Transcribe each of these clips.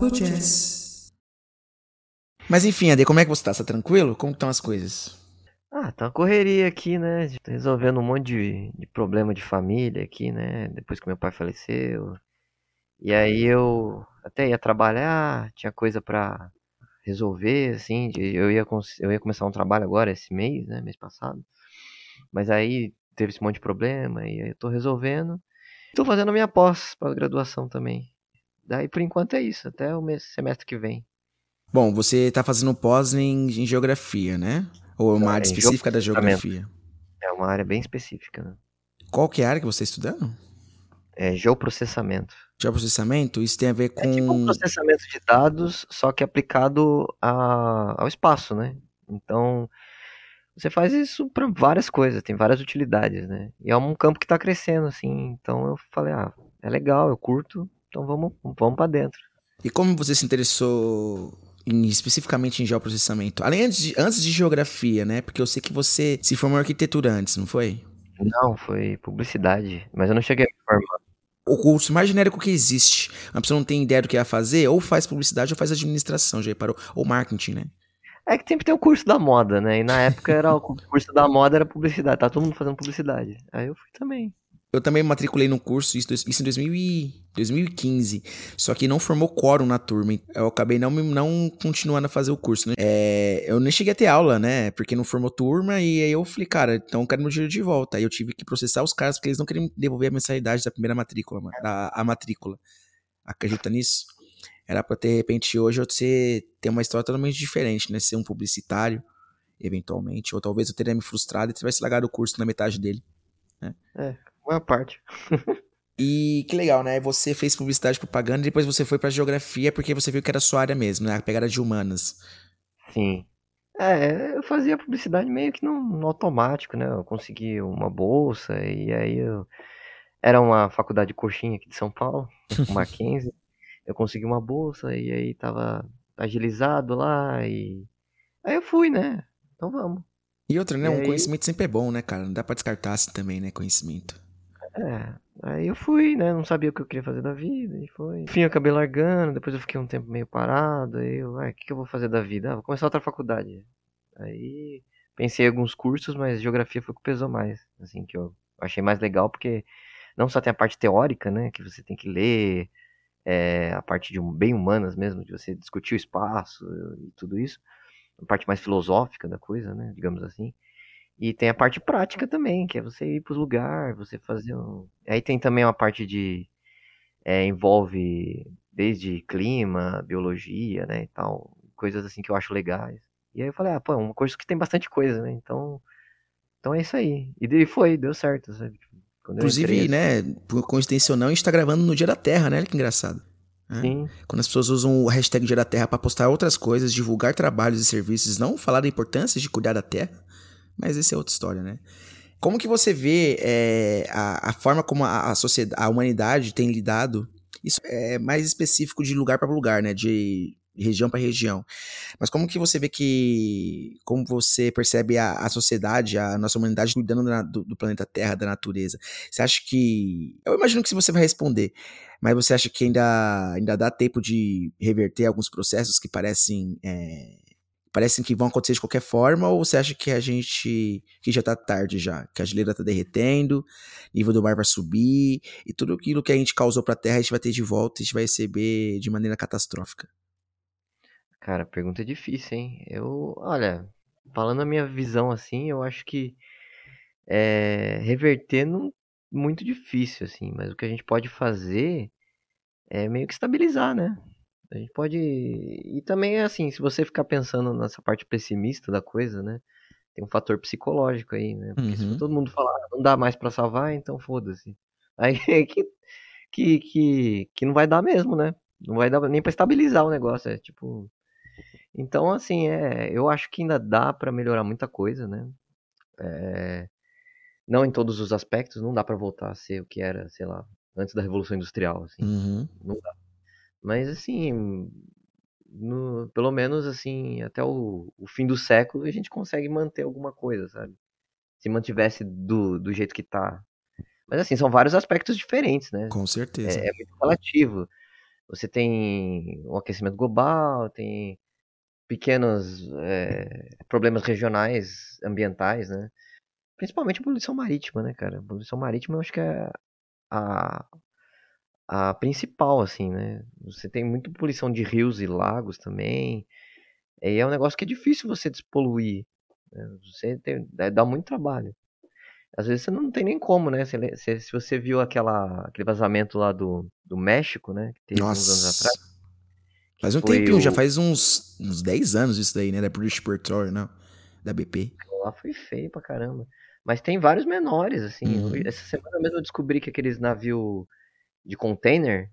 Papo Jazz. Mas enfim, Ade, como é que você tá? Tá tranquilo? Como estão as coisas? Ah, tá uma correria aqui, né? Resolvendo um monte de, de problema de família aqui, né? Depois que meu pai faleceu. E aí eu até ia trabalhar, tinha coisa pra resolver, assim. Eu ia, eu ia começar um trabalho agora, esse mês, né? Mês passado. Mas aí teve esse monte de problema e aí eu tô resolvendo. Tô fazendo a minha pós, pós-graduação também. Daí por enquanto é isso, até o mês, semestre que vem. Bom, você tá fazendo pós em, em geografia, né? Ou uma Não, área é em específica da geografia? É uma área bem específica, né? Qual que é a área que você está estudando? É geoprocessamento. Geoprocessamento? Isso tem a ver com... É tipo um processamento de dados, só que aplicado a- ao espaço, né? Então, você faz isso para várias coisas, tem várias utilidades, né? E é um campo que está crescendo, assim. Então eu falei, ah, é legal, eu curto, então vamos, vamos para dentro. E como você se interessou em- especificamente em geoprocessamento? Além antes de, antes de geografia, né? Porque eu sei que você se formou em arquitetura antes, não foi? Não, foi publicidade, mas eu não cheguei a me formar. O curso mais genérico que existe. Uma pessoa não tem ideia do que ia fazer, ou faz publicidade ou faz administração, já reparou? Ou marketing, né? É que sempre tem o curso da moda, né? E na época era o curso da moda era publicidade, tá todo mundo fazendo publicidade. Aí eu fui também. Eu também matriculei no curso, isso, isso em 2000 e- 2015. Só que não formou quórum na turma. Eu acabei não, não continuando a fazer o curso. Né? É, eu nem cheguei a ter aula, né? Porque não formou turma. E aí eu falei, cara, então eu quero meu dinheiro de volta. Aí eu tive que processar os caras porque eles não queriam devolver a mensalidade da primeira matrícula, da, a matrícula. Acredita nisso? Era pra ter, de repente, hoje ser, ter uma história totalmente diferente, né? Ser um publicitário, eventualmente. Ou talvez eu teria me frustrado e tivesse largado o curso na metade dele. Maior parte. E que legal, né? Você fez publicidade e propaganda e depois você foi pra geografia porque você viu que era a sua área mesmo, né? A pegada de humanas. Sim. É, eu fazia publicidade meio que no, no automático, né? Eu consegui uma bolsa e aí eu... Era uma faculdade de coxinha aqui de São Paulo, o Mackenzie. Eu consegui uma bolsa e aí tava agilizado lá e... Aí eu fui, né? Então vamos. E outra, né? E Um aí? conhecimento sempre é bom, né, cara? Não dá pra descartar assim também, né? Conhecimento. É, aí eu fui, né? Não sabia o que eu queria fazer da vida e foi. Enfim, eu acabei largando, depois eu fiquei um tempo meio parado, aí eu, ah, o que que eu vou fazer da vida? Ah, vou começar outra faculdade. Aí pensei em alguns cursos, mas geografia foi o que pesou mais, assim, que eu achei mais legal, porque não só tem a parte teórica, né, que você tem que ler, é, a parte de um- bem humanas mesmo, de você discutir o espaço e tudo isso, a parte mais filosófica da coisa, né, digamos assim. E tem a parte prática também, que é você ir para os lugares, você fazer um... Aí tem também uma parte de... é, envolve desde clima, biologia, né, e tal, coisas assim que eu acho legais. E aí eu falei, ah, pô, é um curso que tem bastante coisa, né, então... Então é isso aí. E foi, deu certo, sabe? Quando Inclusive, entrei, né? Por coincidência ou não, a gente tá gravando no Dia da Terra, né? Olha que engraçado. né? Sim, Quando as pessoas usam o hashtag Dia da Terra pra postar outras coisas, divulgar trabalhos e serviços, não falar da importância de cuidar da terra, mas essa é outra história, né? Como que você vê é, a, a forma como a, a sociedade, a humanidade tem lidado? Isso é mais específico de lugar para lugar, né? De região para região. Mas como que você vê que, como você percebe a, a sociedade, a nossa humanidade cuidando da- do, do planeta Terra, da natureza? Você acha que, eu imagino que se você vai responder, mas você acha que ainda, ainda dá tempo de reverter alguns processos que parecem é, parecem que vão acontecer de qualquer forma, ou você acha que a gente que já tá tarde já, que a geleira tá derretendo, nível do mar vai subir e tudo aquilo que a gente causou pra Terra a gente vai ter de volta e a gente vai receber de maneira catastrófica. cara, pergunta difícil, hein? Eu, olha, falando a minha visão assim, eu acho que é, reverter não muito difícil, assim, mas o que a gente pode fazer é meio que estabilizar, né? A gente pode. E também, assim, se você ficar pensando nessa parte pessimista da coisa, né? Tem um fator psicológico aí, né? Porque se Uhum. todo mundo falar, "Ah, não dá mais pra salvar, então foda-se. Aí é que, que, que, que não vai dar mesmo, né? Não vai dar nem pra estabilizar o negócio. É tipo. Então, assim, é, eu acho que ainda dá pra melhorar muita coisa, né? É, não em todos os aspectos, não dá pra voltar a ser o que era, sei lá, antes da Revolução Industrial, assim. Uhum. Não dá. Mas assim, no- pelo menos assim, até o, o fim do século a gente consegue manter alguma coisa, sabe? Se mantivesse do, do jeito que tá. Mas assim, são vários aspectos diferentes, né? Com certeza. É, é muito relativo. você tem o aquecimento global, tem pequenos é, problemas regionais, ambientais, né? Principalmente a poluição marítima, né, cara? A poluição marítima eu acho que é a, a principal, assim, né? Você tem muita poluição de rios e lagos também. E é um negócio que é difícil você despoluir. Né? Você tem, dá muito trabalho. Às vezes você não tem nem como, né? Se, se, você viu aquela, aquele vazamento lá do, do México, né? Que teve Nossa. uns anos atrás. Faz um tempinho, o... já faz uns, uns 10 anos isso daí, né? Da British Petroleum, não? Da BP. Lá foi feio pra caramba. Mas tem vários menores, assim. Uhum. Essa semana mesmo eu descobri que aqueles navios de container,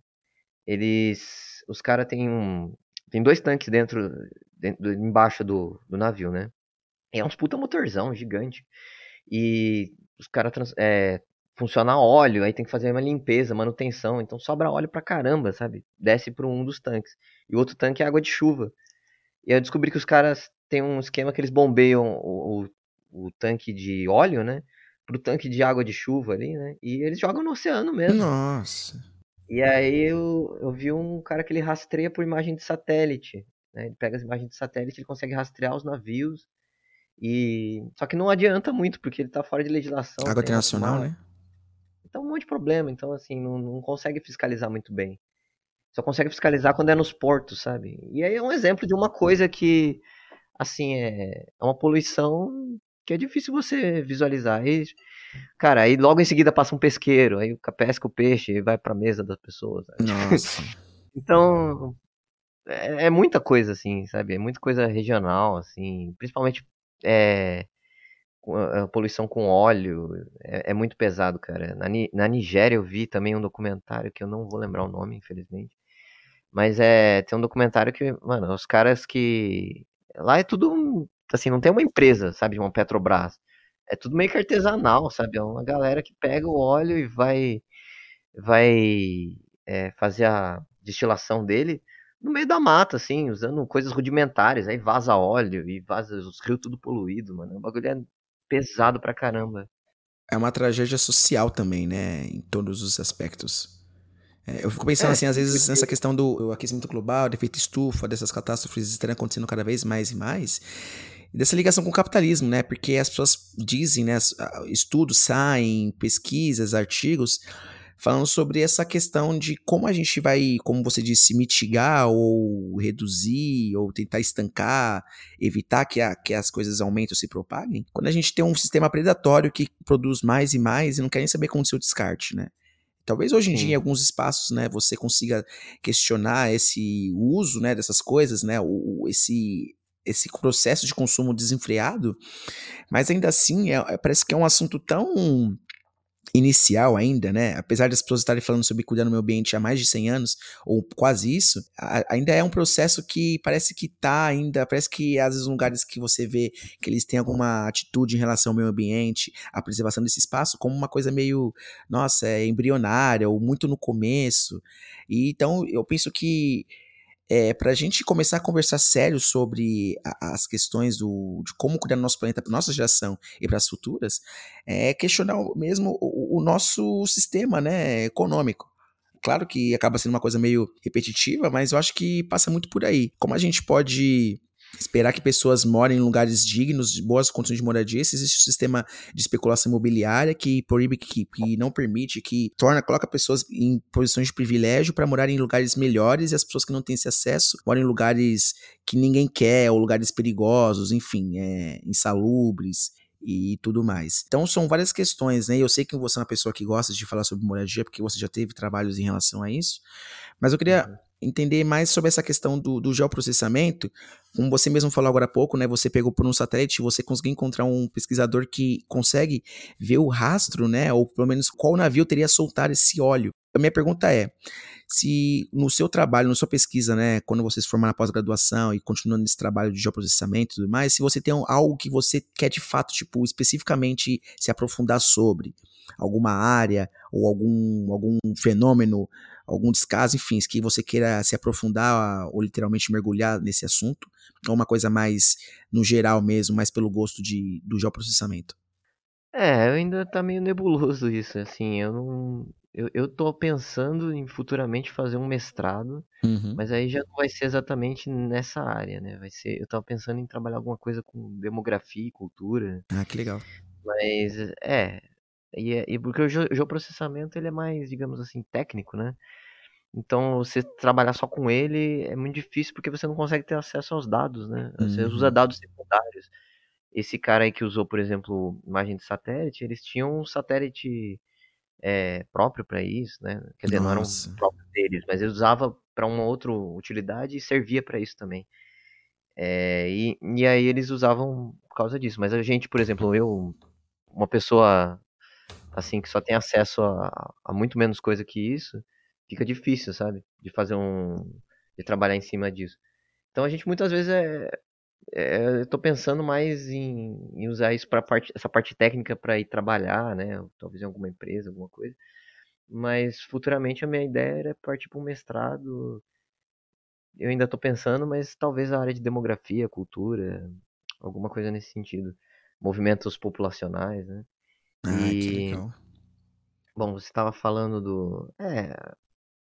eles. Os caras têm um. Tem dois tanques dentro, dentro embaixo do, do navio, né? É uns puta motorzão gigante. E os caras é, funciona óleo, aí tem que fazer uma limpeza, manutenção, então sobra óleo pra caramba, sabe? Desce para um dos tanques. E o outro tanque é água de chuva. E eu descobri que os caras têm um esquema que eles bombeiam o, o, o tanque de óleo, né? Pro tanque de água de chuva ali, né? E eles jogam no oceano mesmo. Nossa. E aí eu, eu vi um cara que ele rastreia por imagem de satélite. Né? Ele pega as imagens de satélite, ele consegue rastrear os navios. E só que não adianta muito porque ele tá fora de legislação. Água internacional, né? Então, um monte de problema. Então, assim, não, não consegue fiscalizar muito bem. Só consegue fiscalizar quando é nos portos, sabe? E aí é um exemplo de uma coisa que, assim, é, é uma poluição que é difícil você visualizar. E, cara, aí logo em seguida passa um pesqueiro, aí pesca o peixe e vai pra mesa das pessoas. Nossa. então, é, é, muita coisa, assim, sabe? É muita coisa regional, assim, principalmente é, a poluição com óleo é, é muito pesado, cara. Na, na, Nigéria eu vi também um documentário que eu não vou lembrar o nome, infelizmente. Mas é tem um documentário que, mano, os caras que lá é tudo assim, não tem uma empresa, sabe, uma Petrobras. É tudo meio que artesanal, sabe? É uma galera que pega o óleo e vai vai é, fazer a destilação dele no meio da mata, assim, usando coisas rudimentares. Aí vaza óleo e vaza os rios tudo poluído, mano. O bagulho é pesado pra caramba. É uma tragédia social também, né? Em todos os aspectos. É, eu fico pensando é, assim, às vezes, nessa questão do aquecimento global, do efeito estufa, dessas catástrofes estarem acontecendo cada vez mais e mais. E dessa ligação com o capitalismo, né? Porque as pessoas dizem, né? Estudos saem, pesquisas, artigos falando sobre essa questão de como a gente vai, como você disse, mitigar ou reduzir ou tentar estancar, evitar que, a, que as coisas aumentem ou se propaguem, quando a gente tem um sistema predatório que produz mais e mais e não quer nem saber como o descarte, né? Talvez hoje em dia, em alguns espaços, né, você consiga questionar esse uso, né, dessas coisas, né, o, esse esse processo de consumo desenfreado, mas ainda assim é, parece que é um assunto tão inicial ainda, né? Apesar das pessoas estarem falando sobre cuidar do meio ambiente há mais de 100 anos, ou quase isso, a, ainda é um processo que parece que tá ainda, parece que às vezes lugares que você vê que eles têm alguma atitude em relação ao meio ambiente, à preservação desse espaço, como uma coisa meio, nossa, é embrionária, ou muito no começo. E então eu penso que é, para a gente começar a conversar sério sobre a, as questões do, de como cuidar do nosso planeta para nossa geração e para as futuras, é questionar mesmo o, o nosso sistema né, econômico. Claro que acaba sendo uma coisa meio repetitiva, mas eu acho que passa muito por aí. Como a gente pode esperar que pessoas morem em lugares dignos, de boas condições de moradia. Se existe um sistema de especulação imobiliária que proíbe, que, que não permite, que torna, coloca pessoas em posições de privilégio para morar em lugares melhores e as pessoas que não têm esse acesso moram em lugares que ninguém quer, ou lugares perigosos, enfim, é, insalubres e tudo mais. Então são várias questões, né? Eu sei que você é uma pessoa que gosta de falar sobre moradia, porque você já teve trabalhos em relação a isso, mas eu queria uhum entender mais sobre essa questão do, do geoprocessamento. Como você mesmo falou agora há pouco, né? Você pegou por um satélite, você conseguiu encontrar um pesquisador que consegue ver o rastro, né? Ou pelo menos qual navio teria soltar esse óleo. A minha pergunta é: se no seu trabalho, na sua pesquisa, né, quando você se formar na pós-graduação e continuando nesse trabalho de geoprocessamento e tudo mais, se você tem algo que você quer de fato, tipo, especificamente se aprofundar sobre alguma área ou algum, algum fenômeno algum descaso, enfim, que você queira se aprofundar ou literalmente mergulhar nesse assunto, ou uma coisa mais no geral mesmo, mais pelo gosto de, do geoprocessamento? É, ainda tá meio nebuloso isso, assim, eu não... eu, eu tô pensando em futuramente fazer um mestrado, Uhum. mas aí já não vai ser exatamente nessa área, né? Vai ser, eu tava pensando em trabalhar alguma coisa com demografia e cultura, Ah, que legal. mas é, e, é- e porque o geo- geoprocessamento ele é mais, digamos assim, técnico, né? Então você trabalhar só com ele é muito difícil porque você não consegue ter acesso aos dados, né? Você Uhum. usa dados secundários. Esse cara aí que usou, por exemplo, imagem de satélite, eles tinham um satélite é, próprio para isso, né? Quer dizer, não era Nossa. um próprio deles, mas eles usavam para uma outra utilidade e servia para isso também. É, e, e aí eles usavam por causa disso. Mas a gente, por exemplo, eu, uma pessoa assim que só tem acesso a, a muito menos coisa que isso, fica difícil, sabe? De fazer um, de trabalhar em cima disso. Então a gente muitas vezes é, é, eu tô pensando mais em, em usar isso para parte, essa parte técnica para ir trabalhar, né? Talvez em alguma empresa, alguma coisa. Mas futuramente a minha ideia era partir para um mestrado. Eu ainda tô pensando, mas talvez a área de demografia, cultura, alguma coisa nesse sentido. Movimentos populacionais, né? Ah, que E, legal. bom, você estava falando do, é,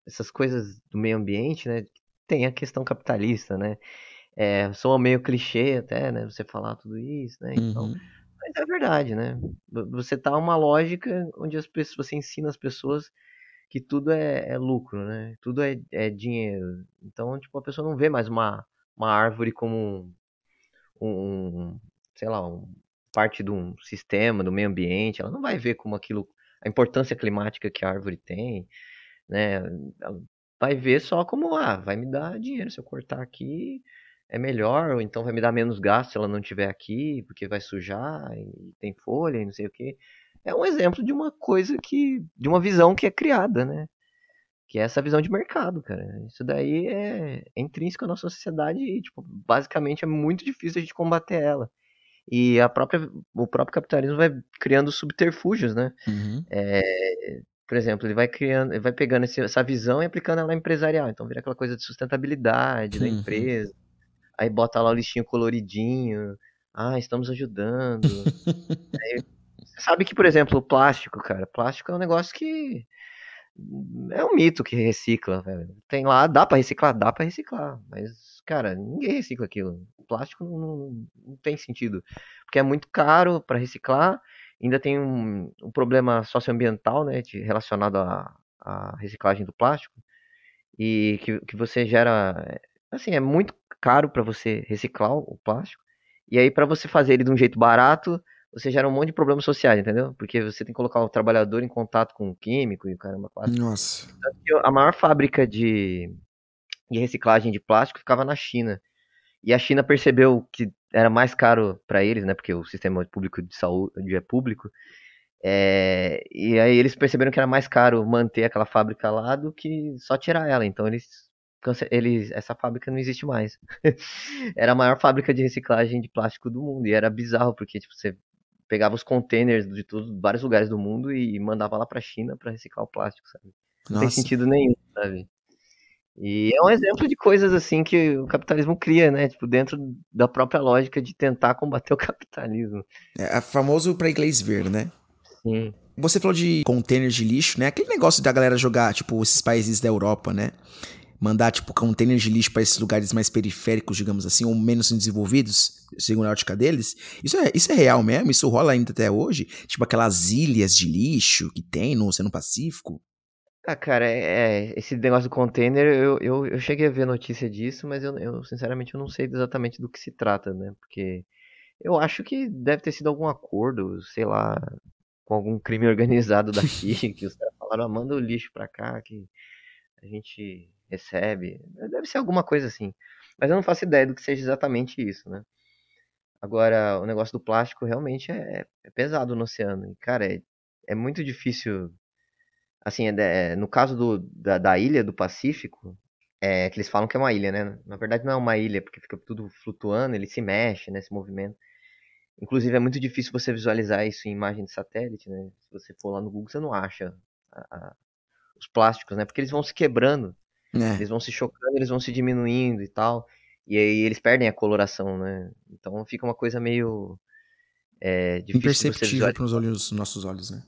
essas coisas do meio ambiente, né? Tem a questão capitalista, né? É, soa meio clichê até, né? Você falar tudo isso, né? Então, Uhum. mas é verdade, né? Vo- Você tá uma lógica onde as pessoas, você ensina as pessoas que tudo é, é lucro, né? Tudo é, é dinheiro. Então, tipo, a pessoa não vê mais uma, uma árvore como um, um, sei lá, um, parte de um sistema, do meio ambiente. Ela não vai ver como aquilo, a importância climática que a árvore tem, né? Ela vai ver só como, ah, vai me dar dinheiro se eu cortar aqui, é melhor, ou então vai me dar menos gasto se ela não estiver aqui, porque vai sujar e tem folha e não sei o quê. É um exemplo de uma coisa que, de uma visão que é criada, né? Que é essa visão de mercado, cara. Isso daí é, é intrínseco à nossa sociedade e, tipo, basicamente é muito difícil a gente combater ela. E a própria, o próprio capitalismo vai criando subterfúgios, né? Uhum. É, por exemplo, ele vai criando, ele vai pegando esse- essa visão e aplicando ela empresarial. Então vira aquela coisa de sustentabilidade da Uhum. empresa. Aí bota lá o listinho coloridinho. Ah, estamos ajudando. Você sabe que, por exemplo, o plástico, cara, plástico é um negócio que é um mito que recicla, velho. Tem lá, dá pra reciclar, dá pra reciclar, mas cara, ninguém recicla aquilo. O plástico não, não- tem sentido, porque é muito caro pra reciclar. Ainda tem um, um problema socioambiental, né, de- relacionado à, à reciclagem do plástico e que, que você gera, assim, é muito caro pra você reciclar o plástico. E aí pra você fazer ele de um jeito barato, você gera um monte de problemas sociais, entendeu? Porque você tem que colocar o trabalhador em contato com o químico e o caramba, quatro. Nossa. A maior fábrica de, de reciclagem de plástico ficava na China. E a China percebeu que era mais caro para eles, né? Porque o sistema público de saúde é público. É, e aí eles perceberam que era mais caro manter aquela fábrica lá do que só tirar ela. Então eles, eles essa fábrica não existe mais. era a maior fábrica de reciclagem de plástico do mundo. E era bizarro, porque tipo, você pegava os containers de todos, vários lugares do mundo e mandava lá pra China para reciclar o plástico, sabe? Não tem sentido nenhum, sabe? E é um exemplo de coisas assim que o capitalismo cria, né? Tipo, dentro da própria lógica de tentar combater o capitalismo. É famoso pra inglês ver, né? Sim. Você falou de containers de lixo, né? Aquele negócio da galera jogar, tipo, esses países da Europa, né? Mandar, tipo, containers de lixo pra esses lugares mais periféricos, digamos assim, ou menos desenvolvidos, segundo a ótica deles. Isso é, isso é real mesmo? Isso rola ainda até hoje? Tipo, aquelas ilhas de lixo que tem no Oceano Pacífico? Ah, cara, é, é, esse negócio do container, eu, eu, eu cheguei a ver notícia disso, mas eu, eu, sinceramente, eu não sei exatamente do que se trata, né? Porque eu acho que deve ter sido algum acordo, sei lá, com algum crime organizado daqui, que os caras falaram, ah, manda o lixo pra cá, que a gente recebe. Deve ser alguma coisa assim. Mas eu não faço ideia do que seja exatamente isso, né? Agora, o negócio do plástico realmente é, é pesado no oceano. E, cara, é, é muito difícil. Assim, é, é, no caso do, da, da ilha do Pacífico, é que eles falam que é uma ilha, né? Na verdade não é uma ilha, porque fica tudo flutuando, ele se mexe, né? Se movimenta. Inclusive é muito difícil você visualizar isso em imagem de satélite, né? Se você for lá no Google, você não acha a- a- os plásticos, né? Porque eles vão se quebrando, É. eles vão se chocando, eles vão se diminuindo e tal. E aí eles perdem a coloração, né? Então fica uma coisa meio é, Imperceptível visualizar. pros olhos, nossos olhos, né?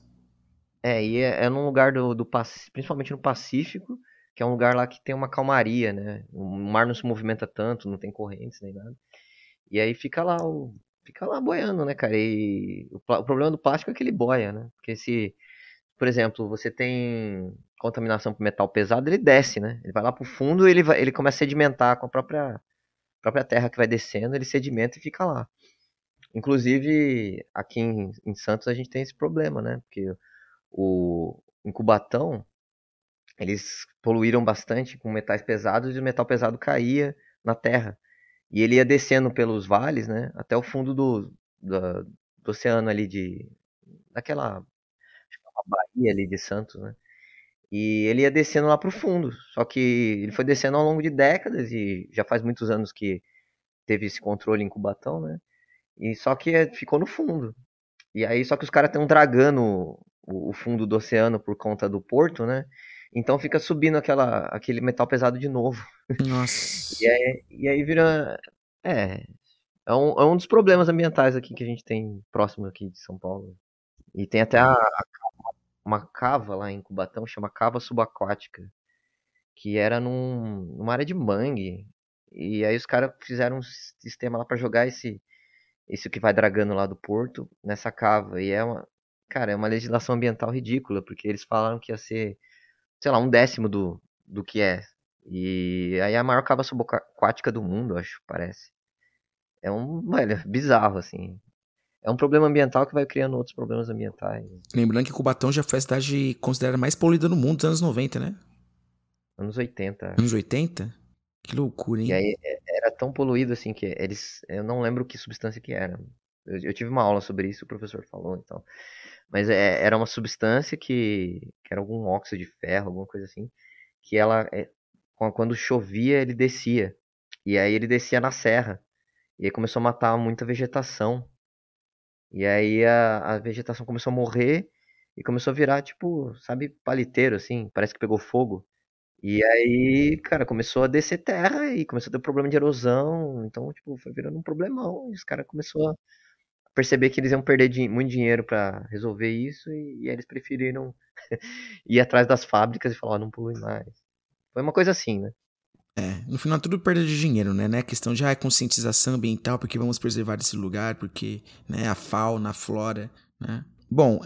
É, e é, é num lugar do, do principalmente no Pacífico, que é um lugar lá que tem uma calmaria, né? O mar não se movimenta tanto, não tem correntes nem nada. E aí fica lá o fica lá boiando, né, cara? E o, o problema do plástico é que ele boia, né? Porque se, por exemplo, você tem contaminação por metal pesado, ele desce, né? Ele vai lá pro fundo ele, ele começa a sedimentar com a própria, própria terra que vai descendo, ele sedimenta e fica lá. Inclusive, aqui em, em Santos a gente tem esse problema, né? Porque o, em Cubatão, eles poluíram bastante com metais pesados e o metal pesado caía na terra. E ele ia descendo pelos vales, né? Até o fundo do, do, do oceano ali de... Daquela... Acho que é uma baía ali de Santos, né? E ele ia descendo lá pro fundo. Só que ele foi descendo ao longo de décadas e já faz muitos anos que teve esse controle em Cubatão, né? E só que é, ficou no fundo. E aí só que os caras estão dragando o, o, fundo do oceano por conta do porto, né? Então fica subindo aquela, aquele metal pesado de novo. Nossa. e, aí, e aí vira. É. É um, é um dos problemas ambientais aqui que a gente tem próximo aqui de São Paulo. E tem até a, a uma cava lá em Cubatão, chama cava subaquática, que era num, numa área de mangue. E aí os caras fizeram um sistema lá para jogar esse isso que vai dragando lá do porto nessa cava. E é uma, cara, é uma legislação ambiental ridícula, porque eles falaram que ia ser, sei lá, um décimo do, do que é. E aí é a maior cava subaquática do mundo, acho, parece. É um, velho, bizarro, assim. É um problema ambiental que vai criando outros problemas ambientais. Lembrando que Cubatão já foi a cidade considerada mais poluída no mundo dos anos 90, né? Anos 80. Anos 80? Que loucura, hein? E aí é, era tão poluído assim que eles. Eu não lembro que substância que era. Eu, eu tive uma aula sobre isso, o professor falou então. Mas é, era uma substância que, que era algum óxido de ferro, alguma coisa assim. Que ela. É, quando chovia, ele descia. E aí ele descia na serra. E aí começou a matar muita vegetação. E aí a, a vegetação começou a morrer e começou a virar, tipo, sabe, paliteiro, assim, parece que pegou fogo. E aí, cara, começou a descer terra e começou a ter problema de erosão. Então, tipo, foi virando um problemão. E os caras começaram a perceber que eles iam perder muito dinheiro para resolver isso. E, e eles preferiram ir atrás das fábricas e falar, oh, não polui mais. Foi uma coisa assim, né? É, no final tudo perda de dinheiro, né? né? questão de ah, conscientização ambiental, porque vamos preservar esse lugar, porque né, a fauna, a flora, né? Bom,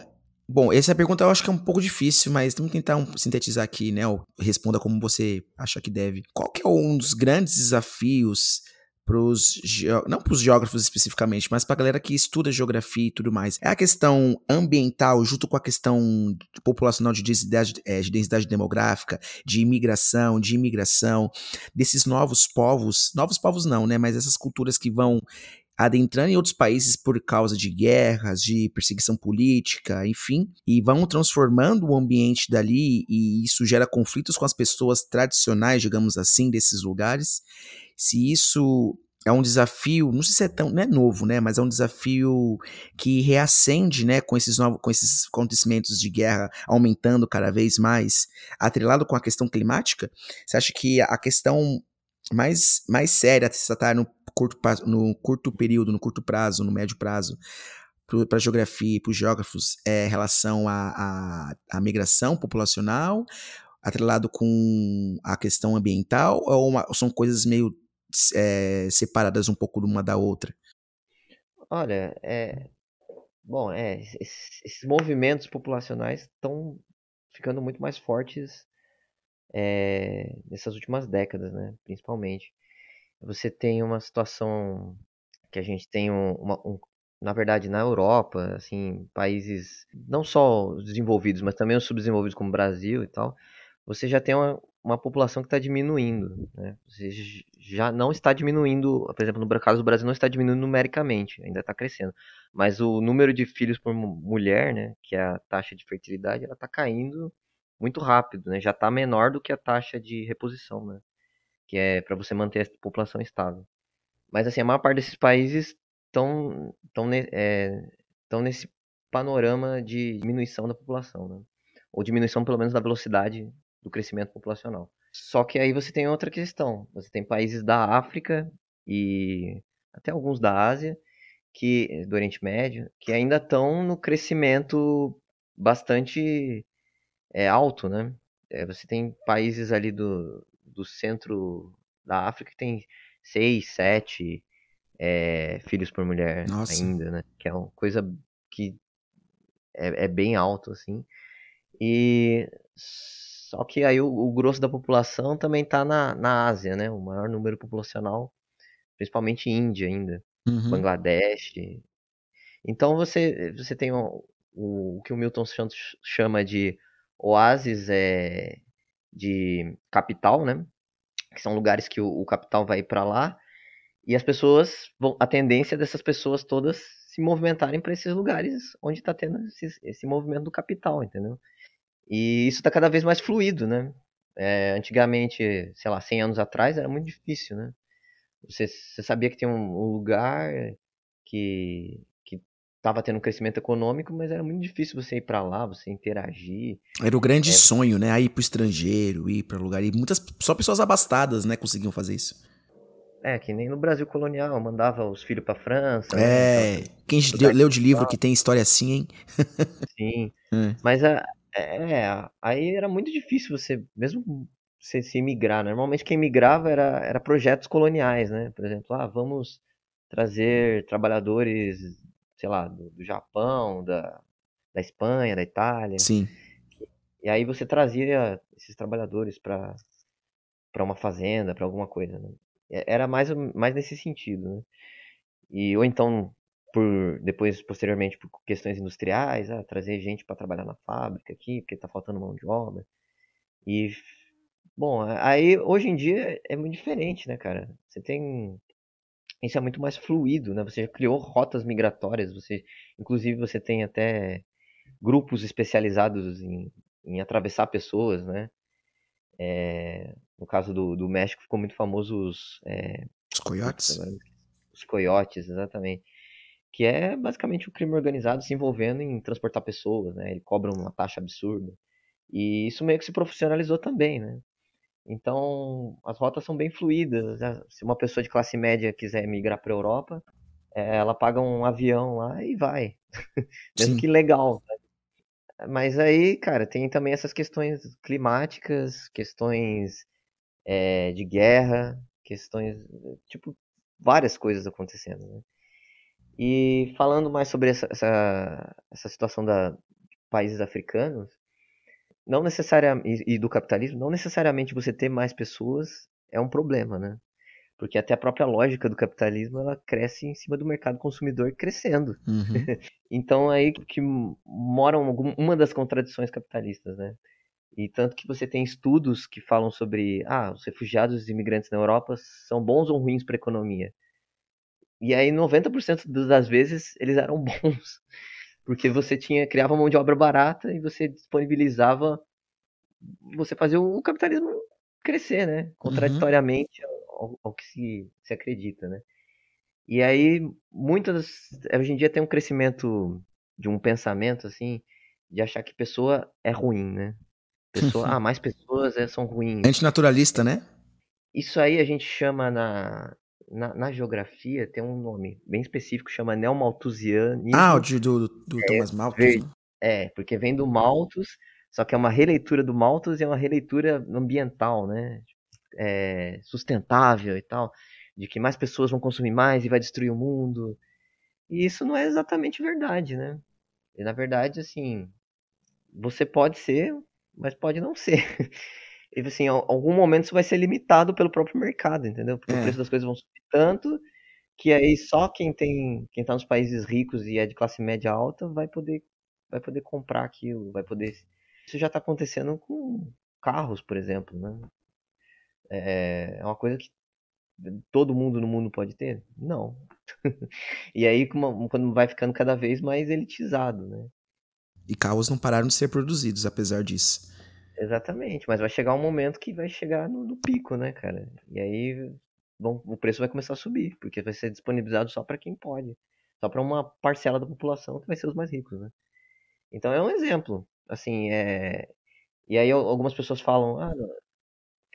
Bom, essa pergunta eu acho que é um pouco difícil, mas vamos tentar um, sintetizar aqui, né? Ou responda como você acha que deve. Qual que é um dos grandes desafios pros não para os geógrafos especificamente, mas para a galera que estuda geografia e tudo mais. É a questão ambiental junto com a questão populacional de densidade, é, de densidade demográfica, de imigração, de imigração desses novos povos, novos povos não, né? Mas essas culturas que vão adentrando em outros países por causa de guerras, de perseguição política, enfim, e vão transformando o ambiente dali e isso gera conflitos com as pessoas tradicionais, digamos assim, desses lugares. Se isso é um desafio, não sei se é tão, não é novo, né, mas é um desafio que reacende, né, com esses novos, com esses acontecimentos de guerra aumentando cada vez mais, atrelado com a questão climática. Você acha que a questão mais, mais séria a se tratar no curto, no curto período, no curto prazo, no médio prazo, para a geografia e para os geógrafos é relação à, à, migração populacional, atrelado com a questão ambiental, ou uma, são coisas meio é, separadas um pouco uma da outra? Olha, é, bom, é, esses, movimentos populacionais estão ficando muito mais fortes é, nessas últimas décadas, né, principalmente. Você tem uma situação que a gente tem um, uma, um, na verdade, na Europa, assim, países não só desenvolvidos, mas também os subdesenvolvidos como o Brasil e tal, você já tem uma, uma população que está diminuindo, né? Você já não está diminuindo, por exemplo, no caso do Brasil não está diminuindo numericamente, ainda está crescendo, mas o número de filhos por mulher, né, que é a taxa de fertilidade, ela está caindo muito rápido, né? Já está menor do que a taxa de reposição, né? Que é para você manter a população estável. Mas assim, a maior parte desses países estão tão, é, tão nesse panorama de diminuição da população, né? Ou diminuição pelo menos da velocidade do crescimento populacional. Só que aí você tem outra questão. Você tem países da África e até alguns da Ásia, que do Oriente Médio, que ainda estão no crescimento bastante é, alto, né? É, você tem países ali do, do centro da África que tem seis, sete é, filhos por mulher Nossa. ainda, né? Que é uma coisa que é, é bem alto, assim. E só que aí o, o grosso da população também está na, na Ásia, né? O maior número populacional, principalmente Índia ainda, uhum. Bangladesh. Então você, você tem o, o, o que o Milton Santos chama de oásis é, de capital, né? Que são lugares que o, o capital vai para lá e as pessoas vão, a tendência dessas pessoas todas se movimentarem para esses lugares onde está tendo esse, esse movimento do capital, entendeu? E isso está cada vez mais fluido, né? É, antigamente, sei lá, 100 anos atrás era muito difícil, né? Você, você sabia que tinha um, um lugar que estava tendo um crescimento econômico, mas era muito difícil você ir para lá, você interagir. Era o grande é, sonho, né? A ir pro estrangeiro, ir para lugar. E muitas só pessoas abastadas, né, conseguiam fazer isso. É, que nem no Brasil colonial, mandava os filhos pra França. Né, é, né? quem leu de livro que tem história assim, hein? Sim, é. mas a, é, aí era muito difícil você, mesmo você se imigrar. Né? Normalmente quem migrava era, era projetos coloniais, né? Por exemplo, ah, vamos trazer trabalhadores, sei lá, do, do Japão, da, da Espanha, da Itália. Sim. E aí você trazia esses trabalhadores para para uma fazenda, para alguma coisa, né? Era mais, mais nesse sentido, né? E, ou então por depois posteriormente por questões industriais, ah, trazer gente para trabalhar na fábrica aqui, porque está faltando mão de obra. E bom, aí hoje em dia é muito diferente, né, cara? Você tem isso é muito mais fluido, né? Você criou rotas migratórias, você inclusive você tem até grupos especializados em, em atravessar pessoas, né? É, no caso do, do México ficou muito famoso os, é, os coiotes. Os coiotes, exatamente que é basicamente o crime organizado se envolvendo em transportar pessoas, né? Ele cobra uma taxa absurda. E isso meio que se profissionalizou também, né? Então, as rotas são bem fluídas. Né? Se uma pessoa de classe média quiser migrar para a Europa, é, ela paga um avião lá e vai. Mesmo Sim. que legal. Né? Mas aí, cara, tem também essas questões climáticas, questões é, de guerra, questões. Tipo, várias coisas acontecendo, né? E falando mais sobre essa, essa, essa situação da países africanos, não necessariamente e, do capitalismo, não necessariamente você ter mais pessoas é um problema, né? Porque até a própria lógica do capitalismo ela cresce em cima do mercado consumidor crescendo. Uhum. então aí que moram uma das contradições capitalistas, né? E tanto que você tem estudos que falam sobre ah, os refugiados e imigrantes na Europa são bons ou ruins para a economia. E aí 90% das vezes eles eram bons. Porque você tinha criava mão de obra barata e você disponibilizava você fazia o capitalismo crescer, né? Uhum. Contraditoriamente uhum. ao, ao, que se, se acredita, né? E aí muitas hoje em dia tem um crescimento de um pensamento assim de achar que pessoa é ruim, né? Pessoa, ah, mais pessoas é, são ruins. Antinaturalista, né? Isso aí a gente chama na, na, na, geografia tem um nome bem específico, chama neomalthusianismo. Ah, o de, do, do é, Thomas Malthus. Né? É, porque vem do Malthus, só que é uma releitura do Malthus e é uma releitura ambiental, né? É, sustentável e tal, de que mais pessoas vão consumir mais e vai destruir o mundo. E isso não é exatamente verdade, né? E na verdade, assim, você pode ser, mas pode não ser. E assim, em algum momento isso vai ser limitado pelo próprio mercado, entendeu? Porque é. o preço das coisas vão subir tanto que aí só quem tem, quem tá nos países ricos e é de classe média alta vai poder vai poder comprar aquilo, vai poder Isso já está acontecendo com carros, por exemplo, né? É, é uma coisa que todo mundo no mundo pode ter? Não. e aí quando vai ficando cada vez mais elitizado, né? E carros não pararam de ser produzidos apesar disso. Exatamente, mas vai chegar um momento que vai chegar no, no pico, né, cara? E aí bom, o preço vai começar a subir, porque vai ser disponibilizado só para quem pode. Só para uma parcela da população que vai ser os mais ricos, né? Então é um exemplo. Assim, é... E aí algumas pessoas falam, ah,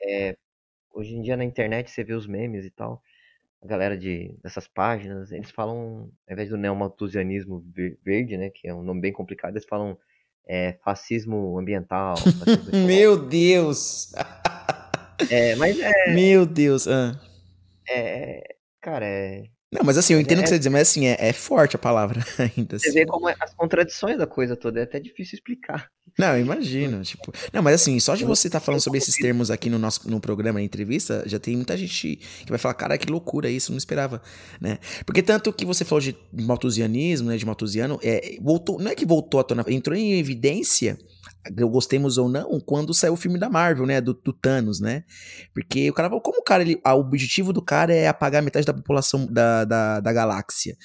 é... hoje em dia na internet você vê os memes e tal, a galera de, dessas páginas, eles falam, ao invés do neomalthusianismo verde, né, que é um nome bem complicado, eles falam é, fascismo ambiental. Fascismo Meu Deus! é, mas é. Meu Deus! Ah. É. Cara, é. Não, mas assim, eu entendo o É- que você diz, mas assim, é, é forte a palavra ainda. Você Assim. vê como é as contradições da coisa toda, é até difícil explicar. Não, eu imagino, tipo... Não, mas assim, só de você estar falando sobre esses termos aqui no nosso no programa, na entrevista, já tem muita gente que vai falar, cara, que loucura isso, não esperava, né? Porque tanto que você falou de malthusianismo, né, de malthusiano, é, voltou, não é que voltou à tona, entrou em evidência, gostemos ou não, quando saiu o filme da Marvel, né, do, do Thanos, né? Porque o cara como o cara, ele, o objetivo do cara é apagar metade da população da, da, da galáxia.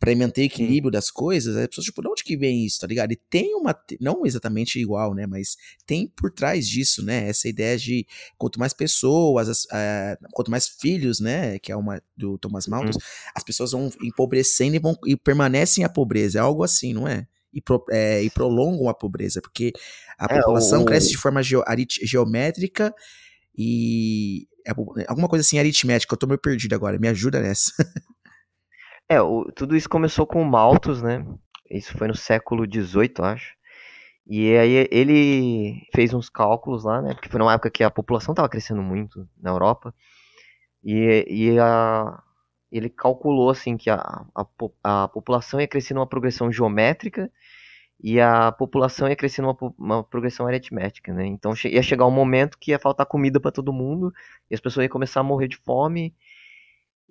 Pra manter o equilíbrio das coisas, as pessoas, tipo, de onde que vem isso, tá ligado? E tem uma. Não exatamente igual, né? Mas tem por trás disso, né? Essa ideia de quanto mais pessoas, as- eh, quanto mais filhos, né? Que é uma do Thomas Malthus, as pessoas vão empobrecendo e, vão, e permanecem a pobreza. É algo assim, não é? E, pro- é, e prolongam a pobreza, porque a É, população o- cresce de forma arit- geométrica e. é alguma coisa assim aritmética, eu tô meio perdido agora, me ajuda nessa. É, o- tudo isso começou com o Malthus, né? Isso foi no século XVIII, acho. E aí ele fez uns cálculos lá, né? Porque foi numa época que a população estava crescendo muito na Europa. E, e a- ele calculou assim que a, a, a população ia crescer numa progressão geométrica e a população ia crescer numa uma progressão aritmética, né? Então ia chegar um momento que ia faltar comida para todo mundo e as pessoas iam começar a morrer de fome.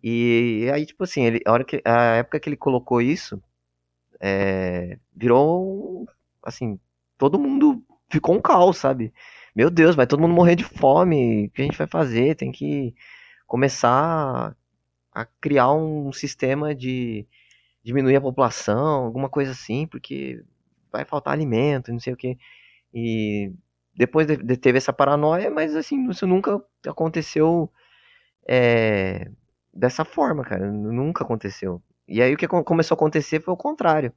E aí, tipo assim, ele, a, hora que, a época que ele colocou isso, é, virou, assim, todo mundo ficou um caos, sabe? Meu Deus, vai todo mundo morrer de fome, o que a gente vai fazer? Tem que começar a criar um sistema de diminuir a população, alguma coisa assim, porque vai faltar alimento, não sei o que. E depois de, de- teve essa paranoia, mas assim, isso nunca aconteceu é, dessa forma, cara. Nunca aconteceu. E aí o que co- começou a acontecer foi o contrário.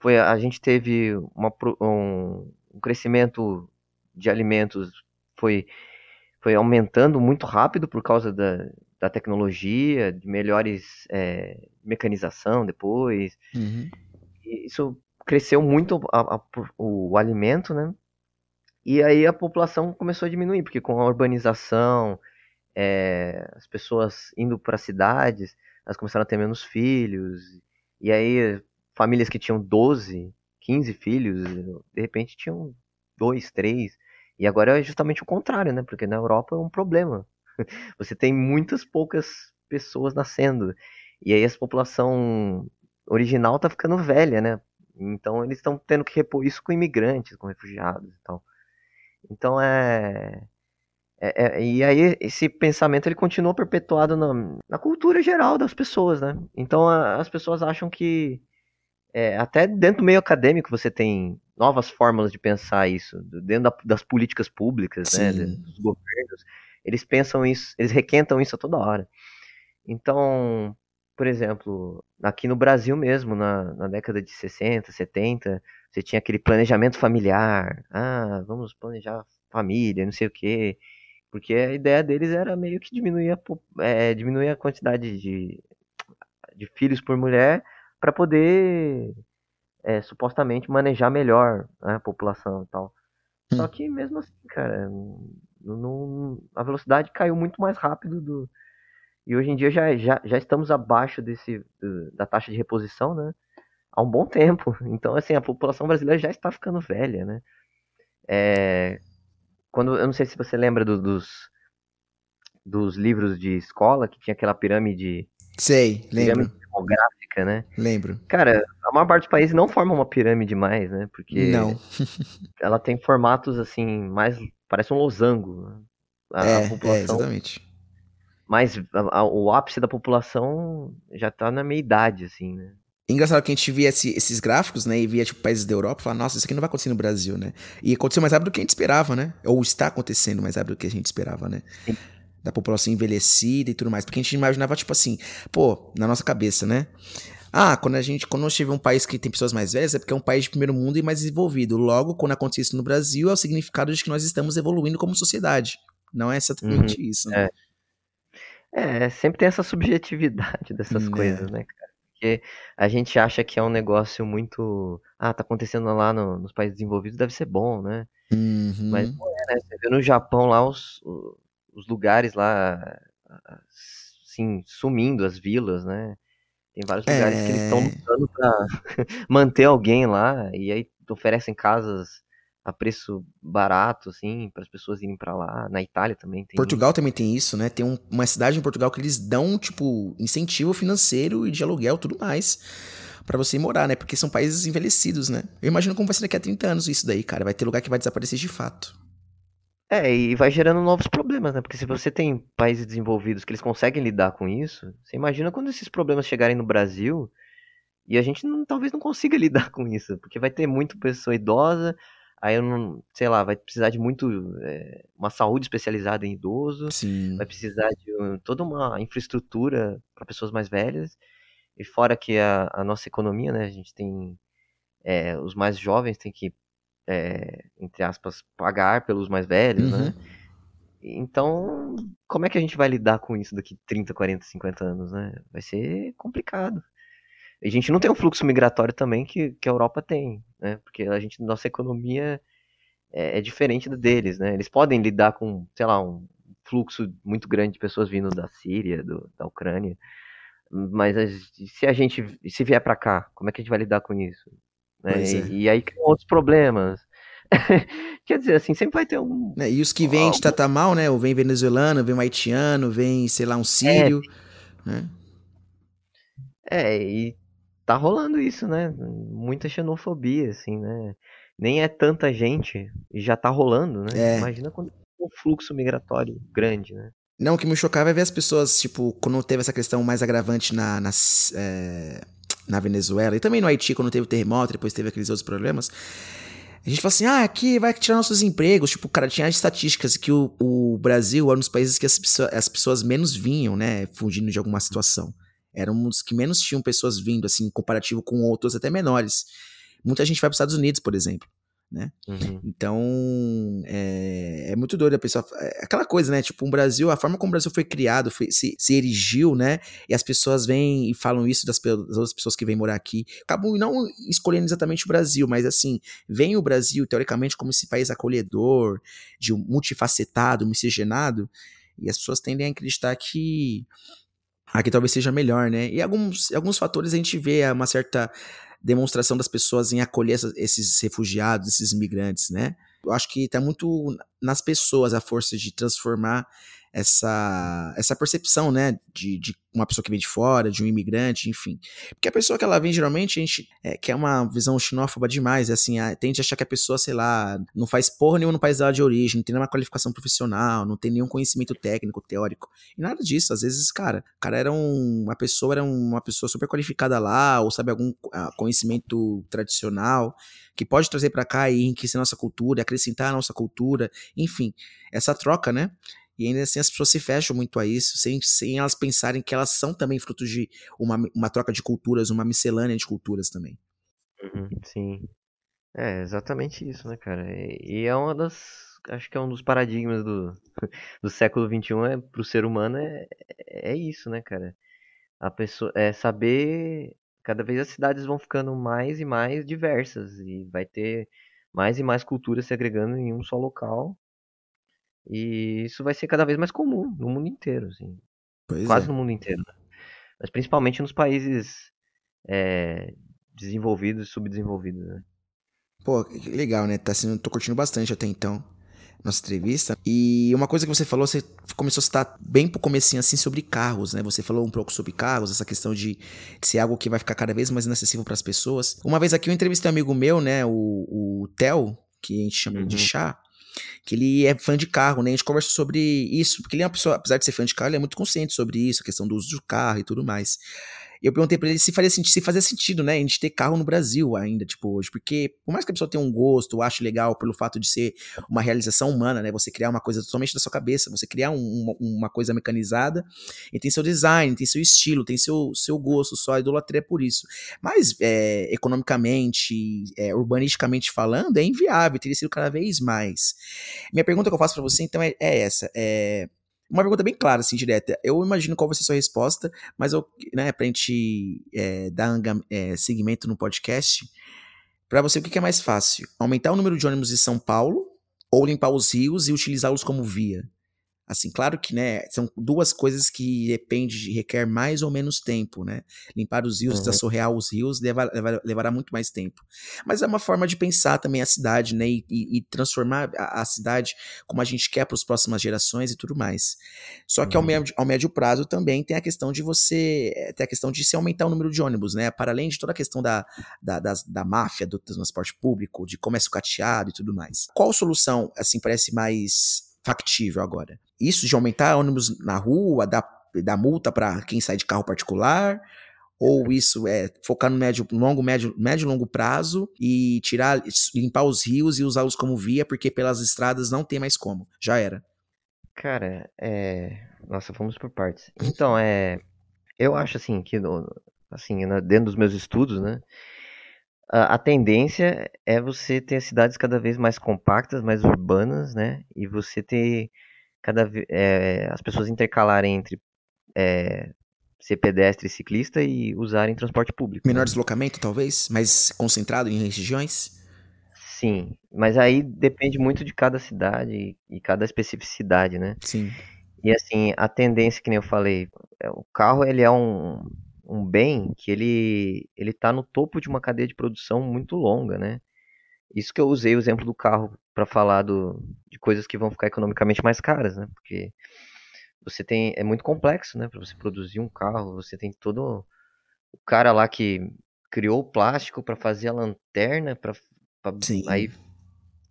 Foi a gente teve uma um, um crescimento de alimentos foi foi aumentando muito rápido por causa da, da tecnologia, de melhores é, mecanização depois. Uhum. Isso cresceu muito a- a- o, o alimento, né? E aí a população começou a diminuir, porque com a urbanização, é, as pessoas indo para cidades, elas começaram a ter menos filhos. E aí famílias que tinham 12, 15 filhos, de repente tinham dois, três. E agora é justamente o contrário, né? Porque na Europa é um problema. Você tem muitas poucas pessoas nascendo. E aí a população original tá ficando velha, né? Então eles estão tendo que repor isso com imigrantes, com refugiados e tal. Então é, é- é- e aí esse pensamento ele continua perpetuado na, na cultura geral das pessoas, né? Então a- as pessoas acham que é, até dentro do meio acadêmico você tem novas fórmulas de pensar isso, dentro da- das políticas públicas, né? Dos governos, eles pensam isso, eles requentam isso a toda hora. Então, por exemplo, aqui no Brasil mesmo, na, na década de 60, 70, você tinha aquele planejamento familiar. Ah, vamos planejar família, não sei o quê. Porque a ideia deles era meio que diminuir a, é, diminuir a quantidade de, de filhos por mulher para poder é, supostamente manejar melhor né, a população e tal. Só Hum. que mesmo assim, cara, não- não- a velocidade caiu muito mais rápido do, e hoje em dia já, já, já estamos abaixo desse, do- da taxa de reposição, né? Há um bom tempo. Então, assim, a população brasileira já está ficando velha, né? É, quando, eu não sei se você lembra do- dos, dos livros de escola, que tinha aquela pirâmide, Sei, lembro, pirâmide demográfica, né? lembro. Cara, a maior parte dos países não forma uma pirâmide mais, né? Porque Não. ela tem formatos, assim, mais... Parece um losango. A, a é, é, população exatamente. Mas a- a- o ápice da população já tá na meia idade, assim, né? Engraçado que a gente via esse- esses gráficos, né, e via, tipo, países da Europa e falava, nossa, isso aqui não vai acontecer no Brasil, né? E aconteceu mais rápido do que a gente esperava, né? Ou está acontecendo mais rápido do que a gente esperava, né? Sim. Da população envelhecida e tudo mais. Porque a gente imaginava, tipo assim, pô, na nossa cabeça, né? Ah, quando a gente, quando nós tiver um país que tem pessoas mais velhas, é porque é um país de primeiro mundo e mais desenvolvido. Logo, quando acontecer isso no Brasil, é o significado de que nós estamos evoluindo como sociedade. Não é exatamente isso, né? É. É, sempre tem essa subjetividade dessas Né. coisas, né? Porque a gente acha que é um negócio muito. Ah, tá acontecendo lá no, nos países desenvolvidos, deve ser bom, né? Uhum. Mas não é, né? Você vê no Japão lá os, os lugares lá, assim, sumindo, as vilas, né? Tem vários lugares que eles estão É. lutando pra manter alguém lá, e aí oferecem casas a preço barato, assim, para as pessoas irem pra lá. Na Itália também tem. Portugal também tem isso, né? Tem um- uma cidade em Portugal que eles dão, tipo, incentivo financeiro e de aluguel tudo mais pra você ir morar, né? Porque são países envelhecidos, né? Eu imagino como vai ser daqui a 30 anos isso daí, cara. Vai ter lugar que vai desaparecer de fato. É, e vai gerando novos problemas, né? Porque se você tem países desenvolvidos que eles conseguem lidar com isso, você imagina quando esses problemas chegarem no Brasil e a gente não- talvez não consiga lidar com isso, porque vai ter muito pessoa idosa, aí eu não, sei lá, vai precisar de muito é, uma saúde especializada em idoso, Sim. vai precisar de um- toda uma infraestrutura para pessoas mais velhas, e fora que a, a nossa economia, né? A gente tem é, os mais jovens têm que é, entre aspas, pagar pelos mais velhos, Uhum. né? Então, como é que a gente vai lidar com isso daqui 30, 40, 50 anos, né? Vai ser complicado. A gente não tem um fluxo migratório também que, que a Europa tem, né? Porque a gente, nossa economia é, é diferente da deles, né? Eles podem lidar com, sei lá, um fluxo muito grande de pessoas vindo da Síria, do- da Ucrânia. Mas a- se a gente, se vier pra cá, como é que a gente vai lidar com isso? né? Pois E, é. e aí criam outros problemas. Quer dizer, assim, sempre vai ter um. Né, E os que vêm te tratar mal, né? Ou vem venezuelano, vem um haitiano, vem, sei lá, um sírio. né? É, e tá rolando isso, né? Muita xenofobia, assim, né? Nem é tanta gente e já tá rolando, né? É. Imagina quando um fluxo migratório grande, né? Não, o que me chocava é ver as pessoas, tipo, quando teve essa questão mais agravante na, nas, é, na Venezuela e também no Haiti, quando teve o terremoto, depois teve aqueles outros problemas. A gente fala assim, ah, aqui vai tirar nossos empregos. Tipo, cara, tinha as estatísticas que o, o Brasil era um dos países que as, as pessoas menos vinham, né, fugindo de alguma situação. Era um dos que menos tinham pessoas vindo, assim, comparativo com outros até menores. Muita gente vai para os Estados Unidos, por exemplo. Uhum. Então, é, é muito doido a pessoa. É aquela coisa, né? Tipo, o Brasil, a forma como o Brasil foi criado, foi- se, se erigiu, né? E as pessoas vêm e falam isso das, das outras pessoas que vêm morar aqui. Acabam não escolhendo exatamente o Brasil, mas assim, vem o Brasil, teoricamente, como esse país acolhedor, de um multifacetado, miscigenado, e as pessoas tendem a acreditar que aqui talvez seja melhor, né? E alguns, alguns fatores a gente vê uma certa demonstração das pessoas em acolher esses refugiados, esses imigrantes, né? Eu acho que tá muito nas pessoas a força de transformar essa, essa percepção, né? De, de uma pessoa que vem de fora, de um imigrante, enfim. Porque a pessoa que ela vem, geralmente, a gente é, quer uma visão xenófoba demais, é assim, a, tende a achar que a pessoa, sei lá, não faz porra nenhuma no país dela de origem, não tem nenhuma qualificação profissional, não tem nenhum conhecimento técnico, teórico. E nada disso. Às vezes, cara, o cara era um, uma pessoa, era uma pessoa super qualificada lá, ou sabe, algum ah, conhecimento tradicional, que pode trazer pra cá e enriquecer nossa cultura, acrescentar a nossa cultura, enfim, essa troca, né? E ainda assim as pessoas se fecham muito a isso, sem, sem elas pensarem que elas são também frutos de uma, uma troca de culturas, uma miscelânea de culturas também. Uhum, sim. É exatamente isso, né, cara? E e é uma das. Acho que é um dos paradigmas do, do século XXI é, pro ser humano é, é isso, né, cara? A pessoa é saber. Cada vez as cidades vão ficando mais e mais diversas e vai ter mais e mais culturas se agregando em um só local. E isso vai ser cada vez mais comum no mundo inteiro, assim. Pois Quase é. no mundo inteiro, né? Mas principalmente nos países é, desenvolvidos e subdesenvolvidos, né? Pô, que legal, né? Tá sendo, tô curtindo bastante até então nossa entrevista. E uma coisa que você falou, você começou a citar bem pro comecinho assim sobre carros, né? Você falou um pouco sobre carros, essa questão de, de ser algo que vai ficar cada vez mais inacessível para as pessoas. Uma vez aqui eu entrevistei um amigo meu, né, o, o Theo, que a gente chama de Uhum. chá, que ele é fã de carro, né? A gente conversou sobre isso, porque ele é uma pessoa, apesar de ser fã de carro, ele é muito consciente sobre isso, a questão do uso do carro e tudo mais. E eu perguntei pra ele se sentido, se fazia sentido, né, a gente ter carro no Brasil ainda, tipo, hoje, porque por mais que a pessoa tenha um gosto, ache legal pelo fato de ser uma realização humana, né, você criar uma coisa totalmente da sua cabeça, você criar um- uma, coisa mecanizada, e tem seu design, tem seu estilo, tem seu, seu gosto, só idolatria por isso. Mas, é, economicamente, é, urbanisticamente falando, é inviável, teria sido cada vez mais. Minha pergunta que eu faço pra você, então, é, é essa, é Uma pergunta bem clara, assim, direta. Eu imagino qual vai ser a sua resposta, mas eu, né, pra gente é, dar é, segmento no podcast, para você o que é mais fácil? Aumentar o número de ônibus em São Paulo ou limpar os rios e utilizá-los como via? Assim, claro que, né, são duas coisas que depende, requer mais ou menos tempo, né? Limpar os rios, uhum. desassorrear os rios leva, leva, levará muito mais tempo. Mas é uma forma de pensar também a cidade, né? E, e, e transformar a, a, cidade como a gente quer para as próximas gerações e tudo mais. Só que uhum. ao, médio, ao médio prazo também tem a questão de você, eh, tem a questão de se aumentar o número de ônibus, né? Para além de toda a questão da, da, da, da máfia do transporte público, de comércio cateado e tudo mais. Qual solução, assim, parece mais factível agora. Isso de aumentar ônibus na rua, dar, dar multa para quem sai de carro particular, ou isso é focar no médio, longo, médio, médio e longo prazo e tirar, limpar os rios e usá-los como via, porque pelas estradas não tem mais como. Já era. Cara, é. Nossa, vamos por partes. Então, é. Eu acho assim que assim, dentro dos meus estudos, né? A, a tendência é você ter cidades cada vez mais compactas, mais urbanas, né? E você ter cada é, as pessoas intercalarem entre é, ser pedestre e ciclista e usarem transporte público. Menor né? deslocamento, talvez? Mais concentrado em regiões? Sim, mas aí depende muito de cada cidade e cada especificidade, né? Sim. E assim, a tendência, que nem eu falei, é, o carro ele é um, um bem que ele ele está no topo de uma cadeia de produção muito longa, né? Isso que eu usei o exemplo do carro para falar do, de coisas que vão ficar economicamente mais caras, né? Porque você tem é muito complexo, né? Para você produzir um carro, você tem todo o cara lá que criou o plástico para fazer a lanterna, para aí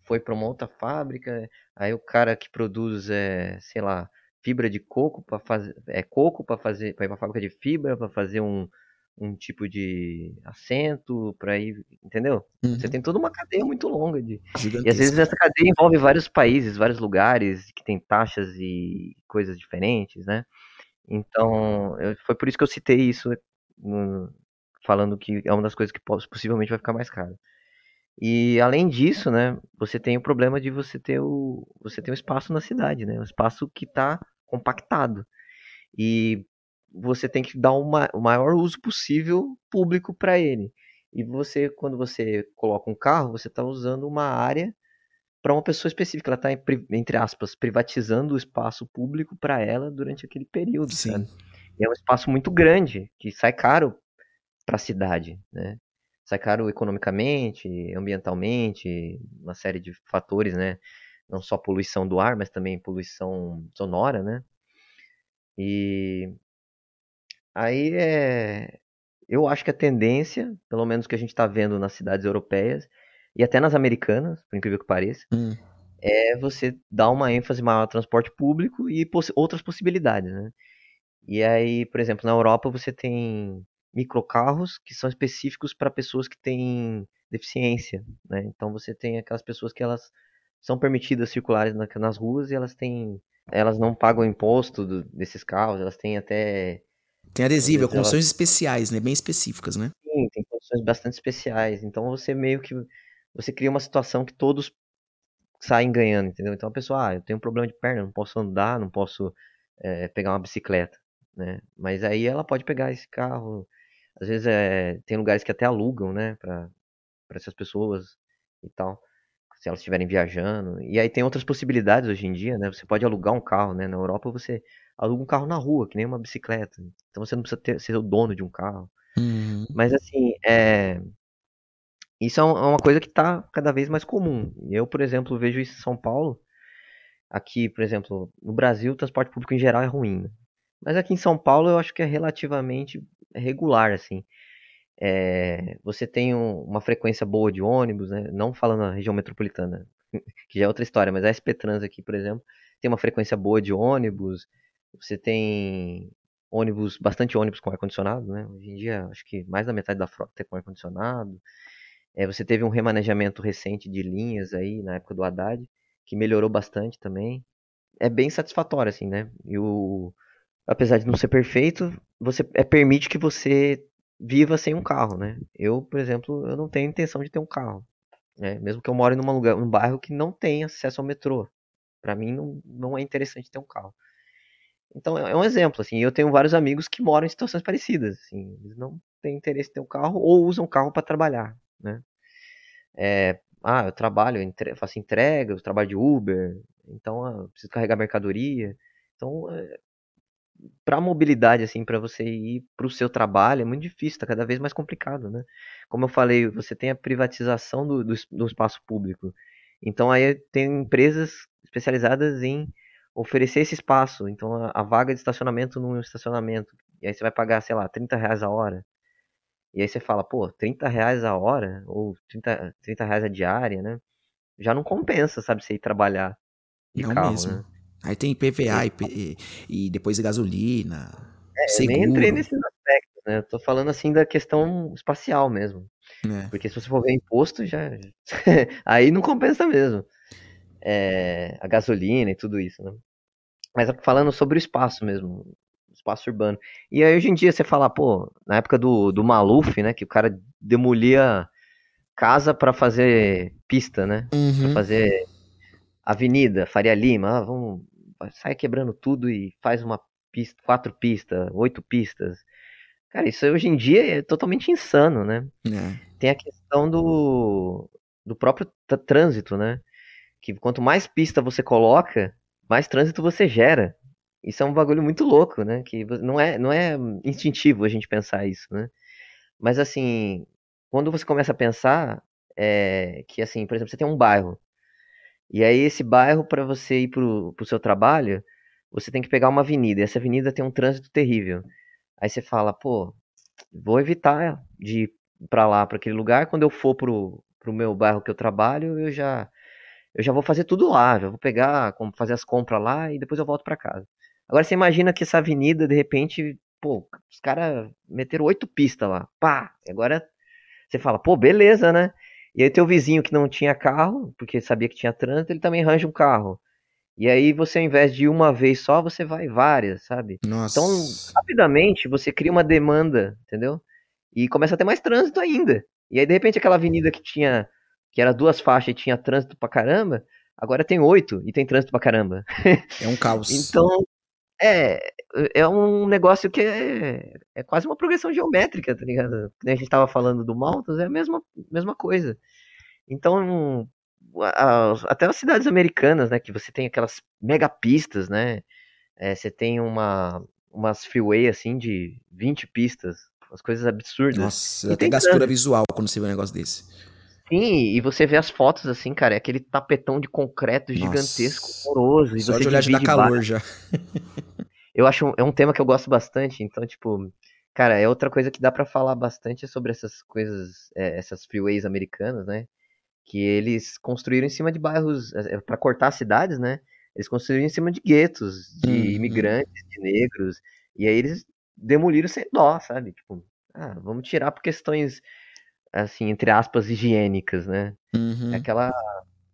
foi para uma outra fábrica, aí o cara que produz é, sei lá, fibra de coco para fazer é coco para fazer para ir para fábrica de fibra para fazer um, um tipo de assento para ir entendeu? Uhum. você tem toda uma cadeia muito longa de e às vezes essa cadeia envolve vários países vários lugares que tem taxas e coisas diferentes né? Então eu, foi por isso que eu citei isso no, falando que é uma das coisas que possivelmente vai ficar mais caro. E além disso, né, você tem o problema de você ter o você ter um espaço na cidade, né, um espaço que está compactado. E você tem que dar uma, o maior uso possível público para ele. E você, quando você coloca um carro, você está usando uma área para uma pessoa específica. Ela está, entre aspas, privatizando o espaço público para ela durante aquele período. Sim. Sabe? É um espaço muito grande, que sai caro para a cidade. Né? sai caro economicamente, ambientalmente, uma série de fatores, né? Não só poluição do ar, mas também poluição sonora, né? E aí é, eu acho que a tendência, pelo menos que a gente está vendo nas cidades europeias e até nas americanas, por incrível que pareça, hum. é você dar uma ênfase maior ao transporte público e poss outras possibilidades, né? E aí, por exemplo, na Europa você tem microcarros que são específicos para pessoas que têm deficiência, né? Então você tem aquelas pessoas que elas são permitidas circulares nas ruas e elas têm, elas não pagam imposto do, desses carros, elas têm até tem adesivo, vezes, condições elas... especiais, né? Bem específicas, né? Sim, tem condições bastante especiais. Então você meio que você cria uma situação que todos saem ganhando, entendeu? Então a pessoa, ah, eu tenho um problema de perna, não posso andar, não posso é, pegar uma bicicleta, né? Mas aí ela pode pegar esse carro às vezes é, tem lugares que até alugam, né, para essas pessoas e tal, se elas estiverem viajando. E aí tem outras possibilidades hoje em dia, né? Você pode alugar um carro, né? Na Europa você aluga um carro na rua, que nem uma bicicleta. Então você não precisa ter, ser o dono de um carro. Uhum. Mas assim, é... isso é, é uma coisa que está cada vez mais comum. Eu, por exemplo, vejo isso em São Paulo. Aqui, por exemplo, no Brasil, o transporte público em geral é ruim. Né? Mas aqui em São Paulo eu acho que é relativamente regular, assim. É, você tem um, uma frequência boa de ônibus, né? não falando na região metropolitana, que já é outra história, mas a SP Trans aqui, por exemplo, tem uma frequência boa de ônibus, você tem ônibus, bastante ônibus com ar-condicionado, né? Hoje em dia, acho que mais da metade da frota tem com ar-condicionado. É, você teve um remanejamento recente de linhas aí, na época do Haddad, que melhorou bastante também. É bem satisfatório, assim, né? E o, apesar de não ser perfeito, você é, permite que você viva sem um carro, né? Eu, por exemplo, eu não tenho intenção de ter um carro, né? Mesmo que eu moro num lugar, num bairro que não tem acesso ao metrô, para mim não, não é interessante ter um carro. Então é um exemplo, assim, eu tenho vários amigos que moram em situações parecidas, assim, eles não têm interesse em ter um carro ou usam o carro para trabalhar, né? É, ah, eu trabalho, faço entrega, eu trabalho de Uber, então ah, eu preciso carregar mercadoria. Então, é, para mobilidade, assim, para você ir para o seu trabalho, é muito difícil, tá cada vez mais complicado, né? Como eu falei, você tem a privatização do, do, do espaço público. Então, aí tem empresas especializadas em oferecer esse espaço. Então, a, a vaga de estacionamento num estacionamento. E aí você vai pagar, sei lá, 30 reais a hora. E aí você fala, pô, 30 reais a hora, ou 30, 30 reais a diária, né? Já não compensa, sabe, você ir trabalhar de não carro, mesmo. né? Aí tem IPVA e, e, depois gasolina, é, seguro. Eu nem entrei nesses aspectos, né? Eu tô falando assim da questão espacial mesmo. É. Porque se você for ver imposto, já. aí não compensa mesmo. É, a gasolina e tudo isso, né? Mas falando sobre o espaço mesmo espaço urbano. E aí hoje em dia você fala, pô, na época do, do Maluf, né, que o cara demolia casa para fazer pista, né? Uhum. Pra fazer avenida, Faria Lima, ah, vamos sai quebrando tudo e faz uma pista, quatro pistas, oito pistas. Cara, isso hoje em dia é totalmente insano, né? É. Tem a questão do, do próprio trânsito, né? Que quanto mais pista você coloca, mais trânsito você gera. Isso é um bagulho muito louco, né? Que não é, não é instintivo a gente pensar isso, né? Mas assim, quando você começa a pensar é, que assim, por exemplo, você tem um bairro. E aí esse bairro para você ir pro, pro seu trabalho, você tem que pegar uma avenida. E essa avenida tem um trânsito terrível. Aí você fala, pô, vou evitar de ir para lá, para aquele lugar. Quando eu for pro, pro meu bairro que eu trabalho, eu já eu já vou fazer tudo lá, já vou pegar, fazer as compras lá e depois eu volto para casa. Agora você imagina que essa avenida, de repente, pô, os caras meteram oito pistas lá. Pá! Agora você fala, pô, beleza, né? E aí teu vizinho que não tinha carro, porque sabia que tinha trânsito, ele também arranja um carro. E aí você, ao invés de uma vez só, você vai várias, sabe? Nossa. Então, rapidamente, você cria uma demanda, entendeu? E começa a ter mais trânsito ainda. E aí, de repente, aquela avenida que tinha, que era duas faixas e tinha trânsito pra caramba, agora tem oito e tem trânsito pra caramba. É um caos. então, é, é um negócio que é, é quase uma progressão geométrica, tá ligado? A gente tava falando do Maltas, é a mesma, mesma coisa. Então, a, até as cidades americanas, né, que você tem aquelas mega pistas, né, é, você tem uma, umas freeway, assim, de 20 pistas, umas coisas absurdas. Nossa, até gastura visual quando você vê um negócio desse. Sim, e você vê as fotos assim, cara, é aquele tapetão de concreto gigantesco, Nossa. horroroso. E Só você de olhar de dar calor já. eu acho é um tema que eu gosto bastante, então, tipo, cara, é outra coisa que dá para falar bastante sobre essas coisas, é, essas freeways americanas, né? Que eles construíram em cima de bairros, é, é para cortar cidades, né? Eles construíram em cima de guetos, de uhum. imigrantes, de negros, e aí eles demoliram sem dó, sabe? Tipo, ah, vamos tirar por questões assim, entre aspas, higiênicas, né? Uhum. Aquela.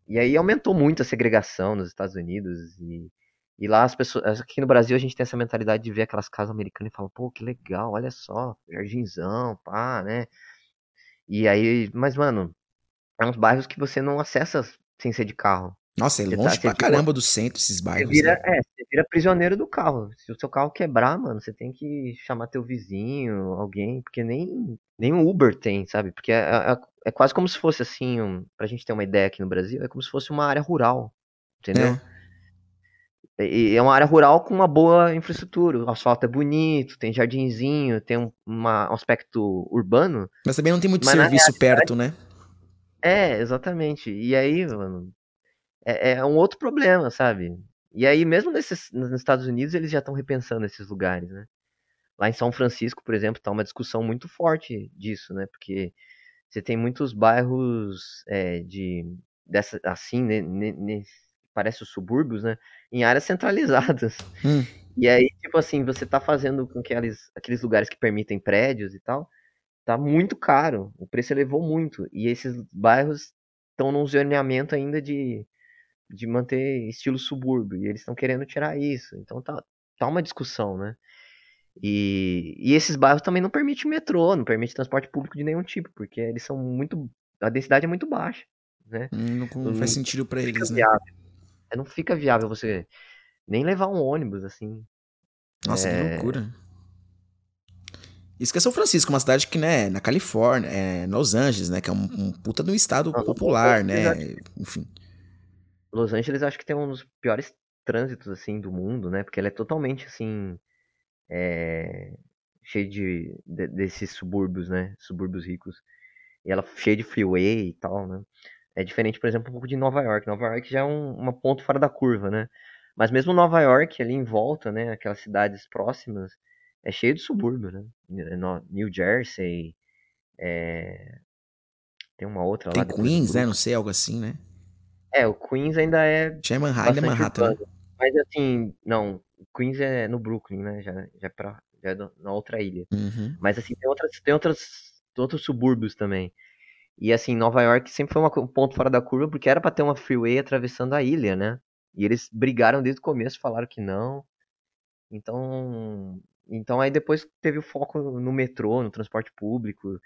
E aí aumentou muito a segregação nos Estados Unidos e, e lá as pessoas. Aqui no Brasil a gente tem essa mentalidade de ver aquelas casas americanas e falar, pô, que legal, olha só, jardinzão, pá, né? E aí, mas, mano, é uns bairros que você não acessa sem ser de carro. Nossa, é longe tá, pra caramba do centro esses bairros. Você vira, né? é, você vira prisioneiro do carro. Se o seu carro quebrar, mano, você tem que chamar teu vizinho, alguém, porque nem, nem um Uber tem, sabe? Porque é, é, é quase como se fosse assim, um, pra gente ter uma ideia aqui no Brasil, é como se fosse uma área rural, entendeu? É. E é uma área rural com uma boa infraestrutura. O asfalto é bonito, tem jardinzinho, tem um, uma, um aspecto urbano. Mas também não tem muito serviço perto, né? É, exatamente. E aí, mano, é, é um outro problema, sabe? E aí, mesmo nesses, nos Estados Unidos, eles já estão repensando esses lugares, né? Lá em São Francisco, por exemplo, tá uma discussão muito forte disso, né? Porque você tem muitos bairros é, de dessa assim, né, né, parece os subúrbios, né? Em áreas centralizadas. Hum. E aí, tipo assim, você tá fazendo com que aqueles, aqueles lugares que permitem prédios e tal, tá muito caro. O preço elevou muito. E esses bairros estão num zoneamento ainda de de manter estilo subúrbio, e eles estão querendo tirar isso. Então tá, tá uma discussão, né? E, e esses bairros também não permitem metrô, não permite transporte público de nenhum tipo, porque eles são muito. A densidade é muito baixa, né? Hum, não, não faz sentido para eles, né? Viável. É, não fica viável você nem levar um ônibus, assim. Nossa, é... que loucura. Isso que é São Francisco, uma cidade que, né, na Califórnia, é Los Angeles, né, que é um, um puta de um estado Não, popular, né, enfim. Los Angeles acho que tem um dos piores trânsitos, assim, do mundo, né, porque ela é totalmente, assim, é... cheio de, de, desses subúrbios, né, subúrbios ricos. E ela cheia de freeway e tal, né. É diferente, por exemplo, um pouco de Nova York. Nova York já é um, uma ponto fora da curva, né. Mas mesmo Nova York, ali em volta, né, aquelas cidades próximas, é cheio de subúrbio, né? New Jersey, é... tem uma outra tem lá. Tem Queens, né? Não sei, algo assim, né? É, o Queens ainda é. Já é Manhattan, é Manhattan. Né? Mas assim, não, Queens é no Brooklyn, né? Já, já, é, pra, já é na outra ilha. Uhum. Mas assim, tem outras, tem outras, outros subúrbios também. E assim, Nova York sempre foi uma, um ponto fora da curva, porque era para ter uma freeway atravessando a ilha, né? E eles brigaram desde o começo, falaram que não. Então, então aí depois teve o foco no metrô, no transporte público.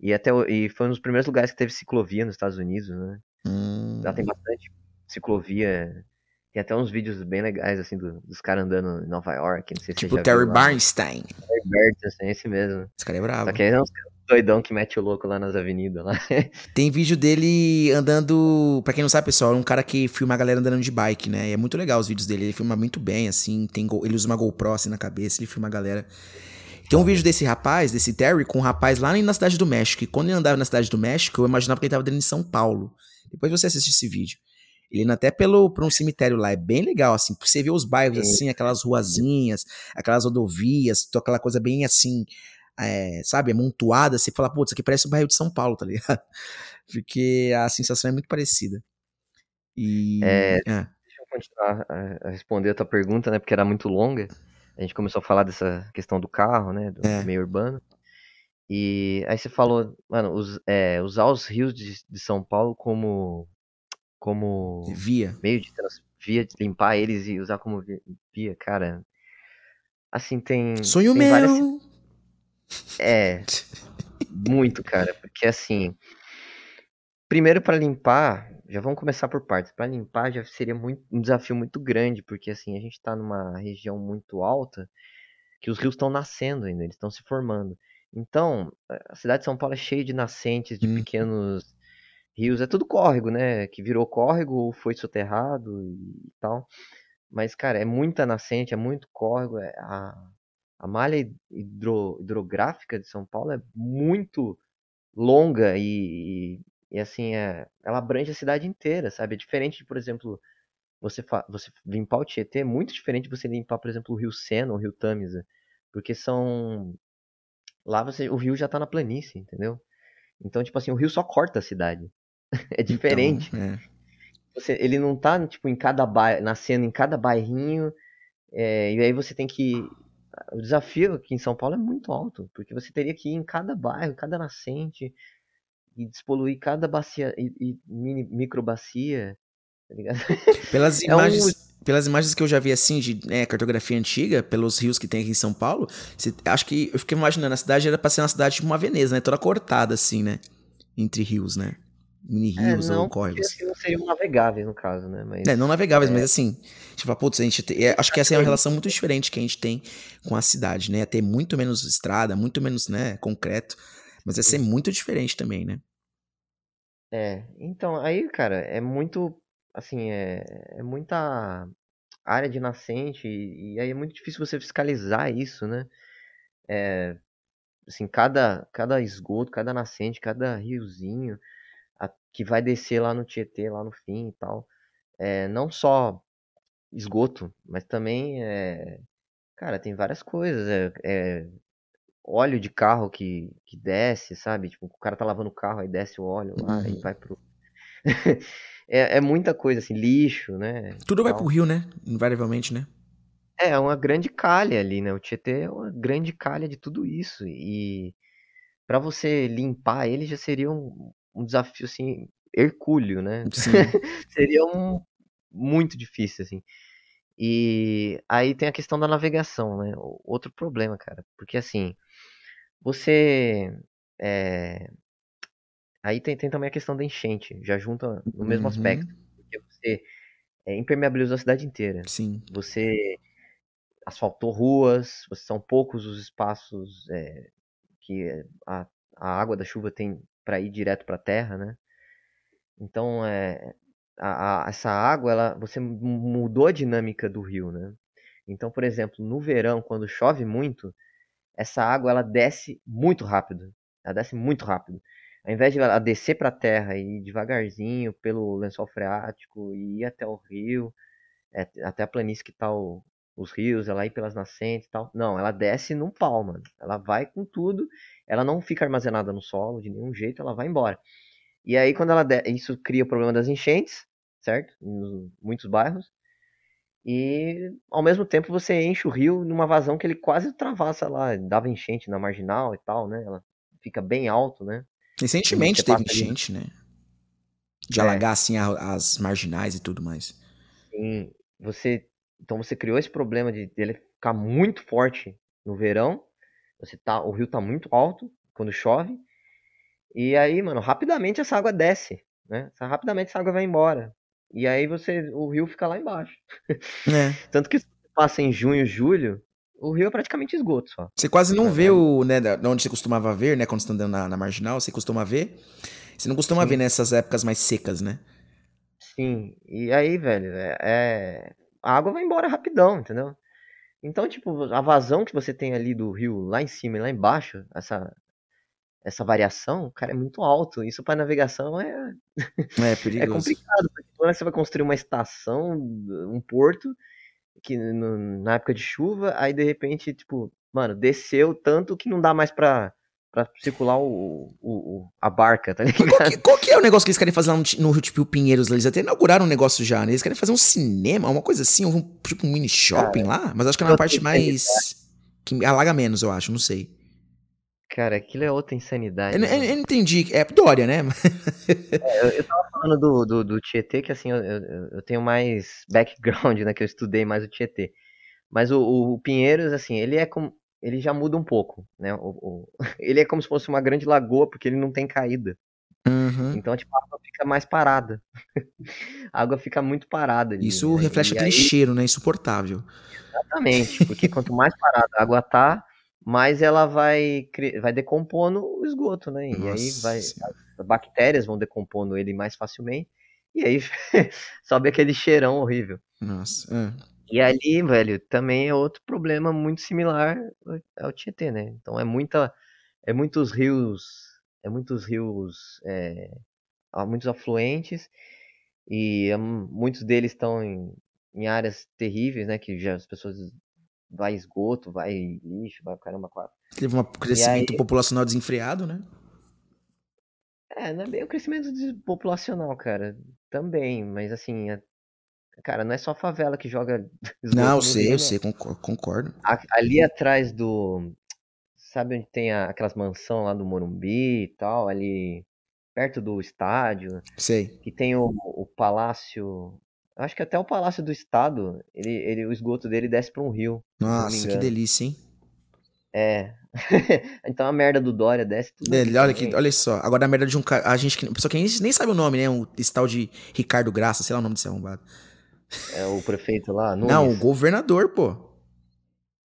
E até e foi um dos primeiros lugares que teve ciclovia nos Estados Unidos, né? Hum. Lá tem bastante ciclovia. Tem até uns vídeos bem legais, assim, do, dos caras andando em Nova York. Não sei tipo se Terry Bernstein. Terry Bernstein, esse mesmo. Esse cara é bravo. Só que aí é uns doidão que mete o louco lá nas avenidas. Lá. Tem vídeo dele andando. Pra quem não sabe, pessoal, é um cara que filma a galera andando de bike, né? E é muito legal os vídeos dele. Ele filma muito bem, assim. Tem go... Ele usa uma GoPro assim na cabeça, ele filma a galera. Tem um vídeo desse rapaz, desse Terry, com um rapaz lá na cidade do México. E quando ele andava na cidade do México, eu imaginava que ele tava dentro de São Paulo. Depois você assiste esse vídeo. Ele indo até pelo, por um cemitério lá, é bem legal, assim, você ver os bairros, assim, aquelas ruazinhas, aquelas rodovias, aquela coisa bem assim, é, sabe, amontoada, você fala, putz, isso aqui parece o bairro de São Paulo, tá ligado? Porque a sensação é muito parecida. E. É, é. Deixa eu continuar a responder a tua pergunta, né? Porque era muito longa. A gente começou a falar dessa questão do carro, né? Do é. meio urbano. E aí você falou, mano, us, é, usar os rios de, de, São Paulo como. como. Via. Meio de via de limpar eles e usar como via, cara. Assim, tem. Sonho tem meu! Várias, é. Muito, cara. Porque assim. Primeiro para limpar, já vamos começar por partes. Para limpar já seria muito, um desafio muito grande, porque assim, a gente está numa região muito alta que os rios estão nascendo ainda, eles estão se formando. Então, a cidade de São Paulo é cheia de nascentes, de hum. pequenos rios, é tudo córrego, né? Que virou córrego ou foi soterrado e tal. Mas, cara, é muita nascente, é muito córrego, é, a, a malha hidro, hidrográfica de São Paulo é muito longa e, e assim, é, ela abrange a cidade inteira, sabe? É diferente de, por exemplo, você, você limpar o Tietê, é muito diferente de você limpar, por exemplo, o Rio Sena ou o Rio Tamisa, porque são... Lá você, o rio já tá na planície, entendeu? Então, tipo assim, o rio só corta a cidade. é então, diferente. Então, é. Você, ele não tá, tipo, em cada bairro, nascendo em cada bairrinho, é, e aí você tem que o desafio aqui em São Paulo é muito alto, porque você teria que ir em cada bairro, cada nascente, e despoluir cada bacia e, e mini, microbacia, tá ligado? Pelas é imagens. Um... Pelas imagens que eu já vi assim de né, cartografia antiga, pelos rios que tem aqui em São Paulo, acho que eu fiquei imaginando, a cidade era pra ser uma cidade tipo uma Veneza, né? Toda cortada assim, né? Entre rios, né? Mini é, rios é, não, ou córregos. Assim não seriam navegáveis, no caso, né? Mas, é, não navegáveis, é... mas assim, tipo, putz, a gente tem, é, acho que essa é uma relação muito diferente que a gente tem com a cidade, né? Ter muito menos estrada, muito menos, né, concreto, mas vai ser muito diferente também, né? É, então, aí, cara, é muito, assim, é, é muita área de nascente e, e aí é muito difícil você fiscalizar isso, né? É, assim, cada, cada esgoto, cada nascente, cada riozinho, que vai descer lá no Tietê, lá no fim e tal. É, não só esgoto, mas também, é, cara, tem várias coisas. É, é, óleo de carro que, que desce, sabe? Tipo, o cara tá lavando o carro, aí desce o óleo lá uhum. e vai pro. é, é, muita coisa, assim, lixo, né? Tudo vai pro rio, né? Invariavelmente, né? É, é uma grande calha ali, né? O Tietê é uma grande calha de tudo isso. E para você limpar ele já seria um, um desafio assim hercúleo, né? Seria um muito difícil assim. E aí tem a questão da navegação, né? Outro problema, cara, porque assim você é... aí tem, tem também a questão da enchente, já junta no mesmo uhum. aspecto, porque você é, impermeabilizou a cidade inteira. Sim. Você asfaltou ruas, são poucos os espaços é, que a, a água da chuva tem para ir direto para a terra, né? Então, é, a, a, essa água, ela, você mudou a dinâmica do rio, né? Então, por exemplo, no verão, quando chove muito, essa água ela desce muito rápido. Ela desce muito rápido. Ao invés de ela descer para a terra e ir devagarzinho pelo lençol freático e ir até o rio, é, até a planície que tá o, os rios, ela ir pelas nascentes e tal. Não, ela desce num pau, mano. Ela vai com tudo, ela não fica armazenada no solo de nenhum jeito, ela vai embora. E aí, quando ela de... isso cria o problema das enchentes, certo? Em muitos bairros. E ao mesmo tempo você enche o rio numa vazão que ele quase travassa lá, dava enchente na marginal e tal, né? Ela fica bem alto, né? Recentemente teve enchente, ali. né? De é. alagar assim as marginais e tudo mais. Sim, você então você criou esse problema de ele ficar muito forte no verão. Você tá, o rio tá muito alto quando chove. E aí, mano, rapidamente essa água desce, né? Rapidamente essa água vai embora. E aí você, o rio fica lá embaixo. É. Tanto que passa em junho, julho, o rio é praticamente esgoto só. Você quase não é, vê o, né, onde você costumava ver, né, quando você tá andando na, na marginal, você costuma ver. Você não costuma Sim. ver nessas épocas mais secas, né? Sim, e aí, velho, é, é, a água vai embora rapidão, entendeu? Então, tipo, a vazão que você tem ali do rio lá em cima e lá embaixo, essa, essa variação, cara, é muito alto. Isso para navegação é, é, é perigoso. é complicado, porque quando você vai construir uma estação, um porto, que no, na época de chuva, aí de repente, tipo, mano, desceu tanto que não dá mais pra, pra circular o, o, a barca, tá ligado? Qual que, qual que, é o negócio que eles querem fazer lá no, no Rio tipo Pinheiros? Eles até inauguraram um negócio já, né? Eles querem fazer um cinema, uma coisa assim, um, tipo um mini shopping Cara, lá, mas acho que é uma parte mais. que alaga menos, eu acho, não sei. Cara, aquilo é outra insanidade. Eu, eu, eu entendi. É Dória, né? é, eu, eu tava falando do, do, do Tietê, que assim, eu, eu, tenho mais background, né? Que eu estudei mais o Tietê. Mas o, o Pinheiros, assim, ele é como ele já muda um pouco, né? O, o, ele é como se fosse uma grande lagoa, porque ele não tem caída. Uhum. Então, tipo, a água fica mais parada. a água fica muito parada. Ali, Isso né? reflete e aquele aí... cheiro, né? Insuportável. Exatamente, porque quanto mais parada a água tá, mais ela vai, vai decompondo o esgoto, né? E Nossa. aí vai, as bactérias vão decompondo ele mais facilmente. E aí sobe aquele cheirão horrível. Nossa. É. E ali, velho, também é outro problema muito similar ao Tietê, né? Então é muita, é muitos rios, é muitos rios, é, há muitos afluentes e é, muitos deles estão em, em áreas terríveis, né? Que já as pessoas vai esgoto, vai lixo, vai caramba quatro. Teve um crescimento aí, populacional desenfreado, né? É, não é bem o crescimento populacional, cara. Também, mas assim, Cara, não é só favela que joga. Não, eu sei, eu sei, concordo. Ali atrás do. Sabe onde tem a, aquelas mansão lá do Morumbi e tal? Ali perto do estádio. Sei. Que tem o, o palácio. Acho que até o Palácio do Estado, ele, ele, o esgoto dele desce para um rio. Nossa, que delícia, hein? É. então a merda do Dória desce tudo. É, olha, que, olha só, agora a merda de um cara. A gente que. Pessoa que nem sabe o nome, né? Um tal de Ricardo Graça, sei lá o nome desse arrombado. É o prefeito lá? Nunes. Não, o governador, pô.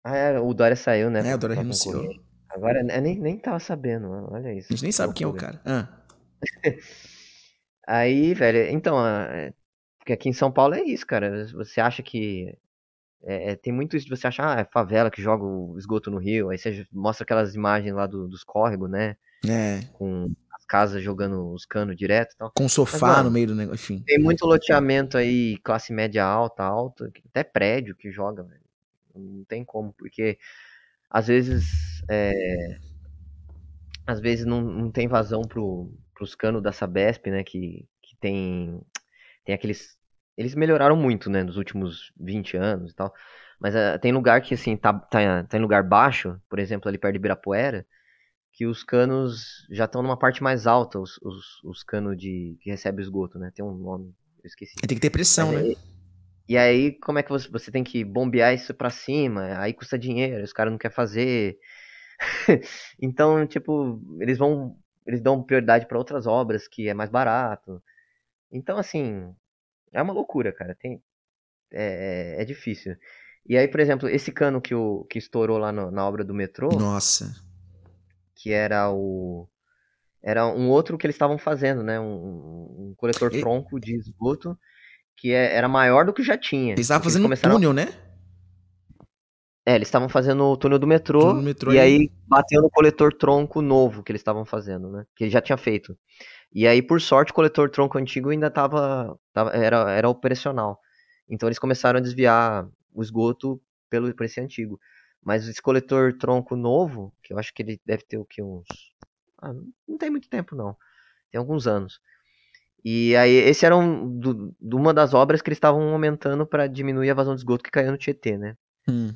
Ah, é, o Dória saiu, né? É, o Dória renunciou. Agora, eu nem, nem tava sabendo, olha isso. A gente nem sabe quem é o cara. Ah. Aí, velho, então, é, porque aqui em São Paulo é isso, cara. Você acha que. É, é, tem muito isso de você achar, ah, é favela que joga o esgoto no rio. Aí você mostra aquelas imagens lá do, dos córregos, né? É. Com casa jogando os canos direto e tal. Com sofá Mas, mano, no meio do negócio, enfim. Tem muito loteamento aí, classe média alta, alta, até prédio que joga, velho. Não tem como, porque às vezes é, às vezes não, não tem vazão pro, pros canos da Sabesp, né, que, que tem tem aqueles eles melhoraram muito, né, nos últimos 20 anos e tal. Mas uh, tem lugar que assim tá, tá, tá em lugar baixo, por exemplo, ali perto de Ibirapuera, que os canos já estão numa parte mais alta, os, os, os canos de que recebe esgoto, né? Tem um nome, eu esqueci. Tem que ter pressão, Mas, né? E aí, como é que você, você tem que bombear isso pra cima? Aí custa dinheiro, os caras não querem fazer. então, tipo, eles vão. Eles dão prioridade para outras obras que é mais barato. Então, assim, é uma loucura, cara. Tem, é, é, é difícil. E aí, por exemplo, esse cano que, o, que estourou lá no, na obra do metrô, Nossa. Que era o. Era um outro que eles estavam fazendo, né? Um, um coletor E- tronco de esgoto que é- era maior do que já tinha. Eles estavam fazendo começaram- túnel, né? É, eles estavam fazendo o túnel do metrô, Túnel do metrô e aí. aí bateu no coletor tronco novo que eles estavam fazendo, né? Que ele já tinha feito. E aí, por sorte, o coletor tronco antigo ainda estava era, era operacional. Então eles começaram a desviar o esgoto pelo por esse antigo. Mas esse coletor tronco novo, que eu acho que ele deve ter o que uns ah, não tem muito tempo não. Tem alguns anos. E aí esse era um, do, de uma das obras que eles estavam aumentando para diminuir a vazão de esgoto que caiu no Tietê, né? Hum.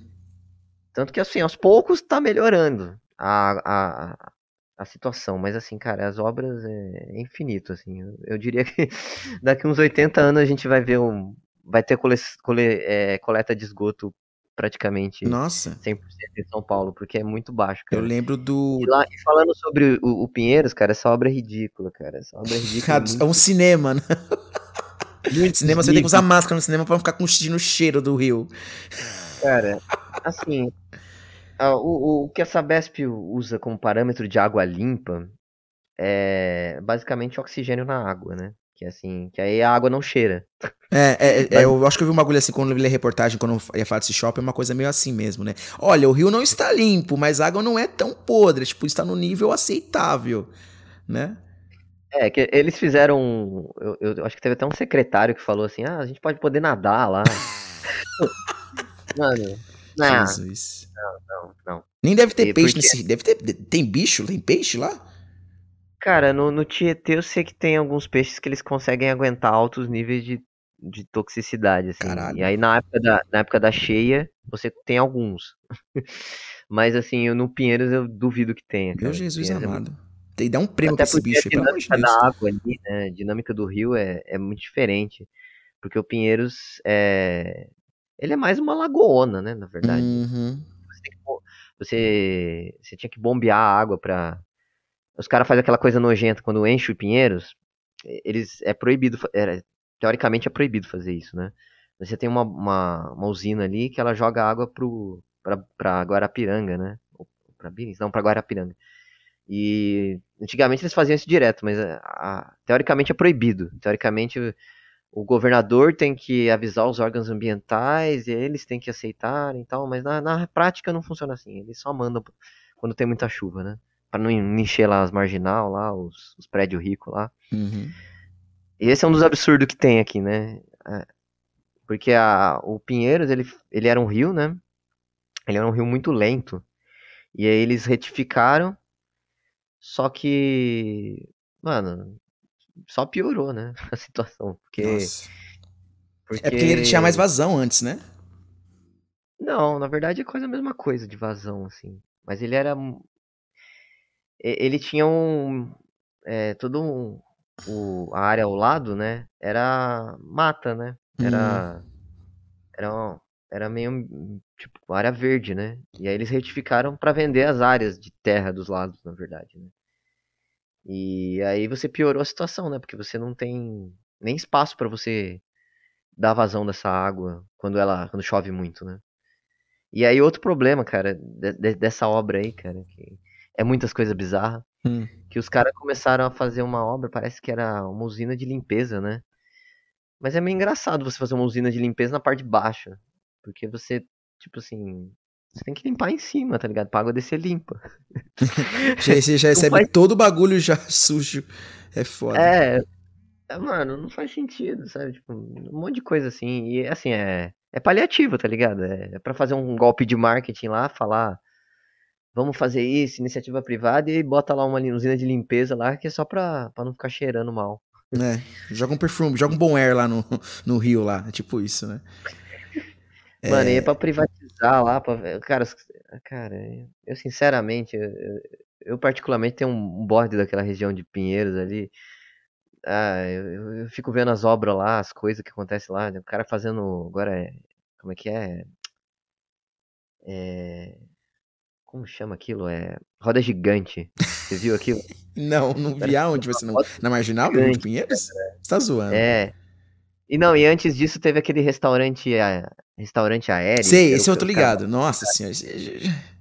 Tanto que, assim, aos poucos tá melhorando a, a, a situação. Mas, assim, cara, as obras é infinito, assim. Eu, eu diria que daqui uns 80 anos a gente vai ver um... Vai ter cole, cole, é, coleta de esgoto praticamente Nossa. 100% em São Paulo, porque é muito baixo, Eu cara. lembro do. E, lá, e falando sobre o, o Pinheiros, cara, essa obra é ridícula, cara. Essa obra é ridícula. Cara, é um cinema, né? muito Cinema você tem que usar máscara no cinema pra não ficar com o cheiro do rio. Cara, assim, o, o que a Sabesp usa como parâmetro de água limpa é basicamente oxigênio na água, né? Que assim, que aí a água não cheira. É, é, é, eu acho que eu vi um bagulho assim quando eu vi a reportagem, quando eu ia falar desse shopping, é uma coisa meio assim mesmo, né? Olha, o rio não está limpo, mas a água não é tão podre, tipo, está no nível aceitável, né? É, que eles fizeram. Eu, eu acho que teve até um secretário que falou assim: ah, a gente pode poder nadar lá. Mano, não, Jesus. não, não. Nem deve ter E peixe porque- nesse. Deve ter. Tem bicho? Tem peixe lá? Cara, no, no Tietê eu sei que tem alguns peixes que eles conseguem aguentar altos níveis de, de toxicidade, assim. Caralho. E aí na época, da, na época da cheia, você tem alguns. Mas assim, eu, no Pinheiros eu duvido que tenha. Meu cara. Jesus Pinheiros é amado. Tem que dar um prêmio Até pra esse bicho a dinâmica da água ali, né? A dinâmica do rio é, é muito diferente. Porque o Pinheiros é. Ele é mais uma lagoona, né? Na verdade. Uhum. Você, você, você tinha que bombear a água pra. Os caras fazem aquela coisa nojenta quando enche o Pinheiros. Eles. É proibido. é, teoricamente é proibido fazer isso, né? Você tem uma, uma, uma usina ali que ela joga água pro, pra, pra Guarapiranga, né? Ou pra Billings? Não, pra Guarapiranga. E antigamente eles faziam isso direto, mas a- a- teoricamente é proibido. Teoricamente o, governador tem que avisar os órgãos ambientais e eles têm que aceitarem e tal, mas na, na prática não funciona assim. Eles só mandam quando tem muita chuva, né? Pra não encher lá as marginal, lá, os, os prédios ricos lá. Uhum. E esse é um dos absurdos que tem aqui, né? É, Porque a, o Pinheiros, ele, ele era um rio, né? Ele era um rio muito lento. E aí eles retificaram, só que, mano, só piorou, né? A situação. Porque, Nossa. porque... É porque ele tinha mais vazão antes, né? Não, na verdade é quase a mesma coisa de vazão, assim. Mas ele era. Ele tinha um. É, todo um. O, a área ao lado, né? Era mata, né? Era. Era, um- era meio. hum, Tipo, área verde, né? E aí eles retificaram pra vender as áreas de terra dos lados, na verdade, né? E aí você piorou a situação, né? Porque você não tem nem espaço pra você dar vazão dessa água quando ela quando chove muito, né? E aí outro problema, cara, de- dessa obra aí, cara, que é muitas coisas bizarras, Hum. que os caras começaram a fazer uma obra, parece que era uma usina de limpeza, né? Mas é meio engraçado você fazer uma usina de limpeza na parte de baixo, porque você, tipo assim, você tem que limpar em cima, tá ligado? Pra água descer limpa. Já, você já recebe faz- todo o bagulho já sujo. É foda. É, é, mano, não faz sentido, sabe? Tipo, um monte de coisa assim. E assim, é, é paliativo, tá ligado? É, é pra fazer um golpe de marketing lá, falar. Vamos fazer isso, iniciativa privada, e bota lá uma usina de limpeza lá, que é só pra, pra não ficar cheirando mal. É, joga um perfume, joga um bom air lá no, no rio lá. É tipo isso, né? Mano, e é pra privatizar lá, pra, cara, cara, eu sinceramente, eu, eu- particularmente tenho um bode daquela região de Pinheiros ali. Ah, eu, eu- fico vendo as obras lá, as coisas que acontecem lá, o cara fazendo, agora é, como é que é? É, como chama aquilo? É, roda gigante. Você viu aquilo? Não, não vi aonde você não. Na marginal, de Pinheiros? Você tá zoando. É. E não, e antes disso teve aquele restaurante, a, restaurante aéreo. Sei, que esse eu o tô cara- ligado. Nossa senhora.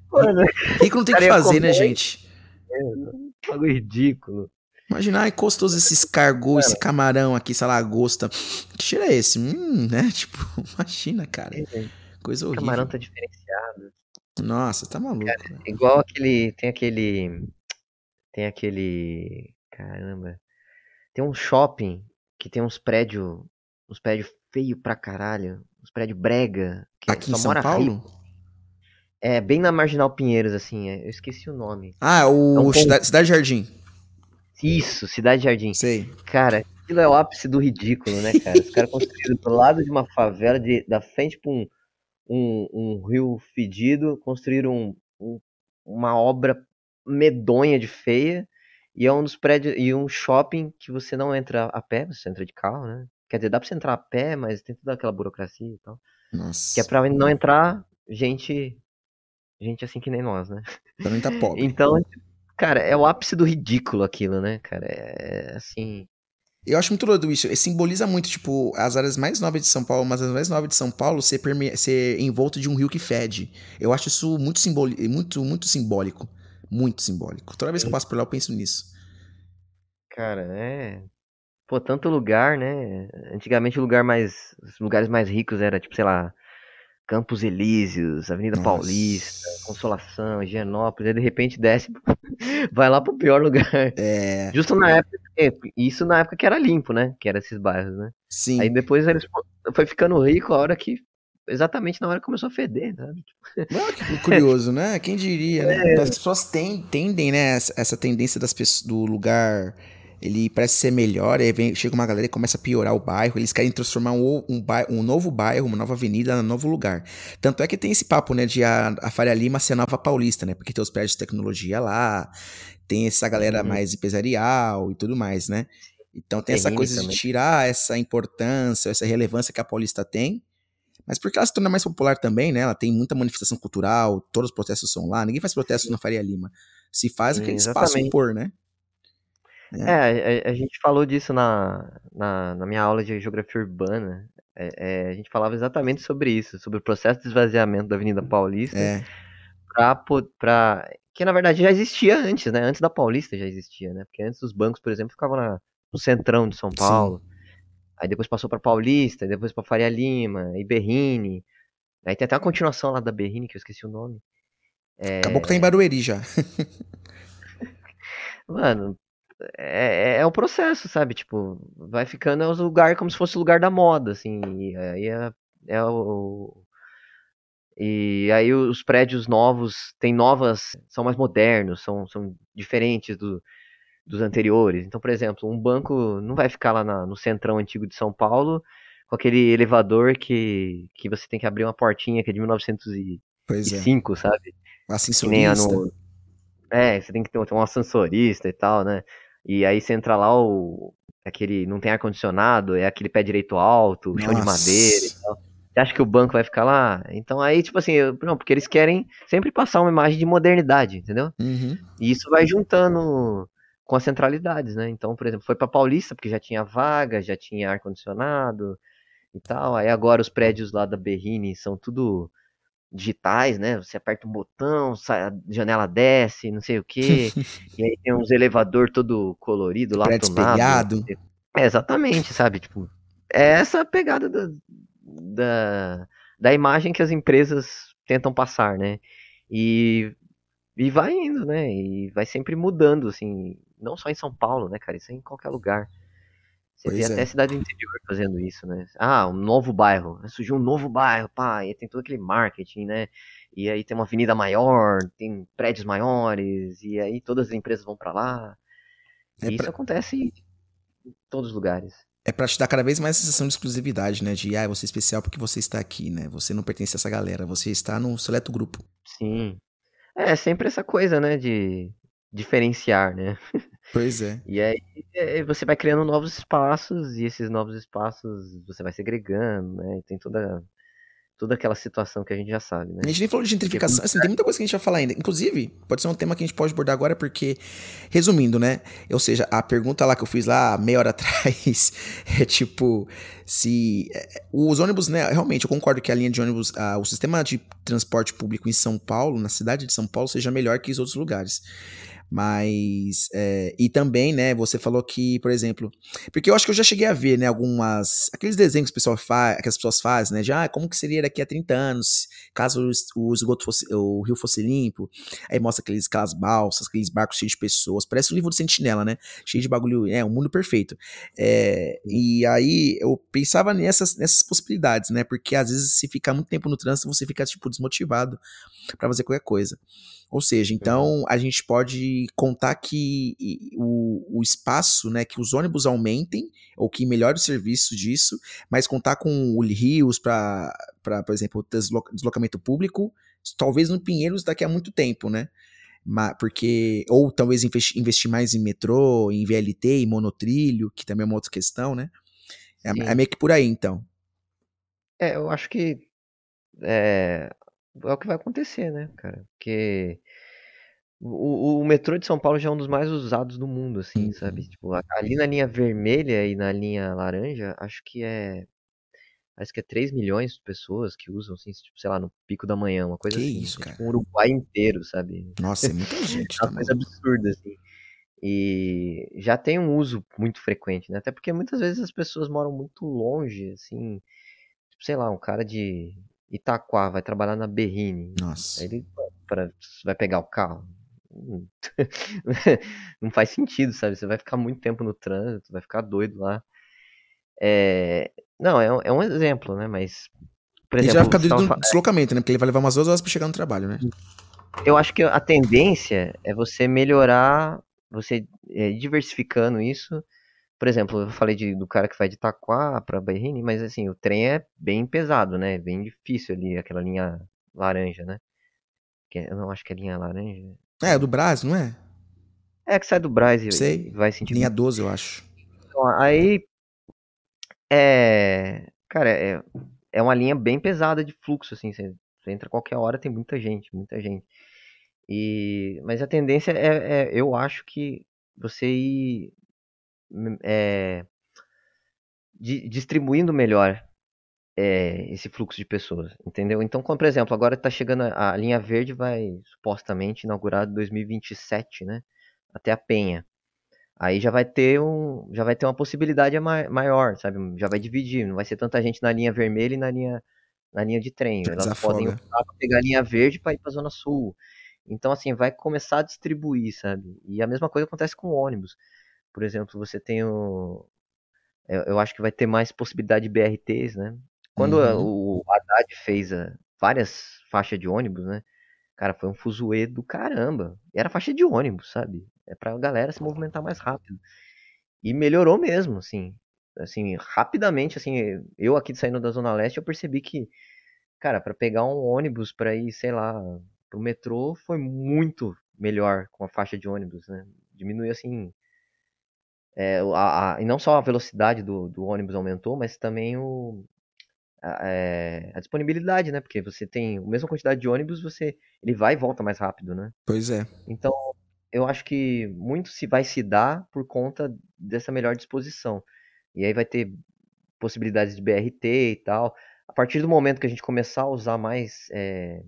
Mano, Rico não tem o que Cara, fazer, né, gente? um bagulho ridículo. Imagina, ai, gostoso esse escargot, esse camarão aqui, essa lagosta. Que cheiro é esse? Hum, né? Tipo, imagina, cara. Coisa O horrível. camarão tá diferenciado. Nossa, tá maluco. velho. Igual aquele. Tem aquele. Tem aquele. Caramba. Tem um shopping que tem uns prédios. Uns prédios feios pra caralho. Uns prédios brega. Que Aqui em São mora Paulo? rico. É, bem na Marginal Pinheiros, assim. é, eu esqueci o nome. Ah, o É um Cidade, Cidade Jardim. Isso, Cidade Jardim. Sei. Cara, aquilo é o ápice do ridículo, né, cara? Os caras construíram do lado de uma favela, de, da frente pra um, um, um rio fedido, construíram um- um- uma obra medonha de feia, e é um dos prédios, e um shopping que você não entra a pé, você entra de carro, né? Quer dizer, dá pra você entrar a pé, mas tem toda aquela burocracia e tal. Nossa. Que é pra não entrar gente, gente assim que nem nós, né? Pra tá pobre. Então, cara, é o ápice do ridículo aquilo, né, cara? É assim... Eu acho muito doido isso. Simboliza muito, tipo, as áreas mais nobres de São Paulo, mas as mais nobres de São Paulo ser, perme... ser envolto de um rio que fede. Eu acho isso muito, simboli... muito, muito simbólico. Muito simbólico. Toda vez que eu passo por lá, eu penso nisso. Cara, é. Pô, tanto lugar, né? Antigamente o lugar mais. Os lugares mais ricos era, tipo, sei lá, Campos Elíseos, Avenida Nossa. Paulista, Consolação, Higienópolis, aí de repente desce, vai lá pro pior lugar. É. Justo na época. é, Isso na época que era limpo, né? Que era esses bairros, né? Sim. Aí depois eles fo- foi ficando rico a hora que. Exatamente na hora que começou a feder, sabe? Olha que curioso, né? Quem diria, né? As pessoas ten- tendem, né? Essa, essa tendência das pessoas, do lugar. Ele parece ser melhor, aí vem, chega uma galera e começa a piorar o bairro. Eles querem transformar um, um, bai- um novo bairro, uma nova avenida, num novo lugar. Tanto é que tem esse papo, né? De a, a Faria Lima ser a nova paulista, né? Porque tem os prédios de tecnologia lá, tem essa galera Uhum. mais empresarial e tudo mais, né? Então tem essa coisa de também. tirar essa importância, essa relevância que a Paulista tem. Mas porque ela se torna mais popular também, né? Ela tem muita manifestação cultural, todos os protestos são lá. Ninguém faz protesto na Faria Lima. Se faz aquele espaço exatamente. por, né? É, a, a gente falou disso na, na, na minha aula de geografia urbana. É, é, a gente falava exatamente sobre isso, sobre o processo de esvaziamento da Avenida Paulista, É. pra, pra, que na verdade já existia antes, né? Antes da Paulista já existia, né? Porque antes os bancos, por exemplo, ficavam na- no centrão de São Sim. Paulo. Aí depois passou pra Paulista, depois pra Faria Lima, e Berrini. Aí tem até uma continuação lá da Berrini, que eu esqueci o nome. Acabou que tá em Barueri já. Mano, é, é, é o processo, sabe? Tipo, vai ficando é os lugares como se fosse o lugar da moda, assim. E aí é, é o. E aí os prédios novos têm novas. são mais modernos, são, são diferentes do, dos anteriores. Então, por exemplo, um banco não vai ficar lá na- no centrão antigo de São Paulo com aquele elevador que, que você tem que abrir uma portinha que é de 1905, Pois é. sabe? Nem Ascensorista. no. É, você tem que ter um ascensorista e tal, né? E aí você entra lá, o. Aquele. Não tem ar-condicionado, é aquele pé direito alto, chão de madeira e tal. Você acha que o banco vai ficar lá? Então aí, tipo assim, eu- não, porque eles querem sempre passar uma imagem de modernidade, entendeu? Uhum. E isso vai juntando com as centralidades, né? Então, por exemplo, foi pra Paulista, porque já tinha vaga, já tinha ar-condicionado e tal. Aí agora os prédios lá da Berrini são tudo digitais, né? Você aperta um botão, sai, a janela desce, não sei o quê. e aí tem uns elevador todo colorido lá espelhado. É, exatamente, sabe? Tipo, é essa a pegada da, da, da imagem que as empresas tentam passar, né? E, e vai indo, né? E vai sempre mudando, assim, não só em São Paulo, né, cara? Isso é em qualquer lugar. Você Pois vê é. até cidade do interior fazendo isso, né? Ah, um novo bairro. Surgiu um novo bairro, pá, e tem todo aquele marketing, né? E aí tem uma avenida maior, tem prédios maiores, e aí todas as empresas vão pra lá. É e isso pra- acontece em todos os lugares. É pra te dar cada vez mais a sensação de exclusividade, né? De, ah, você é especial porque você está aqui, né? Você não pertence a essa galera, você está num seleto grupo. Sim. É sempre essa coisa, né, de diferenciar, né? Pois é. E aí é, você vai criando novos espaços e esses novos espaços você vai segregando, né? E tem toda toda aquela situação que a gente já sabe, né? A gente nem falou de gentrificação, assim, tem muita coisa que a gente vai falar ainda. Inclusive, pode ser um tema que a gente pode abordar agora, porque, resumindo, né? Ou seja, a pergunta lá que eu fiz lá meia hora atrás é tipo, se. É, os ônibus, né? Realmente, eu concordo que a linha de ônibus, a, o sistema de transporte público em São Paulo, na cidade de São Paulo, seja melhor que os outros lugares. Mas. É, e também, né, você falou que, por exemplo. Porque eu acho que eu já cheguei a ver, né, algumas. Aqueles desenhos que, o pessoal faz, que as pessoas fazem, né? De ah, como que seria daqui a 30 anos, caso o, esgoto fosse. o rio fosse limpo. Aí mostra aqueles, aquelas balsas, aqueles barcos cheios de pessoas. Parece o livro do Sentinela, né? Cheio de bagulho. É, um mundo perfeito. É, e aí eu pensava nessas, nessas possibilidades, né? Porque às vezes, se ficar muito tempo no trânsito, você fica, tipo, desmotivado para fazer qualquer coisa. Ou seja, então a gente pode contar que o, o espaço, né, que os ônibus aumentem, ou que melhore o serviço disso, mas contar com o rios para, por exemplo, deslocamento público, talvez no Pinheiros daqui a muito tempo, né? Porque, ou talvez investir mais em metrô, em VLT, em monotrilho, que também é uma outra questão, né? É, é meio que por aí, então. É, eu acho que é, é o que vai acontecer, né, cara? Porque o, o, metrô de São Paulo já é um dos mais usados do mundo, assim, uhum. sabe? Tipo, ali na linha vermelha e na linha laranja, acho que é. Acho que é 3 milhões de pessoas que usam, assim, tipo, sei lá, no pico da manhã, uma coisa que assim. isso, é. Tipo, um Uruguai inteiro, sabe? Nossa, é muita gente. é uma coisa absurda, assim. E já tem um uso muito frequente, né? Até porque muitas vezes as pessoas moram muito longe, assim. Tipo, sei lá, um cara de Itaquá vai trabalhar na Berrine. Nossa. Aí ele pra, vai pegar o carro. Não faz sentido, sabe? Você vai ficar muito tempo no trânsito, vai ficar doido lá. É... Não, é, é um exemplo, né? Mas. Por exemplo, ele vai ficar doido no deslocamento, né? Porque ele vai levar umas duas horas pra chegar no trabalho, né? Eu acho que a tendência é você melhorar, você é, diversificando isso por exemplo, eu falei de, do cara que vai de Itaquá para Berrini, mas assim, o trem é bem pesado, né? Bem difícil ali, aquela linha laranja, né? Que é, eu não acho que é linha laranja. É, do Brás, não é? É, que sai do Brás e, Sei. vai sentindo. Linha 12, eu acho. Então, aí. É. Cara, é, é uma linha bem pesada de fluxo, assim. Você, você entra qualquer hora, tem muita gente, muita gente. E, mas a tendência é, é, eu acho que você ir é, di, distribuindo melhor é, esse fluxo de pessoas, entendeu? Então, como, por exemplo, agora está chegando a, a, linha verde, vai supostamente inaugurar em 2027, né? Até a Penha. Aí já vai ter um, já vai ter uma possibilidade maior, sabe? Já vai dividir, não vai ser tanta gente na linha vermelha e na linha na linha de trem. Elas Desafoga. podem optar pegar a linha verde para ir para a zona sul. Então, assim, vai começar a distribuir, sabe? E a mesma coisa acontece com o ônibus. Por exemplo, você tem o. Eu, eu acho que vai ter mais possibilidade de BRTs, né? Quando uhum. o Haddad fez a, várias faixas de ônibus, né? Cara, foi um fuzuê do caramba. Era faixa de ônibus, sabe? É pra galera se movimentar mais rápido. E melhorou mesmo, assim. Assim, rapidamente, assim, eu aqui saindo da Zona Leste, eu percebi que, cara, para pegar um ônibus para ir, sei lá, pro metrô foi muito melhor com a faixa de ônibus, né? Diminuiu, assim, é, a, a, e não só a velocidade do, do ônibus aumentou, mas também o, a, é, a, disponibilidade, né? Porque você tem a mesma quantidade de ônibus, você ele vai e volta mais rápido, né? Pois é. Então, eu acho que muito se vai se dar por conta dessa melhor disposição. E aí vai ter possibilidades de BRT e tal. A partir do momento que a gente começar a usar mais. É,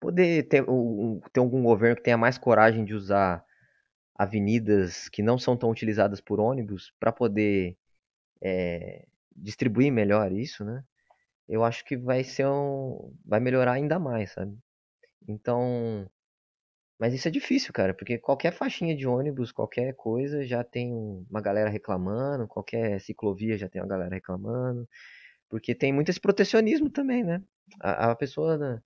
poder ter, um, ter algum governo que tenha mais coragem de usar avenidas que não são tão utilizadas por ônibus para poder é, distribuir melhor isso, né? Eu acho que vai ser um, vai melhorar ainda mais, sabe? Então, mas isso é difícil, cara, porque qualquer faixinha de ônibus, qualquer coisa já tem uma galera reclamando, qualquer ciclovia já tem uma galera reclamando, porque tem muito esse protecionismo também, né? A, a pessoa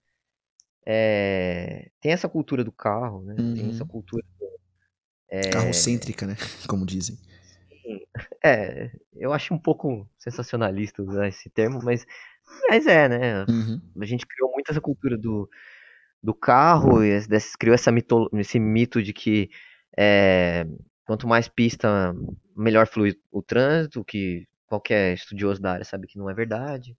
é, tem essa cultura do carro, né? Uhum. Tem essa uhum. cultura é... Carrocêntrica, né? Como dizem. É, eu acho um pouco sensacionalista usar esse termo, mas, mas é, né? Uhum. A gente criou muito essa cultura do, do carro, e criou essa mito, esse mito de que é, quanto mais pista, melhor flui o trânsito, que qualquer estudioso da área sabe que não é verdade.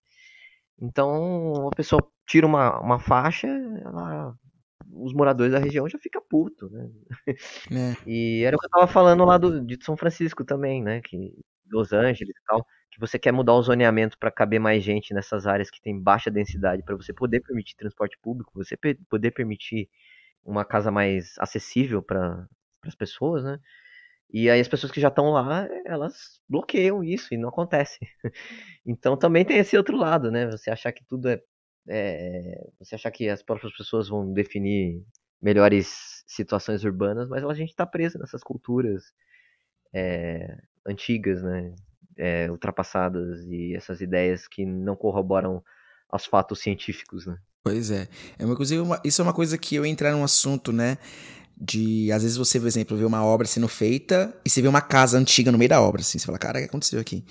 Então, a pessoa tira uma, uma faixa, ela, os moradores da região já ficam puto, né? É. E era o que eu tava falando lá do, de São Francisco também, né? Que Los Angeles e tal, que você quer mudar o zoneamento para caber mais gente nessas áreas que tem baixa densidade, para você poder permitir transporte público, você poder permitir uma casa mais acessível para as pessoas, né? E aí as pessoas que já estão lá, elas bloqueiam isso e não acontece. então também tem esse outro lado, né? Você achar que tudo é, é, você achar que as próprias pessoas vão definir melhores situações urbanas, mas a gente está preso nessas culturas é, antigas, né? É, ultrapassadas e essas ideias que não corroboram aos fatos científicos, né? Pois é. é inclusive, uma, isso é uma coisa que eu entrar num assunto, né? De, às vezes você, por exemplo, vê uma obra sendo feita e você vê uma casa antiga no meio da obra, assim. Você fala, cara, o que aconteceu aqui?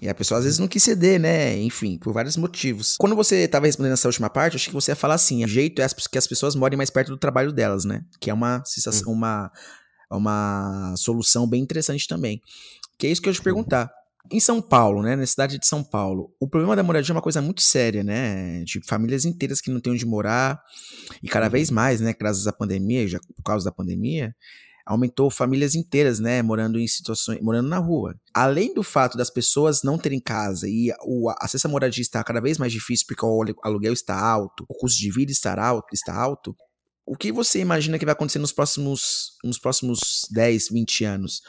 E a pessoa às vezes não quis ceder, né? Enfim, por vários motivos. Quando você estava respondendo essa última parte, eu achei que você ia falar assim: o jeito é que as pessoas morem mais perto do trabalho delas, né? Que é uma, sensação, hum. uma, uma solução bem interessante também. Que é isso que eu ia te perguntar em São Paulo, né, na cidade de São Paulo, o problema da moradia é uma coisa muito séria, né? De famílias inteiras que não têm onde morar. E cada vez uhum. mais, né, graças à pandemia, já por causa da pandemia, aumentou famílias inteiras, né, morando em situações, morando na rua. Além do fato das pessoas não terem casa e o acesso à moradia está cada vez mais difícil porque o aluguel está alto, o custo de vida está alto, está alto. O que você imagina que vai acontecer nos próximos, nos próximos 10, 20 anos?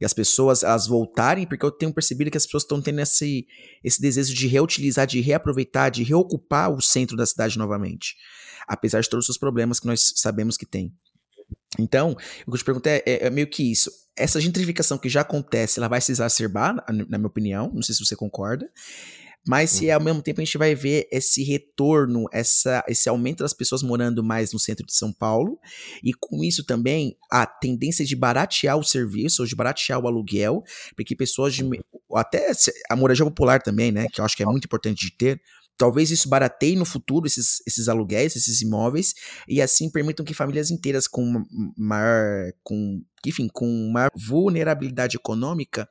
e as pessoas elas voltarem, porque eu tenho percebido que as pessoas estão tendo esse, esse desejo de reutilizar, de reaproveitar, de reocupar o centro da cidade novamente, apesar de todos os problemas que nós sabemos que tem. Então, o que eu te pergunto é, é, é meio que isso. Essa gentrificação que já acontece, ela vai se exacerbar, na, na minha opinião, não sei se você concorda, mas se ao uhum. mesmo tempo a gente vai ver esse retorno, essa, esse aumento das pessoas morando mais no centro de São Paulo, e com isso também a tendência de baratear o serviço, ou de baratear o aluguel, porque pessoas de. Até a moradia popular também, né? Que eu acho que é muito importante de ter. Talvez isso barateie no futuro esses, esses aluguéis, esses imóveis, e assim permitam que famílias inteiras com maior. com, enfim, com maior vulnerabilidade econômica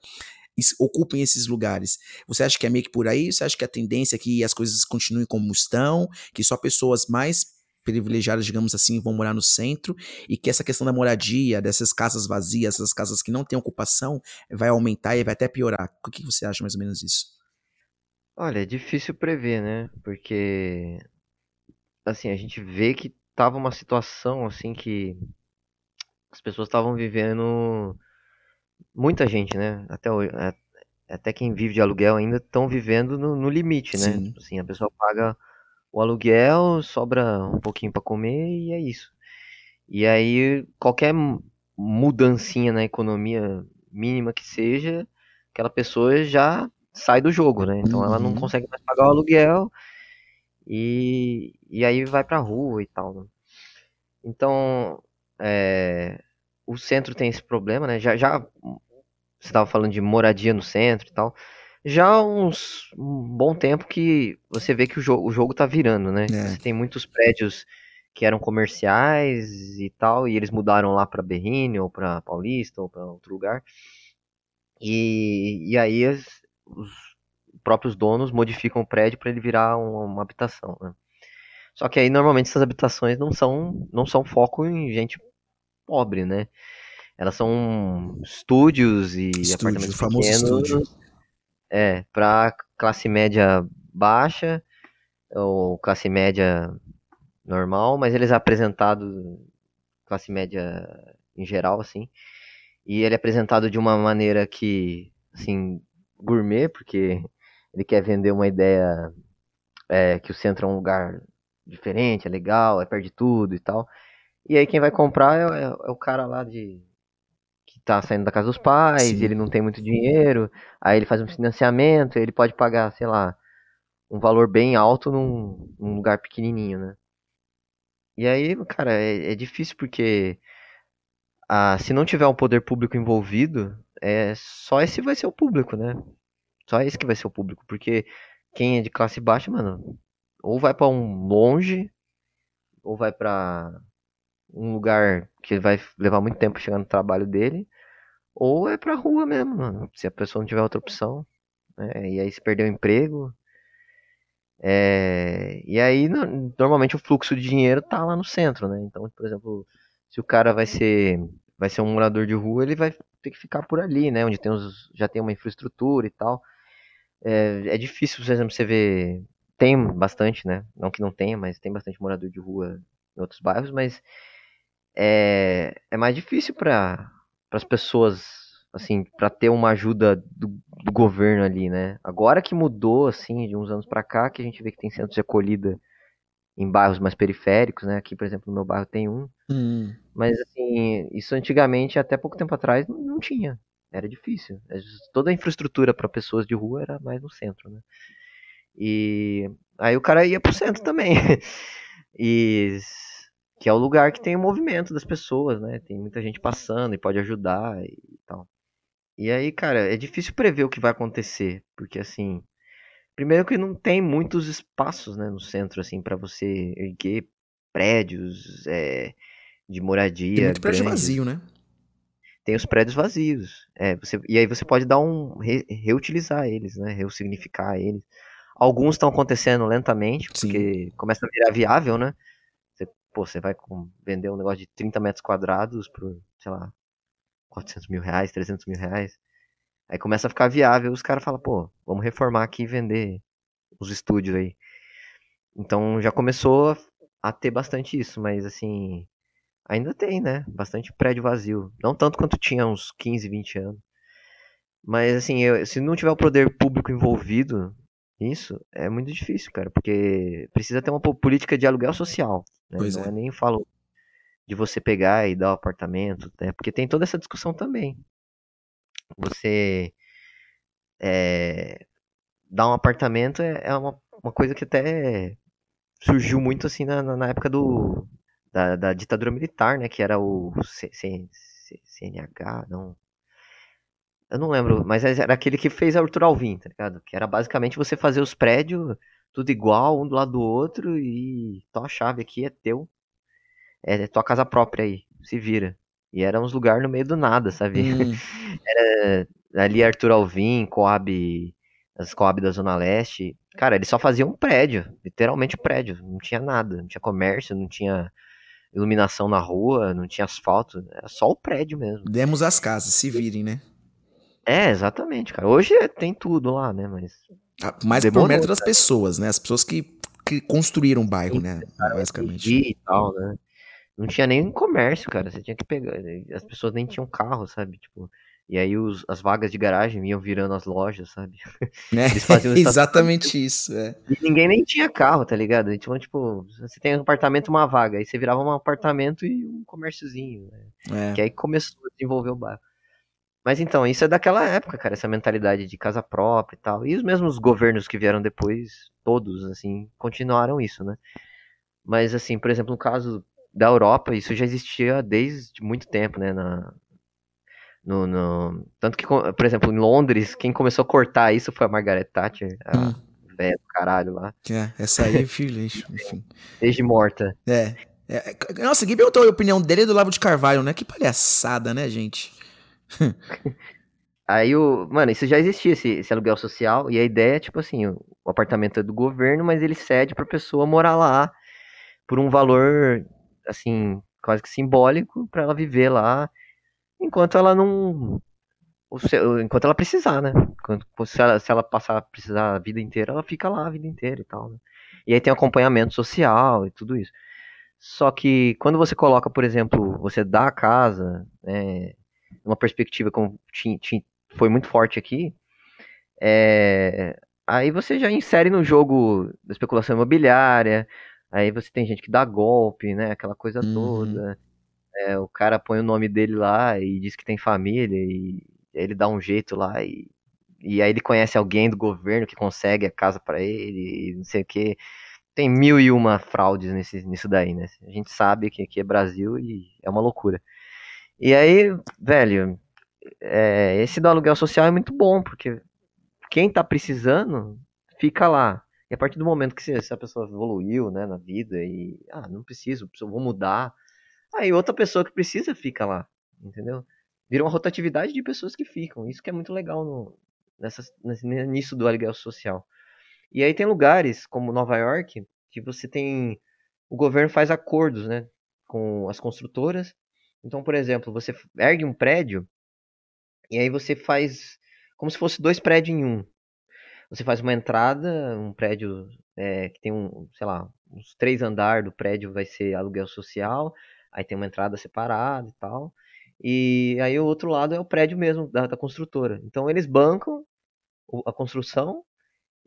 ocupem esses lugares. Você acha que é meio que por aí? Você acha que a tendência é que as coisas continuem como estão, que só pessoas mais privilegiadas, digamos assim, vão morar no centro e que essa questão da moradia, dessas casas vazias, essas casas que não têm ocupação, vai aumentar e vai até piorar. O que você acha mais ou menos disso? Olha, é difícil prever, né? Porque assim, a gente vê que tava uma situação assim que as pessoas estavam vivendo muita gente, né? Até, até quem vive de aluguel ainda estão vivendo no, no, limite, né? Tipo assim, a pessoa paga o aluguel, sobra um pouquinho para comer e é isso. E aí qualquer mudancinha na economia mínima que seja, aquela pessoa já sai do jogo, né? Então uhum. ela não uhum. consegue mais pagar o aluguel e, e aí vai pra rua e tal. Né? Então, é, o centro tem esse problema, né? Já, já você estava falando de moradia no centro e tal. Já há uns um bom tempo que você vê que o jogo, o jogo tá virando, né? É. Você tem muitos prédios que eram comerciais e tal, e eles mudaram lá para Berrini ou para Paulista ou para outro lugar. E, e aí os próprios donos modificam o prédio para ele virar uma, uma habitação, né? Só que aí normalmente essas habitações não são não são foco em gente pobre, né? Elas são estúdios e Estúdio, apartamentos pequenos. Estúdio. É, para classe média baixa ou classe média normal, mas eles é apresentado classe média em geral, assim. E ele é apresentado de uma maneira que, assim, gourmet, porque ele quer vender uma ideia é, que o centro é um lugar diferente, é legal, é perto de tudo e tal. E aí quem vai comprar é, é, é o cara lá de que tá saindo da casa dos pais, Sim. ele não tem muito dinheiro, aí ele faz um financiamento, ele pode pagar, sei lá, um valor bem alto num, num lugar pequenininho, né? E aí, cara, é, é difícil porque ah, se não tiver um poder público envolvido, é só esse vai ser o público, né? Só esse que vai ser o público, porque quem é de classe baixa, mano, ou vai para um longe, ou vai para um lugar que vai levar muito tempo chegando no trabalho dele, ou é pra rua mesmo, mano. Se a pessoa não tiver outra opção. Né? E aí se perder o emprego. É, e aí, no, normalmente o fluxo de dinheiro tá lá no centro, né? Então, por exemplo, se o cara vai ser vai ser um morador de rua, ele vai ter que ficar por ali, né? Onde tem os, já tem uma infraestrutura e tal. É, é difícil, por exemplo, você ver. Tem bastante, né? Não que não tenha, mas tem bastante morador de rua em outros bairros, mas é, é mais difícil para as pessoas, assim, para ter uma ajuda do, do, governo ali, né? Agora que mudou, assim, de uns anos para cá, que a gente vê que tem centros de acolhida em bairros mais periféricos, né? Aqui, por exemplo, no meu bairro tem um. Hum. Mas, assim, isso antigamente, até pouco tempo atrás, não, não tinha. Era difícil. Toda a infraestrutura para pessoas de rua era mais no centro, né? E aí o cara ia pro centro também. e que é o lugar que tem o movimento das pessoas, né? Tem muita gente passando e pode ajudar e tal. E aí, cara, é difícil prever o que vai acontecer, porque assim, Primeiro que não tem muitos espaços né, no centro, assim, para você erguer prédios é, de moradia. Tem muito prédio vazio, né? Tem os prédios vazios. É, você, e aí você pode dar um. Re, reutilizar eles, né? Ressignificar eles. Alguns estão acontecendo lentamente, porque Sim. começa a virar viável, né? Você, pô, você vai vender um negócio de 30 metros quadrados por, sei lá, 400 mil reais, 300 mil reais. Aí começa a ficar viável, os caras falam, pô, vamos reformar aqui e vender os estúdios aí. Então já começou a ter bastante isso, mas assim, ainda tem, né? Bastante prédio vazio. Não tanto quanto tinha uns 15, 20 anos. Mas assim, eu, se não tiver o poder público envolvido nisso, é muito difícil, cara, porque precisa ter uma política de aluguel social. Né? Pois não é. é nem falo de você pegar e dar o um apartamento, né? Porque tem toda essa discussão também você é, dar um apartamento é, é, uma, uma coisa que até surgiu muito assim na, na época do, da, da, ditadura militar, né? Que era o C, C, C, CNH, não. Eu não lembro, mas era aquele que fez a Arthur Alvim, tá ligado? Que era basicamente você fazer os prédios tudo igual, um do lado do outro, e tua chave aqui é teu. É tua casa própria aí, se vira. E era uns lugares no meio do nada, sabe? Hum. Era ali Arthur Alvim, Coab, as Coab da Zona Leste. Cara, eles só faziam um prédio, literalmente um prédio. Não tinha nada, não tinha comércio, não tinha iluminação na rua, não tinha asfalto. Era só o prédio mesmo. Demos as casas, se virem, né? É, exatamente, cara. Hoje tem tudo lá, né? Mas. Ah, mas por mérito das pessoas, né? As pessoas que, que construíram o bairro, Sim, né? Basicamente. E tal, né? Não tinha nem comércio, cara. Você tinha que pegar. As pessoas nem tinham carro, sabe? Tipo. E aí os, as vagas de garagem iam virando as lojas, sabe? É, Eles faziam exatamente isso, é. E ninguém nem tinha carro, tá ligado? Então, tipo, você tem um apartamento uma vaga, aí você virava um apartamento e um comérciozinho, né? É. Que aí começou a desenvolver o bairro. Mas então, isso é daquela época, cara, essa mentalidade de casa própria e tal. E os mesmos governos que vieram depois, todos, assim, continuaram isso, né? Mas, assim, por exemplo, no caso da Europa, isso já existia desde muito tempo, né? Na, no, no, tanto que, por exemplo, em Londres, quem começou a cortar isso foi a Margaret Thatcher, a hum. velha do caralho lá. É, essa aí, filho, enfim. Desde morta. É. é. Nossa, quem perguntou a opinião dele do Lavo de Carvalho, né? Que palhaçada, né, gente? Aí o. Mano, isso já existia, esse, esse, aluguel social. E a ideia é, tipo assim, o, o apartamento é do governo, mas ele cede pra pessoa morar lá por um valor assim, quase que simbólico para ela viver lá enquanto ela não enquanto ela precisar, né? Se ela, se ela passar a precisar a vida inteira, ela fica lá a vida inteira e tal, né? E aí tem acompanhamento social e tudo isso. Só que quando você coloca, por exemplo, você dá a casa, né, uma perspectiva como foi muito forte aqui, é, aí você já insere no jogo da especulação imobiliária, Aí você tem gente que dá golpe, né? Aquela coisa uhum. toda. É, o cara põe o nome dele lá e diz que tem família e ele dá um jeito lá e, e aí ele conhece alguém do governo que consegue a casa para ele, não sei o que. Tem mil e uma fraudes nesse, nisso daí, né? A gente sabe que aqui é Brasil e é uma loucura. E aí, velho, é, esse do aluguel social é muito bom, porque quem tá precisando fica lá. E a partir do momento que essa pessoa evoluiu, né, na vida e, ah, não preciso, vou mudar, aí outra pessoa que precisa fica lá, entendeu? Vira uma rotatividade de pessoas que ficam. Isso que é muito legal no, nessa, nisso do aluguel social. E aí tem lugares, como Nova York, que você tem. O governo faz acordos, né? Com as construtoras. Então, por exemplo, você ergue um prédio e aí você faz como se fosse dois prédios em um. Você faz uma entrada, um prédio é, que tem um, sei lá, uns três andares do prédio vai ser aluguel social, aí tem uma entrada separada e tal. E aí o outro lado é o prédio mesmo da, da construtora. Então eles bancam a construção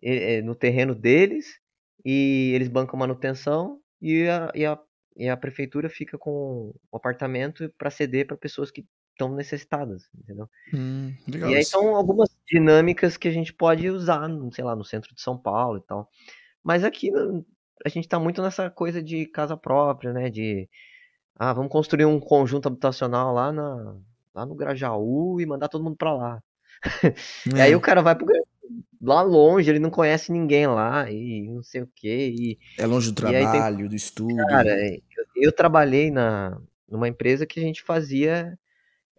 é, no terreno deles e eles bancam manutenção e a, e a, e a prefeitura fica com o apartamento para ceder para pessoas que estão necessitadas, entendeu? Hum, e aí são algumas dinâmicas que a gente pode usar, sei lá, no centro de São Paulo e tal. Mas aqui a gente está muito nessa coisa de casa própria, né? De ah, vamos construir um conjunto habitacional lá, na, lá no Grajaú e mandar todo mundo para lá. É. e aí é. o cara vai pro lá longe, ele não conhece ninguém lá e não sei o que. é longe do trabalho, tem... do estudo. Cara, eu, eu, trabalhei na, numa empresa que a gente fazia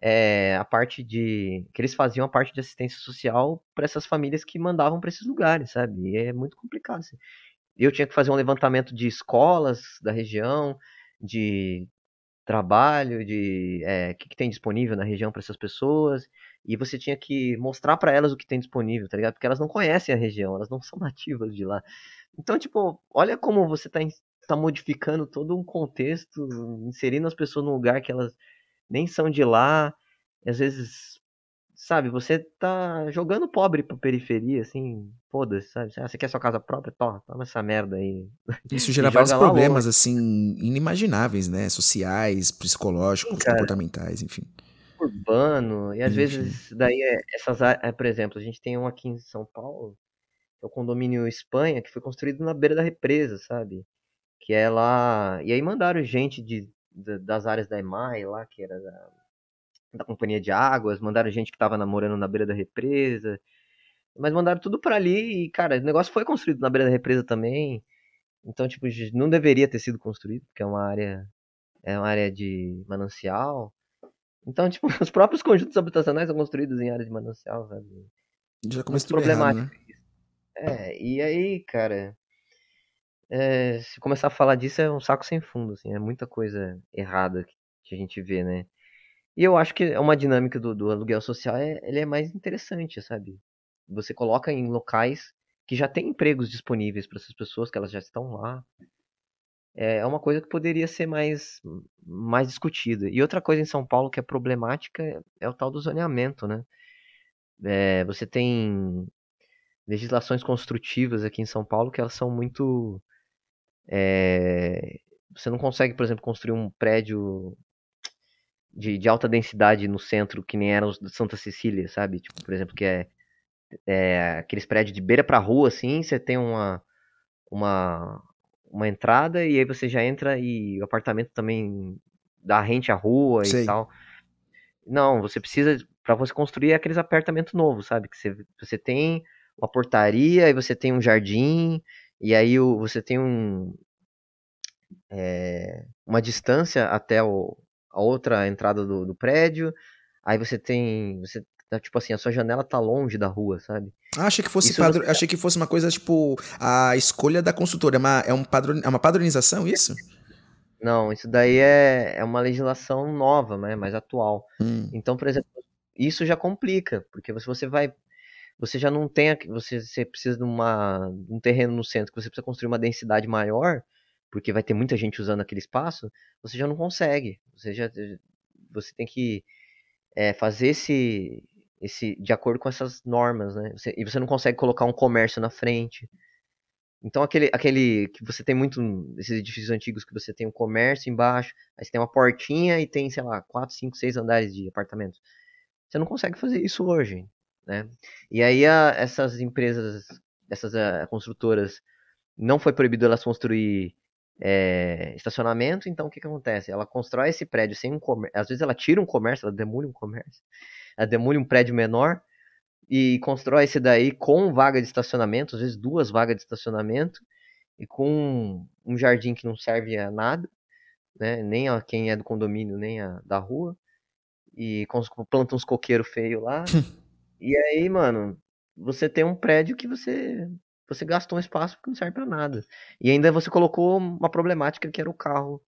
é, a parte de. que eles faziam a parte de assistência social para essas famílias que mandavam para esses lugares, sabe? E é muito complicado. Assim. Eu tinha que fazer um levantamento de escolas da região, de trabalho, de é, o que, que tem disponível na região para essas pessoas e você tinha que mostrar para elas o que tem disponível, tá ligado? Porque elas não conhecem a região, elas não são nativas de lá. Então, tipo, olha como você tá, tá modificando todo um contexto, inserindo as pessoas num lugar que elas nem são de lá. Às vezes, sabe, você tá jogando pobre pra periferia, assim, foda-se, sabe? Ah, você quer sua casa própria? Toma, toma essa merda aí. Isso gera vários problemas, assim, inimagináveis, né? Sociais, psicológicos, Sim, comportamentais, enfim urbano, e às vezes daí é, essas é, por exemplo, a gente tem um aqui em São Paulo, é o condomínio Espanha, que foi construído na beira da represa, sabe? Que é lá. E aí mandaram gente de, das áreas da EMAI lá, que era da, da companhia de águas, mandaram gente que tava namorando na beira da represa. Mas mandaram tudo para ali e, cara, o negócio foi construído na beira da represa também. Então, tipo, não deveria ter sido construído, porque é uma área é uma área de manancial. Então, tipo, os próprios conjuntos habitacionais são construídos em áreas de manancial, sabe? Já começa problemático. Errado, né? É, e aí, cara, é, se começar a falar disso é um saco sem fundo, assim, é muita coisa errada que a gente vê, né? E eu acho que é uma dinâmica do, do aluguel social, é, ele é mais interessante, sabe? Você coloca em locais que já tem empregos disponíveis para essas pessoas, que elas já estão lá é, é uma coisa que poderia ser mais, mais discutida. E outra coisa em São Paulo que é problemática é o tal do zoneamento, né? É, você tem legislações construtivas aqui em São Paulo que elas são muito. É, você não consegue, por exemplo, construir um prédio de, de, alta densidade no centro que nem eram os de Santa Cecília, sabe? Tipo, por exemplo, que é, é aqueles prédios de beira para rua, assim, você tem uma, uma, uma entrada e aí você já entra e o apartamento também dá rente à rua Sei. e tal. Não, você precisa para você construir aqueles apartamentos novos, sabe? Que você, você tem uma portaria e você tem um jardim e aí o, você tem um é, uma distância até o, a outra entrada do, do prédio. Aí você tem você Tá, tipo assim, a sua janela tá longe da rua, sabe? Ah, achei que fosse padro... você... achei que fosse uma coisa tipo a escolha da consultora, é uma, é um padron... é uma padronização isso? Não, isso daí é, é uma legislação nova, né, mais atual. Hum. Então, por exemplo, isso já complica, porque se você vai você já não tem você, você precisa de uma um terreno no centro que você precisa construir uma densidade maior, porque vai ter muita gente usando aquele espaço, você já não consegue. Você já você tem que é, fazer esse esse de acordo com essas normas, né? Você, e você não consegue colocar um comércio na frente. Então aquele, aquele que você tem muito esses edifícios antigos que você tem um comércio embaixo, aí você tem uma portinha e tem, sei lá, quatro, cinco, seis andares de apartamentos. Você não consegue fazer isso hoje, né? E aí a, essas empresas, essas a, eh, construtoras, não foi proibido elas construir é, estacionamento, então o que, que acontece? Ela constrói esse prédio sem um comércio, às vezes ela tira um comércio, ela demole um comércio, ela demole um prédio menor e constrói esse daí com vaga de estacionamento, às vezes duas vagas de estacionamento e com um jardim que não serve a nada, né? Nem a quem é do condomínio, nem a da rua. E planta uns coqueiros feios lá. e aí, mano, você tem um prédio que você você gastou um espaço que não serve para nada. E ainda você colocou uma problemática que era o carro,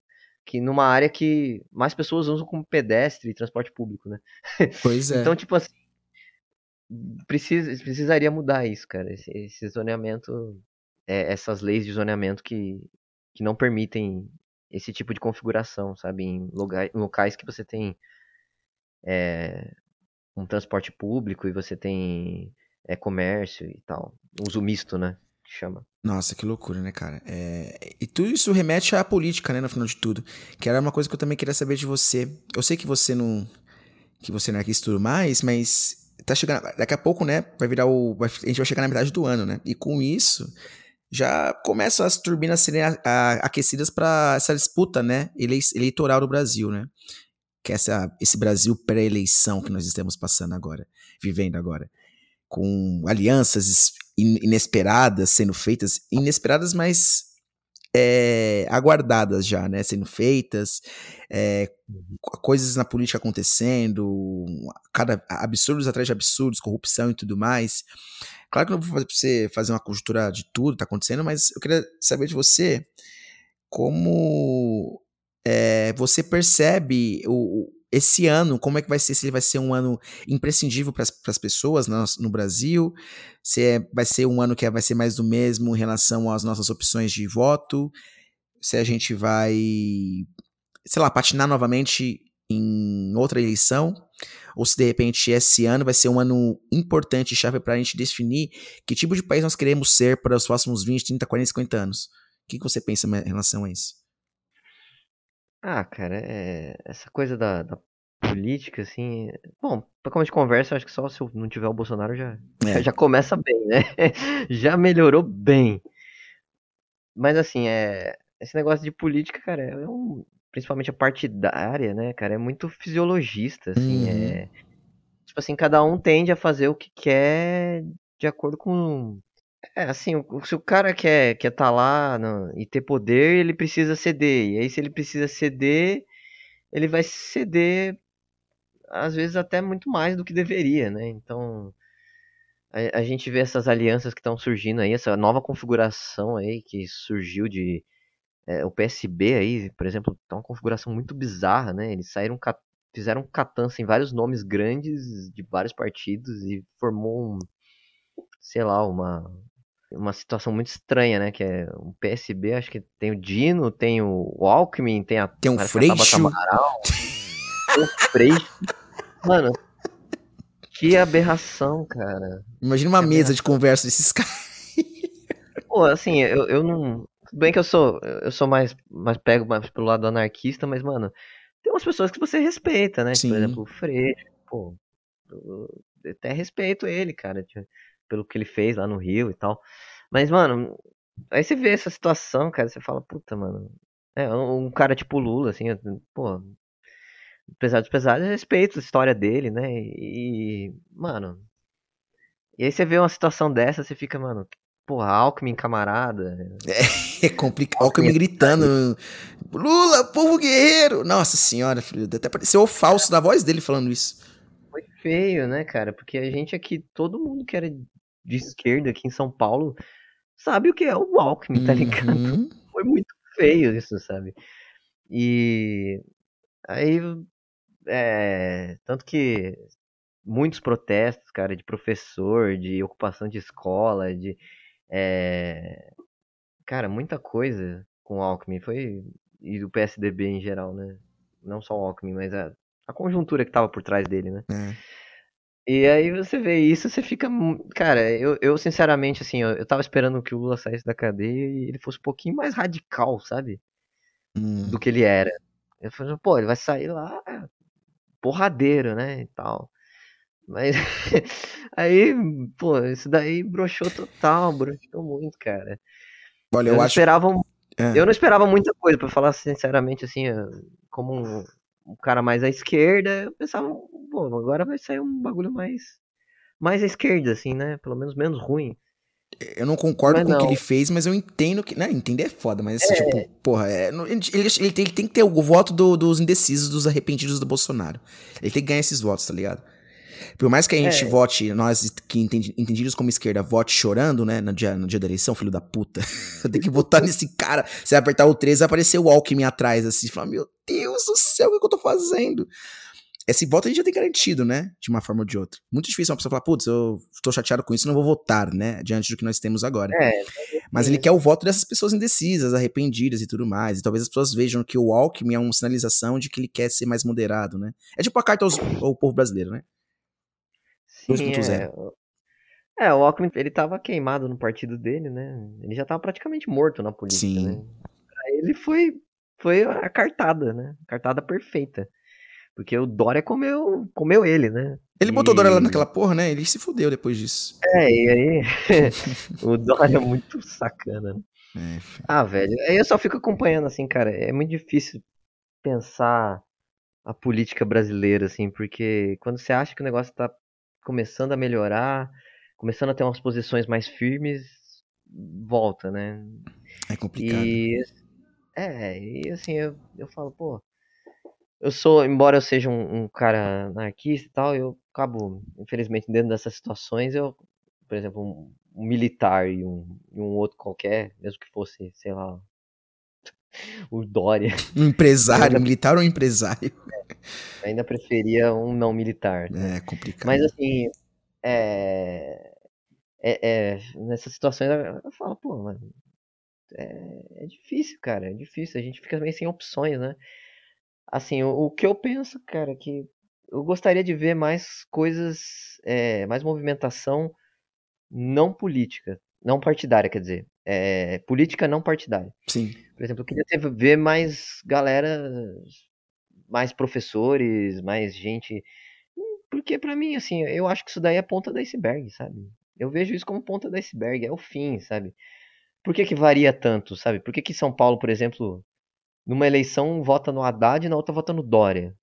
que numa área que mais pessoas usam como pedestre e transporte público, né? Pois é. então, tipo assim, precisa, precisaria mudar isso, cara. Esse, esse zoneamento, é, essas leis de zoneamento que, que não permitem esse tipo de configuração, sabe? Em, lugar, em locais que você tem é, um transporte público e você tem é, comércio e tal. Uso misto, né? Que chama. Nossa, que loucura, né, cara? É... E tudo isso remete à política, né, no final de tudo. Que era uma coisa que eu também queria saber de você. Eu sei que você não. que você não é aqui tudo mais, mas tá chegando. Daqui a pouco, né? Vai virar o. A gente vai chegar na metade do ano, né? E com isso, já começam as turbinas a serem aquecidas para essa disputa, né? Eleitoral do Brasil, né? Que é essa, esse Brasil pré-eleição que nós estamos passando agora, vivendo agora. Com alianças inesperadas sendo feitas, inesperadas, mas é, aguardadas já, né? Sendo feitas, é, coisas na política acontecendo, cada absurdos atrás de absurdos, corrupção e tudo mais. Claro que não vou fazer pra você fazer uma conjuntura de tudo que tá acontecendo, mas eu queria saber de você como é, você percebe o, esse ano, como é que vai ser? Se ele vai ser um ano imprescindível para as pessoas no, no, Brasil, se é, vai ser um ano que vai ser mais do mesmo em relação às nossas opções de voto, se a gente vai, sei lá, patinar novamente em outra eleição, ou se de repente esse ano vai ser um ano importante, chave para a gente definir que tipo de país nós queremos ser para os próximos 20, 30, 40, 50 anos. O que, que você pensa em relação a isso? Ah, cara, é... essa coisa da, da política, assim. Bom, pra como a gente conversa, acho que só se eu não tiver o Bolsonaro já, é. já começa bem, né? já melhorou bem. Mas assim, é. Esse negócio de política, cara, é um. Principalmente a partidária, né, cara, é muito fisiologista, assim. Uhum. É. Tipo assim, cada um tende a fazer o que quer de acordo com é, assim, se o cara quer quer tá lá no, e ter poder, ele precisa ceder. E aí, se ele precisa ceder, ele vai ceder, às vezes, até muito mais do que deveria, né? Então, a, a gente vê essas alianças que estão surgindo aí, essa nova configuração aí que surgiu de. É, o PSB aí, por exemplo, tá uma configuração muito bizarra, né? Eles saíram, fizeram catança em vários nomes grandes de vários partidos e formou um sei lá, uma, uma situação muito estranha, né? Que é o PSB, acho que tem o Dino, tem o Alckmin, tem a. Tem um Freixo. tem o Freixo. Mano, que aberração, cara. Imagina uma que mesa aberração. de conversa desses caras. Pô, assim, eu, eu não. Tudo bem que eu sou, eu sou mais, mais pego mais pelo lado anarquista, mas, mano, tem umas pessoas que você respeita, né? Sim. Por exemplo, o Freixo, pô. Eu até respeito ele, cara. Pelo que ele fez lá no Rio e tal. Mas, mano, aí você vê essa situação, cara, você fala, puta, mano. É, um cara tipo Lula, assim, pô. Apesar dos pesares, eu respeito a história dele, né? E, mano. E aí você vê uma situação dessa, você fica, mano, porra, Alckmin, camarada. É, é complicado. Alckmin gritando: Lula, povo guerreiro! Nossa senhora, filho, até pareceu o falso da voz dele falando isso. Feio, né, cara? Porque a gente aqui, todo mundo que era de esquerda aqui em São Paulo sabe o que é o Alckmin, tá ligado? Uhum. Foi muito feio isso, sabe? E aí, é, tanto que muitos protestos, cara, de professor, de ocupação de escola, de. É, cara, muita coisa com o Alckmin. Foi. E do PSDB em geral, né? Não só o Alckmin, mas a, a conjuntura que tava por trás dele, né? É. E aí você vê isso, você fica. Cara, eu, eu sinceramente, assim, eu, eu tava esperando que o Lula saísse da cadeia e ele fosse um pouquinho mais radical, sabe? Hum. Do que ele era. Eu falei, pô, ele vai sair lá porradeiro, né? E tal. Mas aí, pô, isso daí broxou total, broxou muito, cara. Olha, eu, eu acho. Esperava, é. Eu não esperava muita coisa, para falar sinceramente, assim, como um, um cara mais à esquerda, eu pensava, pô, agora vai sair um bagulho mais mais à esquerda, assim, né? Pelo menos menos ruim. Eu não concordo mas com o que ele fez, mas eu entendo que. Né, entender é foda, mas assim, é. tipo, porra, é, ele, ele, ele, tem, ele, tem, que ter o voto do, dos indecisos, dos arrependidos do Bolsonaro. Ele tem que ganhar esses votos, tá ligado? Por mais que a gente É. vote, nós que entendi- entendidos como esquerda, vote chorando, né, no dia, no dia da eleição, filho da puta. Tenho que votar nesse cara. Você vai apertar o 13, vai aparecer o Alckmin atrás, assim. Fala, meu Deus do céu, o que que eu tô fazendo? Esse voto a gente já tem garantido, né? De uma forma ou de outra. Muito difícil uma pessoa falar, putz, eu tô chateado com isso, não vou votar, né? Diante do que nós temos agora. É, Mas ele quer o voto dessas pessoas indecisas, arrependidas e tudo mais. E talvez as pessoas vejam que o Alckmin é uma sinalização de que ele quer ser mais moderado, né? É tipo a carta aos- ao povo brasileiro, né? Sim, 2.0. é. É, o Alckmin, ele tava queimado no partido dele, né? Ele já tava praticamente morto na política, Sim. né? Ele foi, foi a cartada, né? A cartada perfeita. Porque o Dória comeu, comeu ele, né? Ele botou o E- Dória lá naquela porra, né? Ele se fudeu depois disso. É, e aí. o Dória é muito sacana, né? É, Ah, velho, aí eu só fico acompanhando, assim, cara. É muito difícil pensar a política brasileira, assim, porque quando você acha que o negócio tá começando a melhorar, começando a ter umas posições mais firmes, volta, né? é complicado. E. É, e assim, eu, eu falo, pô. Eu sou, embora eu seja um, um cara anarquista e tal, eu acabo, infelizmente, dentro dessas situações, eu, por exemplo, um, um militar e um, e um outro qualquer, mesmo que fosse, sei lá, o Dória, Um empresário, militar ou empresário? ainda preferia um não militar. né? É complicado. Mas assim, é, é, é, nessas situações eu, falo, pô, mano, é, é difícil, cara, é difícil, a gente fica meio sem opções, né? Assim, o, o que eu penso, cara, que eu gostaria de ver mais coisas, é, mais movimentação não política, não partidária, quer dizer, é, política não partidária. Sim. Por exemplo, eu queria ver mais galera, mais professores, mais gente. Porque pra mim, assim, eu acho que isso daí é ponta do iceberg, sabe? Eu vejo isso como ponta do iceberg, é o fim, sabe? Por que que varia tanto, sabe? Por que que São Paulo, por exemplo, numa eleição vota no Haddad e na outra vota no Dória?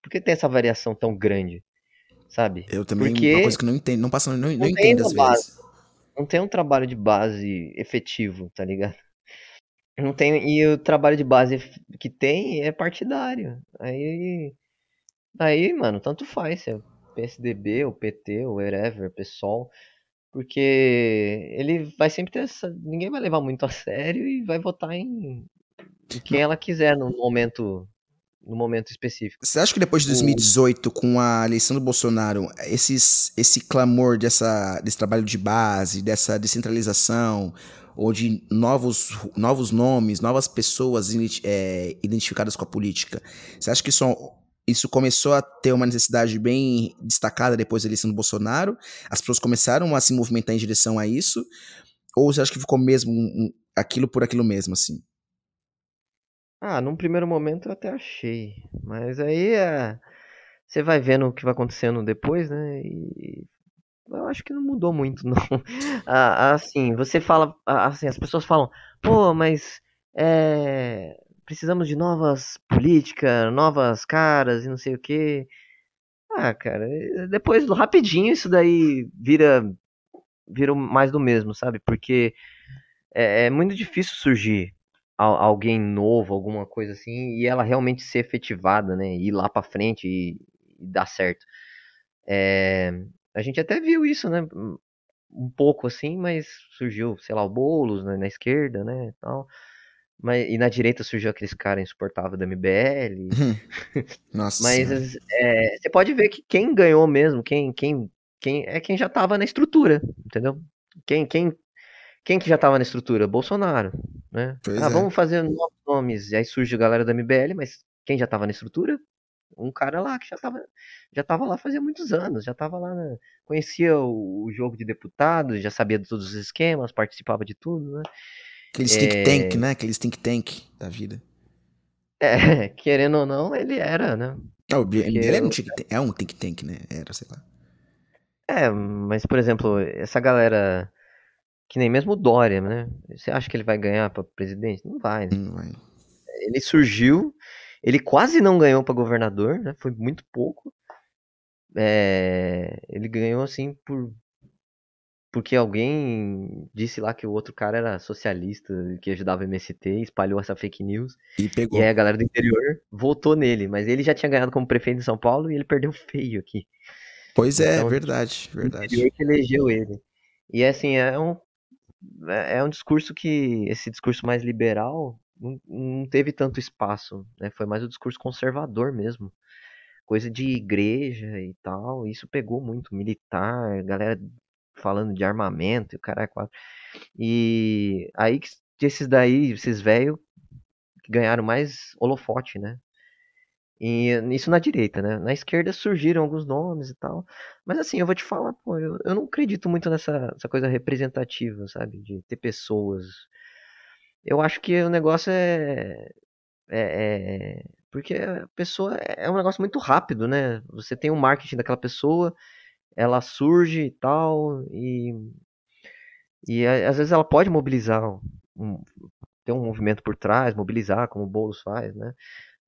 Por que tem essa variação tão grande, sabe? Eu também, Porque uma coisa que não entendo, não passa, não, não não entendo às vezes. Não tem um trabalho de base efetivo, tá ligado? Não tem, e o trabalho de base que tem é partidário. Aí, aí, mano, tanto faz se é o PSDB, o PT, o wherever, PSOL, porque ele vai sempre ter essa, ninguém vai levar muito a sério e vai votar em quem ela quiser no momento, no momento específico. Você acha que depois de O- 2018, com a eleição do Bolsonaro, esses, esse clamor dessa, desse trabalho de base, dessa descentralização, ou de novos, novos nomes, novas pessoas é, identificadas com a política, você acha que isso, isso começou a ter uma necessidade bem destacada depois da eleição do Bolsonaro? As pessoas começaram a se movimentar em direção a isso? Ou você acha que ficou mesmo um- um- aquilo por aquilo mesmo, assim? Ah, num primeiro momento eu até achei, mas aí é, você vai vendo o que vai acontecendo depois, né? E eu acho que não mudou muito, não. Ah, assim, você fala, assim, as pessoas falam, pô, mas é, precisamos de novas políticas, novas caras e não sei o quê. Ah, cara, eh, depois rapidinho isso daí vira vira mais do mesmo, sabe? Porque é, é muito difícil surgir alguém novo, alguma coisa assim, e ela realmente ser efetivada, né? Ir lá pra frente e, e dar certo. É, a gente até viu isso, né? Um- pouco assim, mas surgiu, sei lá, o Boulos né, na esquerda, né? e Tal. Mas, e na direita surgiu aqueles caras insuportáveis da MBL. Nossa Mas é, você pode ver que quem ganhou mesmo, quem, quem, quem é quem já tava na estrutura, entendeu? Quem, quem, quem que já tava na estrutura? Bolsonaro, né? Pois ah, é. vamos fazer novos nomes. E aí surge a galera da MBL, mas quem já tava na estrutura? Um cara lá que já tava, já tava lá fazia muitos anos, já tava lá, na- conhecia o, o jogo de deputados, já sabia de todos os esquemas, participava de tudo, né? Aqueles é- think tank, né? Aqueles think tank da vida. É, querendo ou não, ele era, né? Ah, o é um think tank, é um think tank, né? Era, sei lá. É, mas, por exemplo, essa galera. Que nem mesmo o Dória, né? Você acha que ele vai ganhar pra presidente? Não vai, né? Hum, vai. Ele surgiu, ele quase não ganhou pra governador, né? Foi muito pouco. É, ele ganhou assim por. Porque alguém disse lá que o outro cara era socialista, que ajudava o MST, espalhou essa fake news. E pegou. E aí a galera do interior votou nele, mas ele já tinha ganhado como prefeito de São Paulo e ele perdeu feio aqui. Pois é, então, verdade, verdade. O que elegeu ele. E assim, é um, é, é um discurso que, esse discurso mais liberal, não, não teve tanto espaço, né? Foi mais o discurso conservador mesmo. Coisa de igreja e tal, isso pegou muito, militar, galera falando de armamento e o cara é quatro. E aí que esses daí, esses velhos, ganharam mais holofote, né? E isso na direita, né? Na esquerda surgiram alguns nomes e tal. Mas assim, eu vou te falar, pô, eu, eu não acredito muito nessa, coisa representativa, sabe? De ter pessoas. Eu acho que o negócio é, é, é. porque a pessoa é um negócio muito rápido, né? Você tem o um marketing daquela pessoa, ela surge e tal, e. E às vezes ela pode mobilizar, um, ter um movimento por trás, mobilizar, como o Boulos faz, né?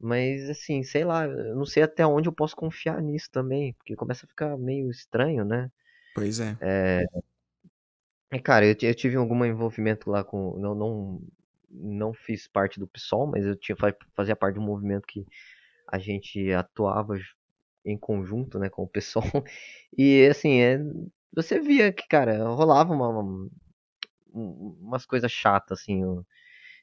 Mas, assim, sei lá, eu não sei até onde eu posso confiar nisso também, porque começa a ficar meio estranho, né? Pois é. É, é cara, eu, eu tive algum envolvimento lá com. Não, não, não fiz parte do PSOL, mas eu tinha, fazia parte de um movimento que a gente atuava em conjunto, né, com o PSOL. E, assim, é, você via que, cara, rolava uma, uma umas coisas chatas, assim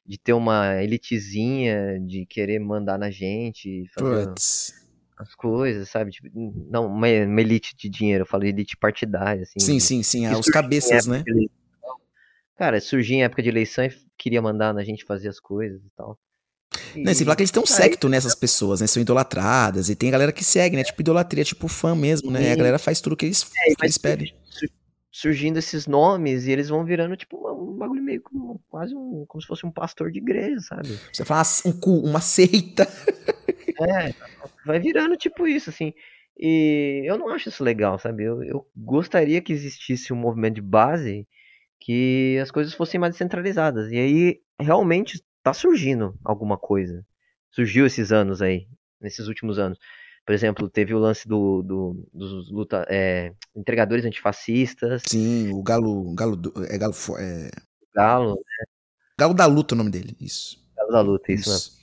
de ter uma elitezinha, de querer mandar na gente, fazer Puts. as coisas, sabe? Tipo, não, uma, uma, elite de dinheiro, eu falo elite partidária, assim. Sim, sim, sim, é, os cabeças, né? Cara, surgia em época de eleição e queria mandar na gente fazer as coisas e tal. E... Não, você fala que eles têm um secto nessas pessoas, né? São idolatradas. E tem a galera que segue, né? Tipo idolatria, tipo fã mesmo, né? E a galera faz tudo que eles, é, que eles pedem surgindo esses nomes e eles vão virando tipo um bagulho meio como, quase um, como se fosse um pastor de igreja, sabe? Você fala um, uma seita. É, vai virando tipo isso, assim. E eu não acho isso legal, sabe? Eu, eu gostaria que existisse um movimento de base que as coisas fossem mais descentralizadas. E aí realmente tá surgindo alguma coisa. Surgiu esses anos aí, nesses últimos anos. Por exemplo, teve o lance do, do dos luta, é, entregadores antifascistas. Sim, o Galo. Galo é Galo. É... Galo, né? Galo da Luta, é o nome dele, isso. Galo da Luta, isso, isso.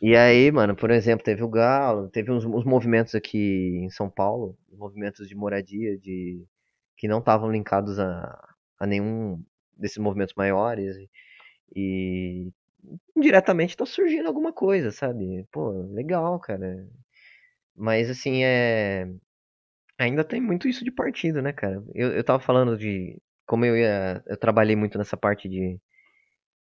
E aí, mano, por exemplo, teve o Galo, teve uns, uns movimentos aqui em São Paulo, movimentos de moradia, de que não estavam linkados a, a nenhum desses movimentos maiores. E indiretamente tá surgindo alguma coisa, sabe? Pô, legal, cara. Mas assim, é. Ainda tem muito isso de partido, né, cara? Eu, eu tava falando de. Como eu ia. Eu trabalhei muito nessa parte de,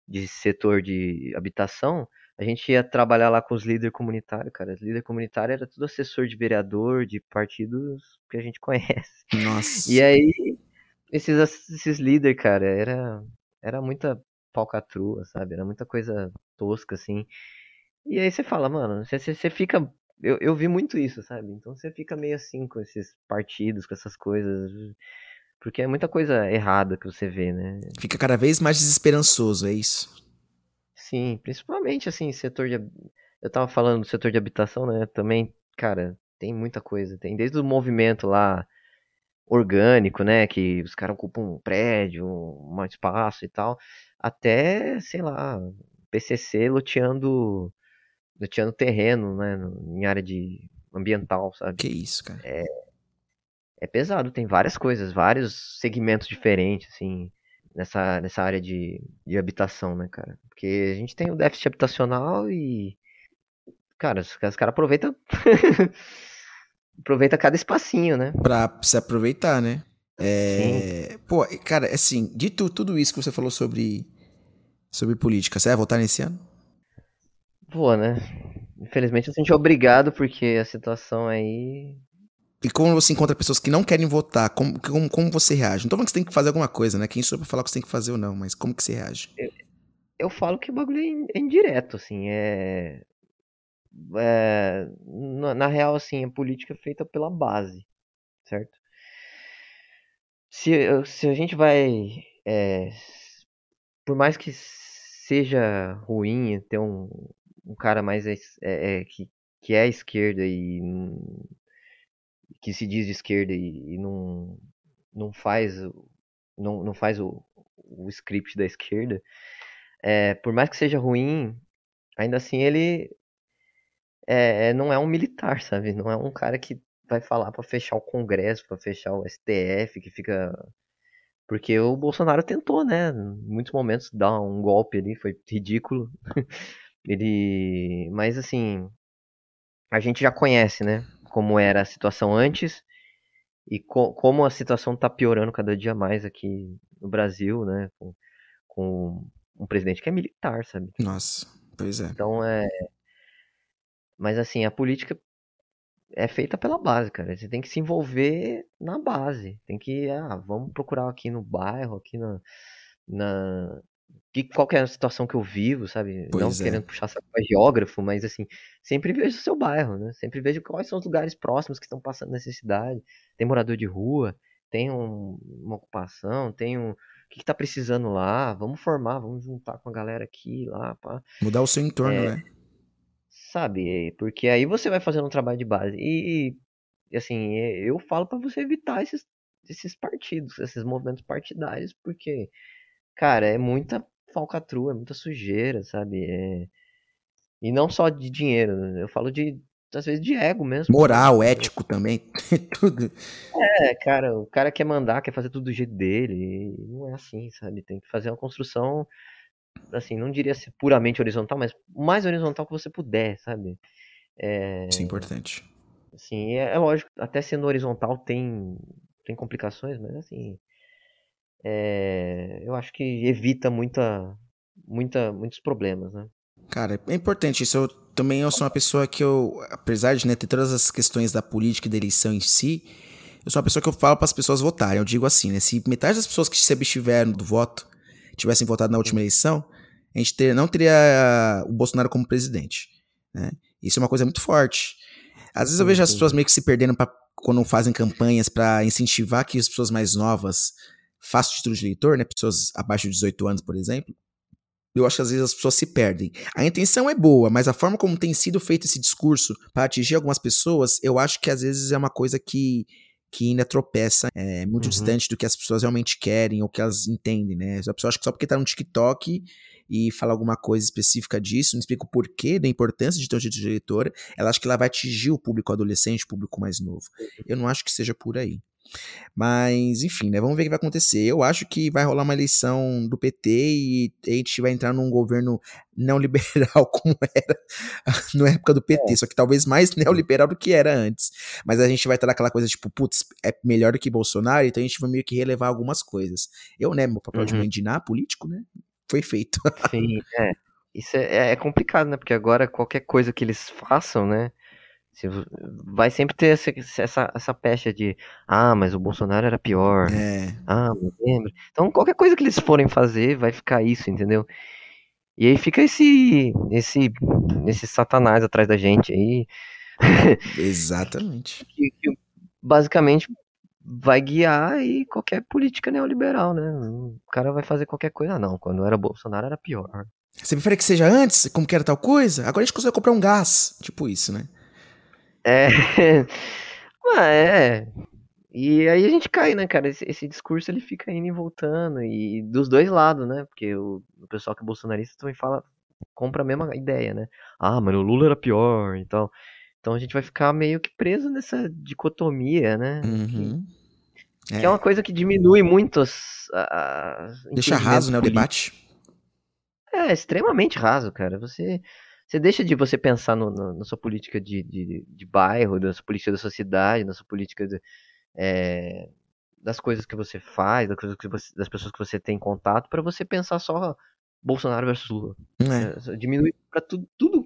de setor de habitação. A gente ia trabalhar lá com os líderes comunitários, cara. Os líderes comunitários era tudo assessor de vereador, de partidos que a gente conhece. Nossa. E aí, esses, esses líderes, cara, era, era muita palcatrua, sabe? Era muita coisa tosca, assim. E aí você fala, mano, você, você fica eu, eu vi muito isso, sabe? Então você fica meio assim com esses partidos, com essas coisas. Porque é muita coisa errada que você vê, né? Fica cada vez mais desesperançoso, é isso? Sim, principalmente assim, setor de. Eu tava falando do setor de habitação, né? Também, cara, tem muita coisa. Tem desde o movimento lá orgânico, né? Que os caras ocupam um prédio, um espaço e tal. Até, sei lá, PCC loteando loteando terreno, né, em área de ambiental, sabe? Que isso, cara. É, é pesado, tem várias coisas, vários segmentos diferentes, assim, nessa, nessa área de, de habitação, né, cara? Porque a gente tem o déficit habitacional e, cara, os, os caras aproveitam... aproveita cada espacinho, né? Pra se aproveitar, né? É... Sim. Pô, cara, assim, dito tudo isso que você falou sobre, sobre política, você vai votar nesse ano? Pô, né? Infelizmente gente é obrigado porque a situação aí. E como você encontra pessoas que não querem votar, como, como, como você reage? Que você tem que fazer alguma coisa, né? Quem sou pra falar o que você tem que fazer ou não, mas como que você reage? Eu, eu falo que o bagulho é, é indireto, assim, é. é na, na, real, assim, a política é feita pela base, certo? Se, se a gente vai. É, por mais que seja ruim ter um, um cara mais é, é, que, que é esquerda e que se diz de esquerda e, e não, não faz não, não faz o, o script da esquerda, é, por mais que seja ruim, ainda assim ele é, não é um militar, sabe? Não é um cara que vai falar para fechar o Congresso, para fechar o STF, que fica porque o Bolsonaro tentou, né, em muitos momentos dar um golpe ali, foi ridículo. Ele, mas assim, a gente já conhece, né, como era a situação antes e co como a situação tá piorando cada dia mais aqui no Brasil, né, com, com um presidente que é militar, sabe? Nossa, pois é. Então é mas assim, a política é feita pela base, cara. Você tem que se envolver na base. Tem que, ah, vamos procurar aqui no bairro, aqui na. na que, qual que é a situação que eu vivo, sabe? Pois Não é. querendo puxar saco geógrafo, mas assim, sempre vejo o seu bairro, né? Sempre vejo quais são os lugares próximos que estão passando necessidade. Tem morador de rua, tem um- uma ocupação, tem um. O que, que tá precisando lá? Vamos formar, vamos juntar com a galera aqui, lá, pá. Mudar o seu entorno, É, né? Sabe? Porque aí você vai fazendo um trabalho de base. E, e, assim, eu falo pra você evitar esses, esses partidos, esses movimentos partidários, porque, cara, é muita falcatrua, é muita sujeira, sabe? É- E não só de dinheiro, né? eu falo de, às vezes, de ego mesmo. Moral, ético também, tudo. É, cara, o cara quer mandar, quer fazer tudo do jeito dele, e não é assim, sabe? Tem que fazer uma construção, assim, não diria ser puramente horizontal, mas o mais horizontal que você puder, sabe? É, Isso é importante. Assim, é, é lógico, até sendo horizontal tem, tem complicações, mas assim, é, eu acho que evita muita, muita, muitos problemas, né? Cara, é importante isso. Eu também eu sou uma pessoa que eu, apesar de né, ter todas as questões da política e da eleição em si, eu sou uma pessoa que eu falo para as pessoas votarem. Eu digo assim, né? Se metade das pessoas que se abstiveram do voto tivessem votado na última eleição, a gente ter- não teria o Bolsonaro como presidente. Né? Isso é uma coisa muito forte. Às vezes eu vejo as pessoas meio que se perdendo pra, quando fazem campanhas para incentivar que as pessoas mais novas título de eleitor, né? Pessoas abaixo de 18 anos, por exemplo. Eu acho que às vezes as pessoas se perdem. A intenção é boa, mas a forma como tem sido feito esse discurso para atingir algumas pessoas, eu acho que às vezes é uma coisa que, que ainda tropeça, é muito Uhum. distante do que as pessoas realmente querem ou que elas entendem, né? A pessoa acha que só porque tá no TikTok e fala alguma coisa específica disso, não explica o porquê da importância de ter um título de eleitor, ela acha que ela vai atingir o público adolescente, o público mais novo. Eu não acho que seja por aí. Mas, enfim, né? Vamos ver o que vai acontecer. Eu acho que vai rolar uma eleição do PT e a gente vai entrar num governo neoliberal como era na época do PT, só que talvez mais neoliberal do que era antes. Mas a gente vai estar naquela coisa tipo, putz, é melhor do que Bolsonaro, então a gente vai meio que relevar algumas coisas. Eu, né, meu papel de Uhum. mandinar político, né? Foi feito. Sim, é. Isso é, é complicado, né? Porque agora qualquer coisa que eles façam, né? Se vo- vai sempre ter essa, essa, essa pecha de ah, mas o Bolsonaro era pior. É. Ah, mas lembra? Então qualquer coisa que eles forem fazer vai ficar isso, entendeu? E aí fica esse esse esse satanás atrás da gente aí Exatamente. que, que basicamente vai guiar aí qualquer política neoliberal, né? O cara vai fazer qualquer coisa, não. Quando era Bolsonaro era pior. Você prefere que seja antes, como que era tal coisa? Agora a gente consegue comprar um gás. Tipo isso, né? É. Mas é. E aí a gente cai, né, cara? Esse, esse discurso ele fica indo e voltando. E dos dois lados, né? Porque o, o pessoal que é bolsonarista também fala, compra a mesma ideia, né? Ah, mas o Lula era pior e tal. Então a gente vai ficar meio que preso nessa dicotomia, né? Uhum. Que, que é uma coisa que diminui muito as. as Deixa raso, né, o debate. É, extremamente raso, cara. Você, você deixa de você pensar no, no- na sua política de, de, de bairro, da sua política da sua cidade, na sua política de, é, das coisas que você faz, das, coisas que você- das pessoas que você tem contato, pra você pensar só Bolsonaro versus Lula. É. É, diminui para tudo, tudo,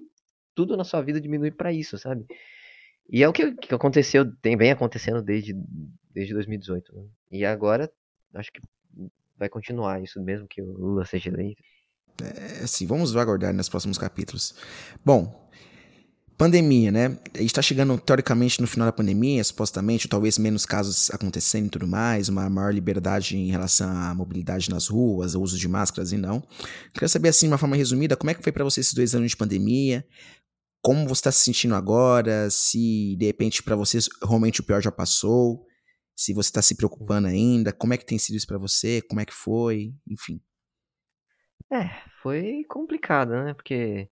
tudo na sua vida diminui pra isso, sabe? E é o que, que aconteceu, tem vem acontecendo desde, desde 2018. Né? E agora, acho que vai continuar isso mesmo que o Lula seja eleito. É, assim, vamos aguardar nos próximos capítulos. Bom, pandemia, né? A gente tá chegando, teoricamente, no final da pandemia, supostamente, talvez menos casos acontecendo e tudo mais, uma maior liberdade em relação à mobilidade nas ruas, ao uso de máscaras e não. Queria saber, assim, de uma forma resumida, como é que foi pra você esses dois anos de pandemia? Como você tá se sentindo agora? Se, de repente, pra você, realmente o pior já passou? Se você tá se preocupando ainda? Como é que tem sido isso pra você? Como é que foi? Enfim. É, foi complicado, né? Porque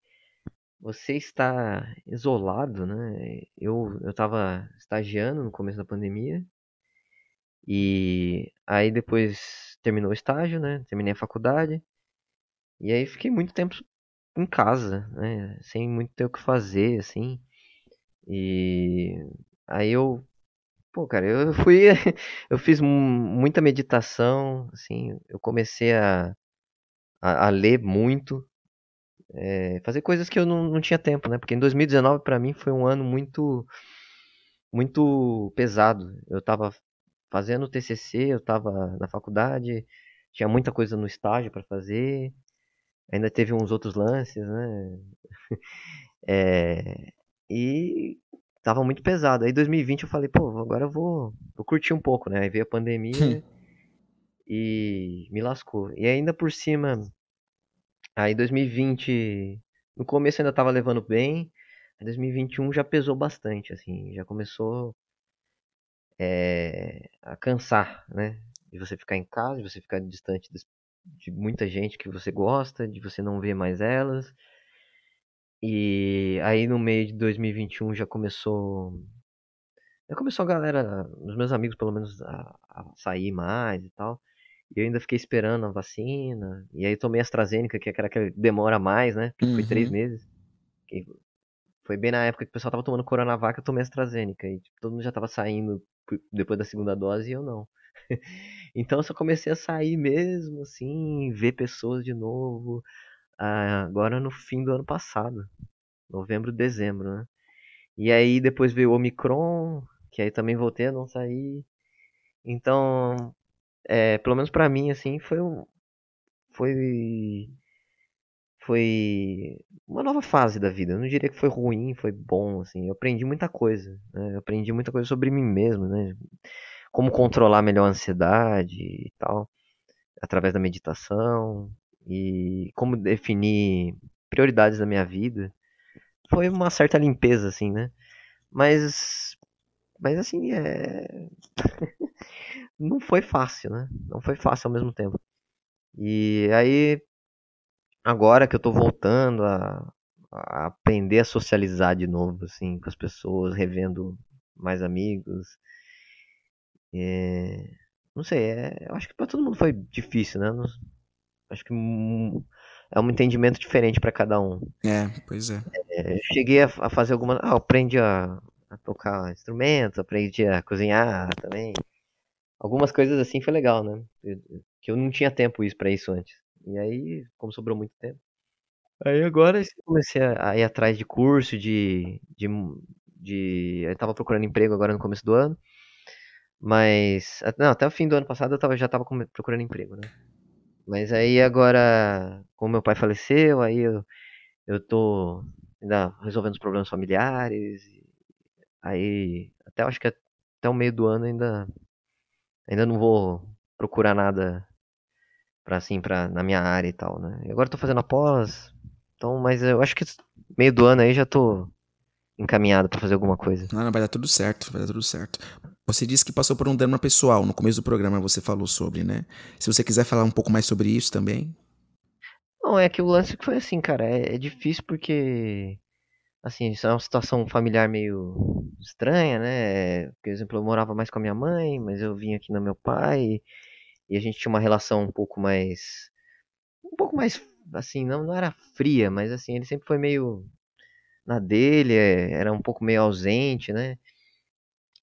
você está isolado, né? Eu, eu tava estagiando no começo da pandemia. E aí depois terminou o estágio, né? Terminei a faculdade. E aí fiquei muito tempo em casa, né? Sem muito ter o que fazer, assim. E aí eu. Pô, cara, eu fui. eu fiz muita meditação, assim. Eu comecei a, a, a ler muito. É, fazer coisas que eu não, não tinha tempo, né? Porque em 2019 para mim foi um ano muito muito pesado. Eu tava fazendo TCC, eu tava na faculdade, tinha muita coisa no estágio para fazer. Ainda teve uns outros lances, né? é, e tava muito pesado. Aí 2020 eu falei, pô, agora eu vou, vou curtir um pouco, né? Aí veio a pandemia e me lascou. E ainda por cima, Aí 2020, no começo ainda tava levando bem, aí 2021 já pesou bastante, assim, já começou é, a cansar, né? De você ficar em casa, de você ficar distante de muita gente que você gosta, de você não ver mais elas. E aí no meio de 2021 já começou. Já começou a galera, os meus amigos pelo menos, a, a sair mais e tal. E eu ainda fiquei esperando a vacina. E aí tomei AstraZeneca, que é aquela que demora mais, né? Porque foi três uhum. meses. E foi bem na época que o pessoal tava tomando Coronavac, eu tomei AstraZeneca. E tipo, todo mundo já tava saindo depois da segunda dose e eu não. então eu só comecei a sair mesmo, assim, ver pessoas de novo. Ah, agora no fim do ano passado. Novembro, dezembro, né? E aí depois veio o Omicron, que aí também voltei a não sair. Então, é, pelo menos para mim, assim, foi um, foi foi uma nova fase da vida. Eu não diria que foi ruim, foi bom, assim. Eu aprendi muita coisa, né? Eu aprendi muita coisa sobre mim mesmo, né? Como controlar melhor a ansiedade e tal, através da meditação e como definir prioridades da minha vida. Foi uma certa limpeza, assim, né? Mas, mas assim, é não foi fácil, né? Não foi fácil ao mesmo tempo. E aí, agora que eu tô voltando a, a aprender a socializar de novo, assim, com as pessoas, revendo mais amigos. É, não sei, é, eu acho que para todo mundo foi difícil, né? Não, acho que é um entendimento diferente para cada um. É, pois é. é cheguei a, a, fazer algumas. Ah, aprendi a, a tocar instrumentos, aprendi a cozinhar também algumas coisas assim foi legal, né? Que eu não tinha tempo isso para isso antes. E aí, como sobrou muito tempo. Aí agora comecei a ir atrás de curso, de. de, de eu tava procurando emprego agora no começo do ano. Mas. Não, até o fim do ano passado eu tava, já tava procurando emprego, né? Mas aí agora, como meu pai faleceu, aí eu, eu tô ainda resolvendo os problemas familiares. Aí, até acho que até o meio do ano ainda Ainda não vou procurar nada para assim, para na minha área e tal, né? agora tô fazendo a pós, então, mas eu acho que meio do ano aí já tô encaminhado para fazer alguma coisa. Não, não, vai dar tudo certo, vai dar tudo certo. Você disse que passou por um drama pessoal, no começo do programa você falou sobre, né? Se você quiser falar um pouco mais sobre isso também. Não, é que o lance foi assim, cara, é, é difícil porque assim, isso é uma situação familiar meio estranha, né? Por exemplo, eu morava mais com a minha mãe, mas eu vim aqui no meu pai e a gente tinha uma relação um pouco mais um pouco mais assim, não, não era fria, mas assim, ele sempre foi meio na dele, é, era um pouco meio ausente, né?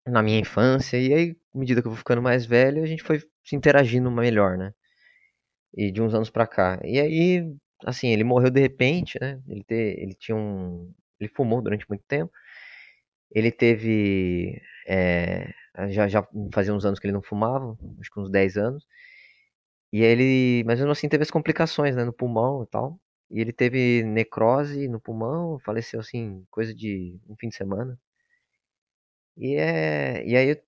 Na minha infância, e aí, à medida que eu vou ficando mais velho, a gente foi se interagindo melhor, né? E de uns anos pra cá. E aí, assim, ele morreu de repente, né? Ele, te, ele tinha um, ele fumou durante muito tempo. Ele teve. É, já, já fazia uns anos que ele não fumava, acho que uns 10 anos. E ele. Mas mesmo assim teve as complicações né, no pulmão e tal. E ele teve necrose no pulmão, faleceu assim, coisa de um fim de semana. E, é, e aí eu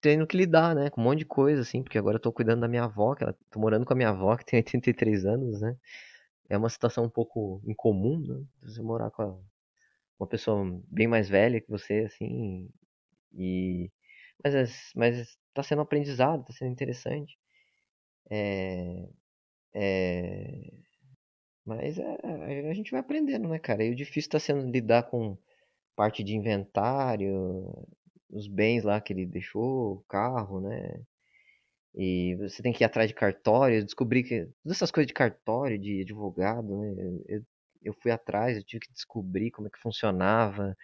tenho que lidar, né, com um monte de coisa, assim, porque agora eu tô cuidando da minha avó, que ela, tô morando com a minha avó, que tem 83 anos, né. É uma situação um pouco incomum, né, você morar com a, uma pessoa bem mais velha que você, assim, e... Mas, é, mas tá sendo aprendizado, tá sendo interessante. É... É... Mas é, a gente vai aprendendo, né, cara? E o difícil tá sendo lidar com parte de inventário, os bens lá que ele deixou, o carro, né? E você tem que ir atrás de cartório, descobrir que todas essas coisas de cartório, de advogado, né? Eu, eu fui atrás, eu tive que descobrir como é que funcionava.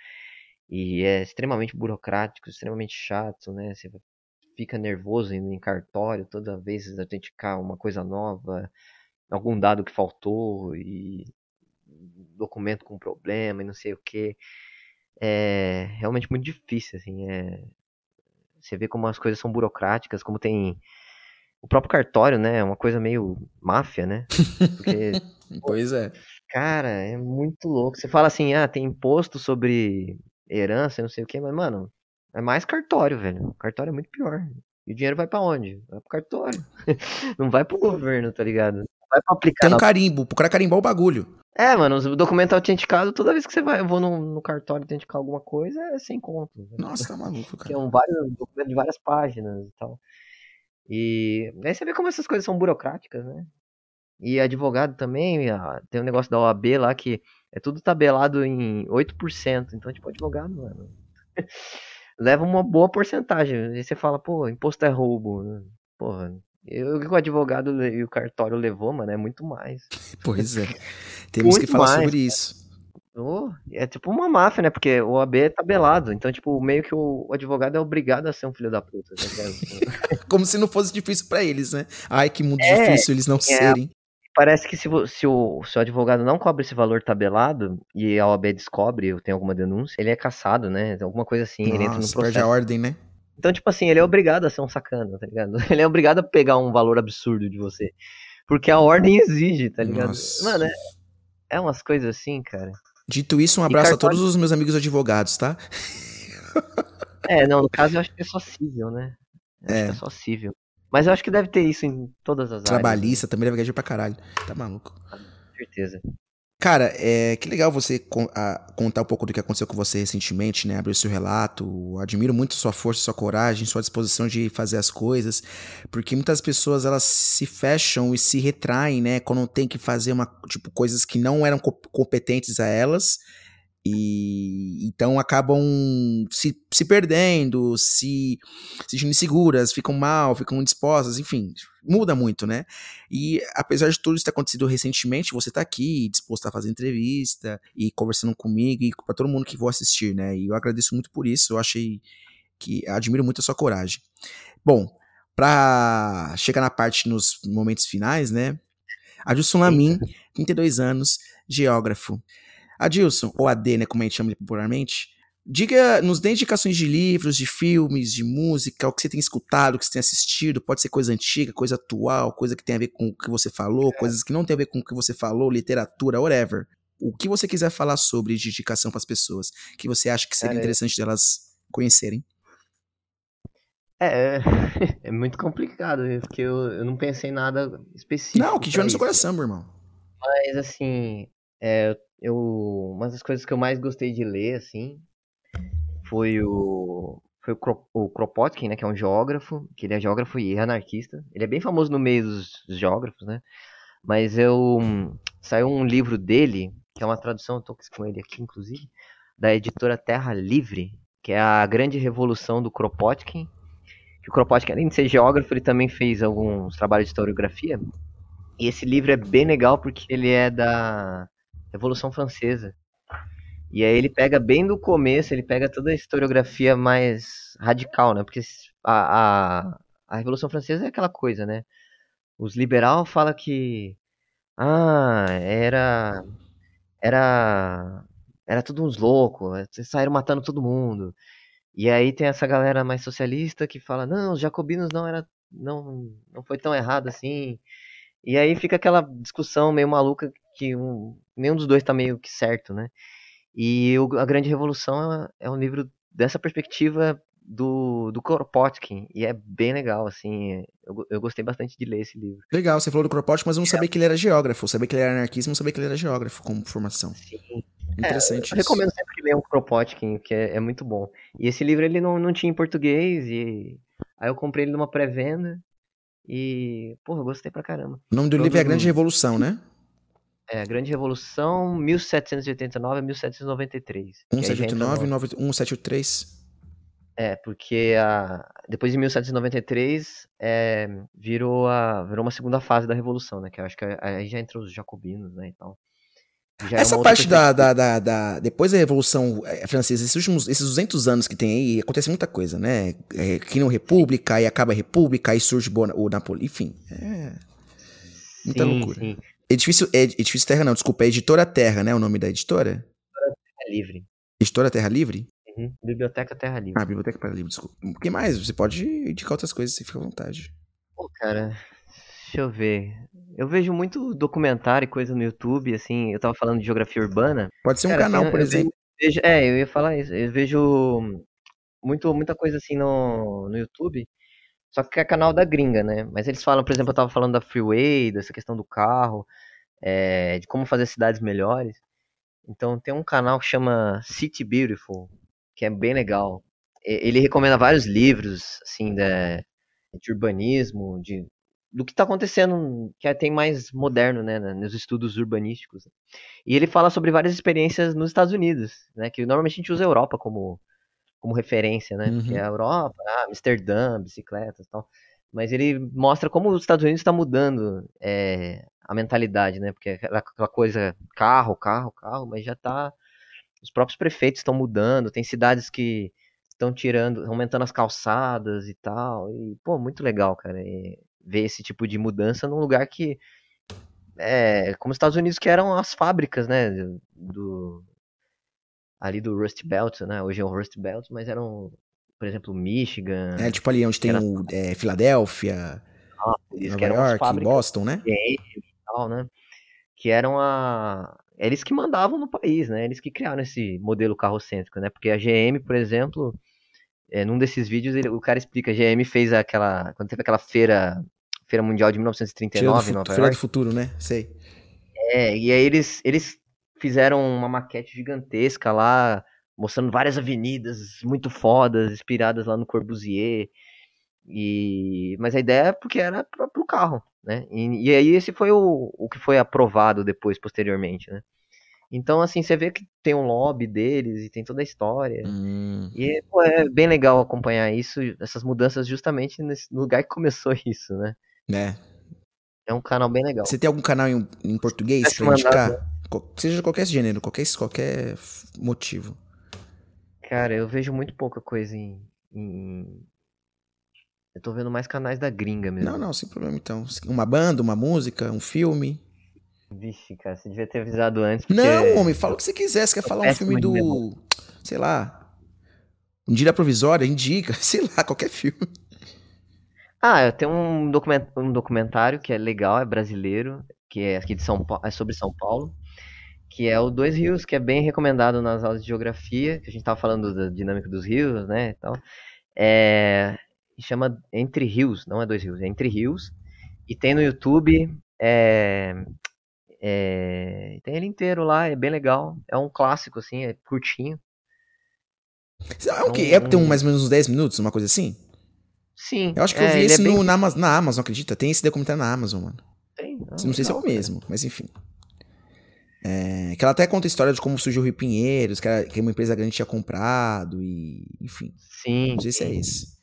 E é extremamente burocrático, extremamente chato, né? Você fica nervoso indo em cartório toda vez autenticar uma coisa nova, algum dado que faltou e documento com problema e não sei o que. É realmente muito difícil, assim. É... Você vê como as coisas são burocráticas, como tem o próprio cartório, né? É uma coisa meio máfia, né? Porque, pois é. Cara, é muito louco. Você fala assim, ah, tem imposto sobre herança, não sei o que, mas, mano, é mais cartório, velho. Cartório é muito pior. E o dinheiro vai para onde? Vai pro cartório. não vai pro governo, tá ligado? vai pra aplicar. Tem um carimbo, pro cara carimbar o bagulho. É, mano, o documento autenticado, toda vez que você vai, eu vou no, no cartório autenticar alguma coisa, é sem conto. Né? Nossa, tá maluco, cara. Tem vários documentos de várias páginas e tal. E aí você vê como essas coisas são burocráticas, né? E advogado também, tem um negócio da OAB lá que é tudo tabelado em 8%. Então, tipo, advogado, mano, leva uma boa porcentagem. E você fala, pô, imposto é roubo. Né? Porra, eu que o advogado e o cartório levou, mano, é muito mais. Pois é. Temos muito que falar mais, sobre isso. Oh, é tipo uma máfia, né? Porque o AB é tabelado. Então, tipo, meio que o, advogado é obrigado a ser um filho da puta. Tá Como se não fosse difícil para eles, né? Ai, que mundo é, difícil eles não é, serem. Parece que se, se, o, se o advogado não cobre esse valor tabelado e a OAB descobre ou tem alguma denúncia, ele é caçado, né? Alguma coisa assim, Nossa, ele entra no processo. perde a ordem, né? Então, tipo assim, ele é obrigado a ser um sacana, tá ligado? Ele é obrigado a pegar um valor absurdo de você. Porque a ordem exige, tá ligado? Nossa. Mano, é, é umas coisas assim, cara. Dito isso, um abraço cartório... a todos os meus amigos advogados, tá? É, não, no caso eu acho que é só cível, né? Eu é. é só cível. Mas eu acho que deve ter isso em todas as Trabalhista, áreas. Trabalhista né? também deve gajar pra caralho. Tá maluco. Com certeza. Cara, é que legal você contar um pouco do que aconteceu com você recentemente, né? Abrir seu relato. Admiro muito sua força, sua coragem, sua disposição de fazer as coisas, porque muitas pessoas elas se fecham e se retraem, né? Quando tem que fazer uma tipo coisas que não eram competentes a elas e então acabam se, se perdendo, se sentindo inseguras, ficam mal, ficam indispostas, enfim, muda muito, né? E apesar de tudo isso ter acontecido recentemente, você tá aqui disposto a fazer entrevista e conversando comigo e para todo mundo que vou assistir, né? E eu agradeço muito por isso, eu achei que admiro muito a sua coragem. Bom, para chegar na parte nos momentos finais, né? Adilson Lamin, 32 anos, geógrafo. Adilson, ou AD, né, como a gente chama popularmente, diga, nos dê indicações de livros, de filmes, de música, o que você tem escutado, o que você tem assistido, pode ser coisa antiga, coisa atual, coisa que tem a ver com o que você falou, é. coisas que não tem a ver com o que você falou, literatura, whatever. O que você quiser falar sobre de indicação para as pessoas, que você acha que seria interessante delas conhecerem. É, é muito complicado, porque eu, eu não pensei em nada específico. Não, que tiver no seu coração, meu irmão. Mas, assim, é, eu, uma das coisas que eu mais gostei de ler, assim, foi o, foi o, Kro, o Kropotkin, né, que é um geógrafo, que ele é geógrafo e anarquista. Ele é bem famoso no meio dos, geógrafos, né? Mas eu saiu um livro dele, que é uma tradução, eu tô com ele aqui, inclusive, da editora Terra Livre, que é a grande revolução do Kropotkin. Que o Kropotkin, além de ser geógrafo, ele também fez alguns trabalhos de historiografia. E esse livro é bem legal porque ele é da Revolução Francesa. E aí ele pega bem do começo, ele pega toda a historiografia mais radical, né? Porque a, a, a Revolução Francesa é aquela coisa, né? Os liberal fala que ah, era era era tudo uns loucos, saíram matando todo mundo. E aí tem essa galera mais socialista que fala: "Não, os jacobinos não era não não foi tão errado assim". E aí fica aquela discussão meio maluca que um, nenhum dos dois tá meio que certo, né? E o, A Grande Revolução é, é, um livro dessa perspectiva do, do Kropotkin, e é bem legal, assim, eu, eu gostei bastante de ler esse livro. Legal, você falou do Kropotkin, mas eu não sabia que ele era geógrafo, sabia que ele era anarquista, não sabia que ele era geógrafo como formação. Sim. Interessante é, eu recomendo sempre que leiam o Kropotkin, que é, é, muito bom. E esse livro ele não, não tinha em português, e aí eu comprei ele numa pré-venda, e, porra, eu gostei pra caramba. O nome do livro é A Grande Revolução, né? É, a Grande Revolução, 1789 a 1793. que aí já entra 1789 no- e 1783. É, porque a, depois de 1793 é, virou, a, virou uma segunda fase da Revolução, né? Que eu acho que aí já entrou os jacobinos, né, e tal. Já é Essa outra parte da, da, da, da- Depois da Revolução eh, Francesa, esses últimos esses 200 anos que tem aí, acontece muita coisa, né? É, criam república, aí acaba a república, aí surge o Napoleão. Enfim, é. Muita sim, loucura. sim, Edifício, é, Edifício Terra, não, desculpa, é Editora Terra, né? O nome da editora? é livre. Editora Terra Livre? Uhum. Biblioteca Terra Livre. Ah, Biblioteca para Livre, desculpa. O que mais? Você pode indicar outras coisas, você fica à vontade. Pô, cara, deixa eu ver. Eu vejo muito documentário e coisa no YouTube, assim, eu tava falando de geografia urbana. Pode ser um Cara, canal, assim, por eu exemplo. vejo- é, eu ia falar isso. Eu vejo muito, muita coisa assim no, no YouTube, só que é canal da gringa, né? Mas eles falam, por exemplo, eu tava falando da freeway, dessa questão do carro, é, de como fazer cidades melhores. Então tem um canal que chama City Beautiful, que é bem legal. Ele recomenda vários livros, assim, da, de urbanismo, de, do que está acontecendo, que é- tem mais moderno, né, nos estudos urbanísticos. E ele fala sobre várias experiências nos Estados Unidos, né, que normalmente a gente usa a Europa como, como referência, né, porque Uhum. a Europa, ah, Amsterdã, bicicletas e tal. Mas ele mostra como os Estados Unidos está mudando é, a mentalidade, né, porque aquela, aquela coisa, carro, carro, carro, mas já tá, os próprios prefeitos estão mudando, tem cidades que estão tirando, aumentando as calçadas e tal, e, pô, muito legal, cara, e ver esse tipo de mudança num lugar que é como os Estados Unidos que eram as fábricas, né, do, ali do Rust Belt, né, hoje é o Rust Belt, mas eram, por exemplo, Michigan, É tipo ali onde tem Era- o é, Filadélfia, Nova eram as York, Boston, né? e tal, né, que eram a eles que mandavam no país, né, eles que criaram esse modelo carrocêntrico, né, porque a GM, por exemplo, é, num desses vídeos ele- o cara explica, a GM fez aquela, quando teve aquela feira, feira mundial de Feira do, 1939 em fu- Nova Feira do Futuro, né? Sei. É, e aí eles, eles fizeram uma maquete gigantesca lá, mostrando várias avenidas muito fodas, inspiradas lá no Corbusier. E, mas a ideia é porque era para o carro, né? E, e aí esse foi o, o que foi aprovado depois, posteriormente, né? Então, assim, você vê que tem um lobby deles e tem toda a história. Hum. E pô, é bem legal acompanhar isso, essas mudanças justamente nesse lugar que começou isso, né? Né? É um canal bem legal. Você tem algum canal em, em português pra indicar? mandado- Seja de qualquer gênero, qualquer, qualquer motivo. Cara, eu vejo muito pouca coisa em, em- Eu tô vendo mais canais da gringa mesmo. Não, não, sem problema então. Uma banda, uma música, um filme. Vixe, cara, você devia ter avisado antes. Porque... Não, homem, fala o que você quiser. Você quer falar um filme do. Sei lá. Um dia provisória, indica, sei lá, qualquer filme. Ah, eu tenho um, document... um documentário que é legal, é brasileiro, que é aqui de São Paulo, é sobre São Paulo, que é o Dois Rios, que é bem recomendado nas aulas de geografia, que a gente tava falando da dinâmica dos rios, né, e tal. É... Chama Entre Rios, não é Dois Rios, é Entre Rios. E tem no YouTube, é... é, Tem ele inteiro lá, é bem legal. É um clássico, assim, é curtinho. É o quê? É tem um, mais ou menos uns 10 minutos, uma coisa assim? Sim. Eu acho que eu é, vi ele esse é bem no, na, Ama- na Amazon, acredita? Tem esse documentário na Amazon, mano. Tem, ah, não sei se é o mesmo, mas enfim. É, que ela até conta a história de como surgiu o Rio Pinheiros, que, era- que uma empresa grande tinha comprado, e enfim. Sim. Não sei se é sim. esse.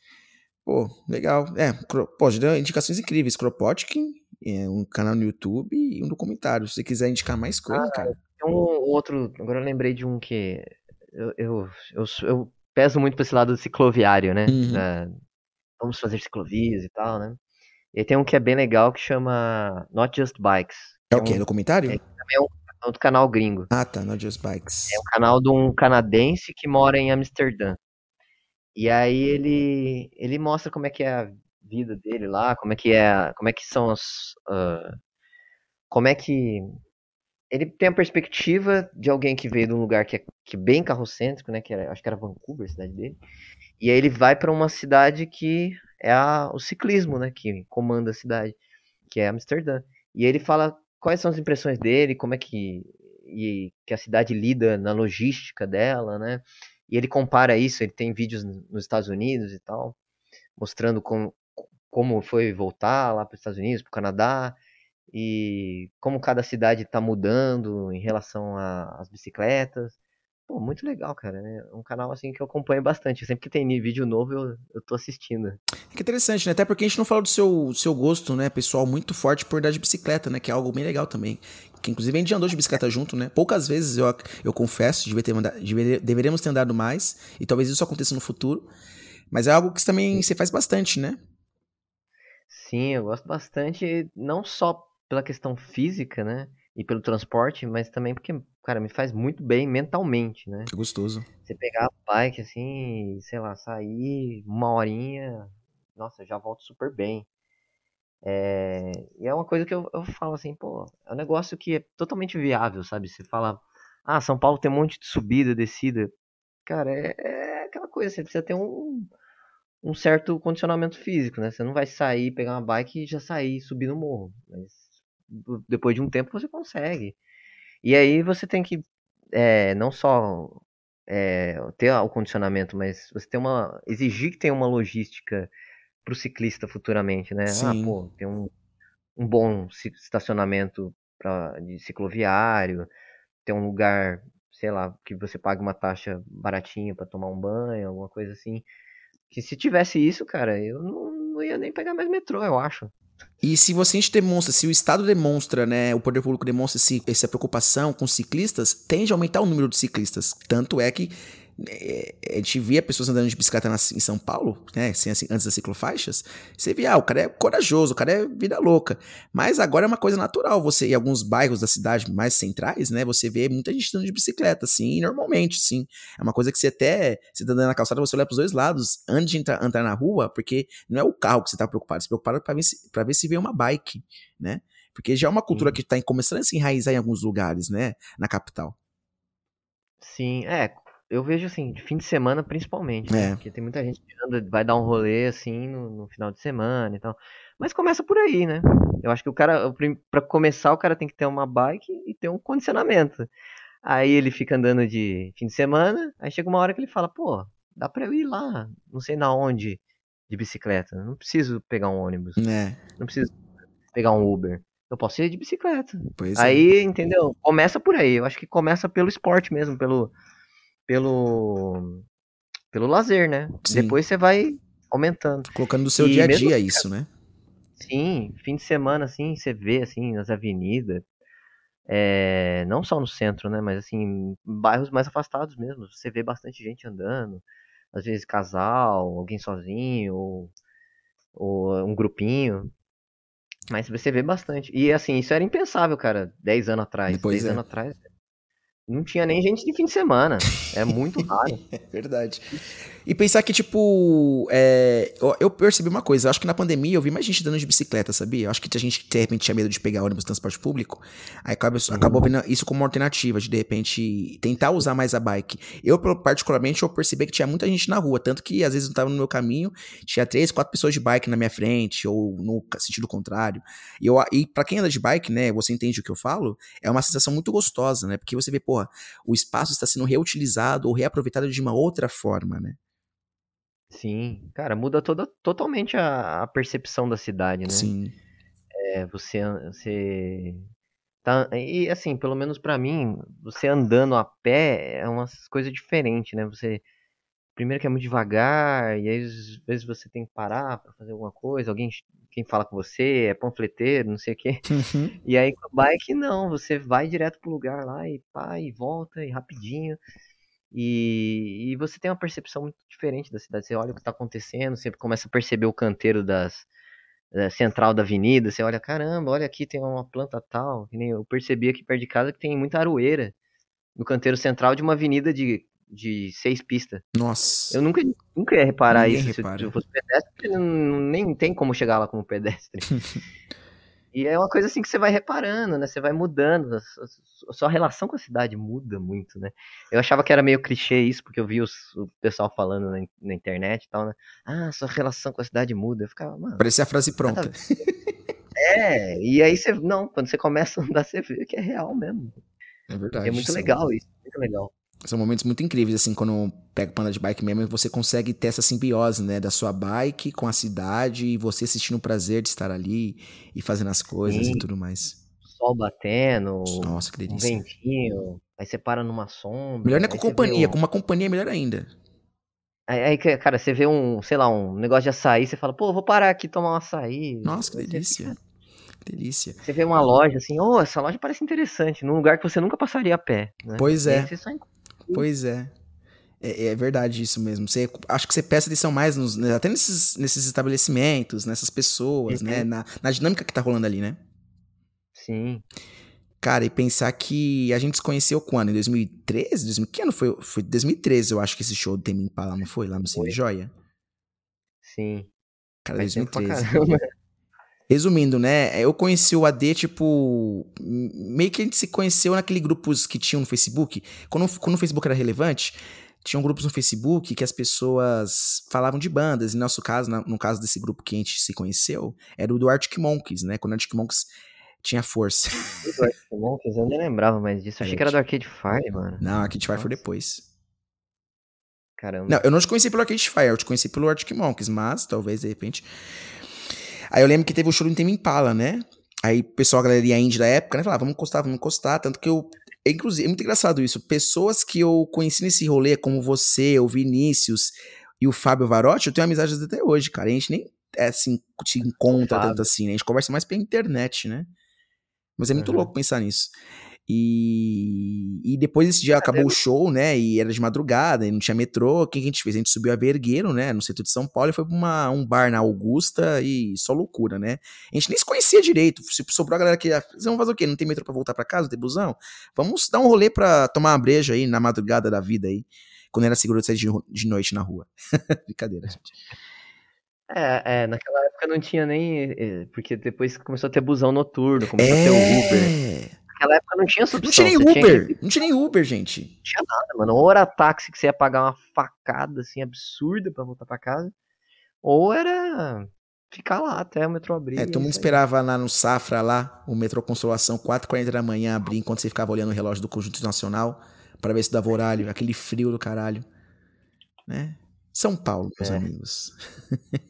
Pô, legal. É, pô, deu indicações incríveis. Kropotkin, é, um canal no YouTube e um documentário. Se você quiser indicar mais coisa, cara. Tem um outro. Agora eu lembrei de um que. Eu, eu, eu, eu peso muito pra esse lado cicloviário, né? Uhum. Da- vamos fazer ciclovias e tal, né? E tem um que é bem legal que chama Not Just Bikes. É o um- quê? Documentário? é- outro canal gringo. Ah, tá. Not Just Bikes. É um canal de um canadense que mora em Amsterdã. E aí ele ele mostra como é que é a vida dele lá, como é que é, como é que são as ah, como é que ele tem a perspectiva de alguém que veio de um lugar que é que é bem carrocêntrico, né, que era, acho que era Vancouver, a cidade dele. E aí ele vai para uma cidade que é a, o ciclismo, né, que comanda a cidade, que é Amsterdã. E ele fala quais são as impressões dele, como é que e que a cidade lida na logística dela, né? E ele compara isso, ele tem vídeos nos Estados Unidos e tal, mostrando como, como foi voltar lá para os Estados Unidos, para o Canadá, e como cada cidade está mudando em relação às bicicletas. Pô, muito legal, cara. É um canal assim que eu acompanho bastante. Sempre que tem vídeo novo, eu, eu tô assistindo. É que interessante, né? Até porque a gente não fala do seu, seu gosto, né, pessoal, muito forte por andar de bicicleta, né? Que é algo bem legal também. Que inclusive a gente andou de bicicleta junto, né? Poucas vezes eu, eu confesso, devia ter mandado, deveríamos ter andado mais. E talvez isso aconteça no futuro. Mas é algo que também você faz bastante, né? Sim, eu gosto bastante, não só pela questão física, né? E pelo transporte, mas também porque, cara, me faz muito bem mentalmente, né? Que gostoso. Você pegar a bike assim, sei lá, sair uma horinha, nossa, já volto super bem. É... E é uma coisa que eu, eu falo assim, pô, é um negócio que é totalmente viável, sabe? Você fala, ah, São Paulo tem um monte de subida, descida. Cara, é, é aquela coisa, você precisa ter um, um certo condicionamento físico, né? Você não vai sair, pegar uma bike e já sair subir no morro. Mas depois de um tempo você consegue. E aí você tem que é, não só é, ter o condicionamento, mas você tem uma. exigir que tenha uma logística para o ciclista futuramente, né? Ah, Sim. Ah, pô, tem um, um bom estacionamento pra, de cicloviário, tem um lugar, sei lá, que você pague uma taxa baratinha para tomar um banho, alguma coisa assim. Que se tivesse isso, cara, eu não, não ia nem pegar mais metrô, eu acho. E se você demonstra, se o Estado demonstra, né, o poder público demonstra esse, essa preocupação com ciclistas, tende a aumentar o número de ciclistas. Tanto é que é, a gente via pessoas andando de bicicleta na, em São Paulo, né, sem, assim, antes das ciclofaixas, você via, ah, o cara é corajoso, o cara é vida louca. Mas agora é uma coisa natural, você, em alguns bairros da cidade mais centrais, né, você vê muita gente andando de bicicleta, assim, normalmente, sim. É uma coisa que você até, você tá andando na calçada, você olha pros dois lados, antes de entrar, entrar na rua, porque não é o carro que você tá preocupado, você tá preocupado pra ver se, pra ver se vem uma bike, né. Porque já é uma cultura que tá começando a se enraizar em alguns lugares, né, na capital. Sim, é, eu vejo assim, fim de semana principalmente, né? É. Porque tem muita gente que anda, vai dar um rolê assim no, no, final de semana e tal. Mas começa por aí, né? Eu acho que o cara, para começar, o cara tem que ter uma bike e ter um condicionamento. Aí ele fica andando de fim de semana, aí chega uma hora que ele fala, pô, dá pra eu ir lá, não sei na onde, de bicicleta. Não preciso pegar um ônibus. É. Não preciso pegar um Uber. Eu posso ir de bicicleta. Pois é. aí, é. entendeu? Começa por aí. Eu acho que começa pelo esporte mesmo, pelo pelo pelo lazer, né? Sim. Depois você vai aumentando. Colocando no seu e dia a dia mesmo, isso, né? Sim, fim de semana, assim, você vê, assim, nas avenidas, é, não só no centro, né, mas, assim, bairros mais afastados mesmo, você vê bastante gente andando, às vezes casal, alguém sozinho, ou, ou um grupinho, mas você vê bastante. E, assim, isso era impensável, cara, 10 anos atrás, 10 é. anos atrás, não tinha nem gente de fim de semana. É muito raro. é verdade. E pensar que, tipo, é, eu percebi uma coisa, eu acho que na pandemia eu vi mais gente dando de bicicleta, sabia? Eu acho que a gente, de repente, tinha medo de pegar ônibus transporte público, aí acabou, acabou vendo isso como uma alternativa, de, de repente, tentar usar mais a bike. Eu, particularmente, eu percebi que tinha muita gente na rua, tanto que, às vezes, eu tava no meu caminho, tinha três, quatro pessoas de bike na minha frente, ou no sentido contrário. E, eu, e pra quem anda de bike, né, você entende o que eu falo, é uma sensação muito gostosa, né? Porque você vê, porra, o espaço está sendo reutilizado ou reaproveitado de uma outra forma, né? Sim, cara, muda toda, totalmente a, a percepção da cidade, né? Sim. É, você, você tá, e assim, pelo menos para mim, você andando a pé é uma coisa diferente, né? Você primeiro que é muito devagar e aí às vezes você tem que parar para fazer alguma coisa, alguém quem fala com você é panfleteiro, não sei o quê. Uhum. E aí com a bike não, você vai direto pro lugar lá e pá, e volta e rapidinho. E, e você tem uma percepção muito diferente da cidade. Você olha o que está acontecendo, você começa a perceber o canteiro das, da central da avenida. Você olha, caramba, olha aqui tem uma planta tal. Que nem eu percebi aqui perto de casa que tem muita aroeira no canteiro central de uma avenida de, de seis pistas. Nossa. Eu nunca, nunca ia reparar Ninguém isso repara. se eu fosse pedestre, nem tem como chegar lá como pedestre. E é uma coisa assim que você vai reparando, né? Você vai mudando, a sua relação com a cidade muda muito, né? Eu achava que era meio clichê isso, porque eu vi os, o pessoal falando na, na, internet e tal, né? Ah, sua relação com a cidade muda. Eu ficava, mano. Parecia a frase pronta. É, e aí você. Não, quando você começa a andar, você vê que é real mesmo. É verdade. É muito legal isso, muito legal. São momentos muito incríveis, assim, quando pega pra andar de bike mesmo, você consegue ter essa simbiose, né? Da sua bike com a cidade e você assistindo o prazer de estar ali e fazendo as coisas Sim. e tudo mais. Sol batendo, Nossa, que delícia. um ventinho, aí você para numa sombra. Melhor não é com companhia, um... com uma companhia é melhor ainda. Aí, aí, cara, você vê um, sei lá, um negócio de açaí, você fala, pô, vou parar aqui e tomar um açaí. Nossa, que delícia. Fica... Delícia. Você vê uma loja assim, oh, essa loja parece interessante, num lugar que você nunca passaria a pé. Né? Pois é. Pois é. é. É, verdade isso mesmo. Você, acho que você presta atenção mais nos, né, até nesses, nesses estabelecimentos, nessas pessoas, né? Na, na dinâmica que tá rolando ali, né? Sim. Cara, e pensar que a gente se conheceu quando? Em 2013? 2000, que ano foi? Foi 2013, eu acho que esse show do Temi Impala, não foi? Lá no Cine Joia? Sim. Cara, Faz 2013. Resumindo, né? Eu conheci o AD, tipo. Meio que a gente se conheceu naquele grupos que tinham no Facebook. Quando, quando o Facebook era relevante, tinham grupos no Facebook que as pessoas falavam de bandas. E no nosso caso, no caso desse grupo que a gente se conheceu, era o do Arctic Monkeys, né? Quando o Arctic Monkeys tinha força. do Arctic Monkeys, eu nem lembrava mais disso. Eu achei que era do Arcade Fire, mano. Não, Arcade Fire foi depois. Caramba. Não, eu não te conheci pelo Arcade Fire, eu te conheci pelo Arctic Monkeys, mas talvez de repente. Aí eu lembro que teve o show do Tame Impala, né? Aí o pessoal, a galeria indie da época, né? Falava, vamos encostar, vamos encostar. Tanto que eu. Inclusive, é muito engraçado isso. Pessoas que eu conheci nesse rolê, como você, o Vinícius e o Fábio Varotti, eu tenho amizades até hoje, cara. A gente nem é, assim, te encontra tanto assim, né? A gente conversa mais pela internet, né? Mas é muito uhum. louco pensar nisso. E, e depois esse dia acabou o show, né? E era de madrugada, e não tinha metrô. O que a gente fez? A gente subiu a Vergueiro, né? No centro de São Paulo, e foi pra uma, um bar na Augusta e só loucura, né? A gente nem se conhecia direito. Sobrou a galera que. Vão fazer o quê? Não tem metrô pra voltar pra casa? Não tem busão? Vamos dar um rolê pra tomar uma breja aí na madrugada da vida aí. Quando era seguro de sair de, de noite na rua. Brincadeira, gente. É, é, naquela época não tinha nem. Eh, porque depois começou a ter busão noturno, começou é... a ter o Uber. Naquela época não tinha substituição. Não tinha nem Uber. Tinha... Não tinha nem Uber, gente. Não tinha nada, mano. Ou era táxi que você ia pagar uma facada, assim, absurda pra voltar pra casa. Ou era ficar lá até o metrô abrir. É, todo mundo esperava lá no Safra, lá, o metrô Consolação, 4h40 da manhã abrir, enquanto você ficava olhando o relógio do Conjunto Nacional, para ver se dava horário, aquele frio do caralho. Né? São Paulo, meus é. amigos.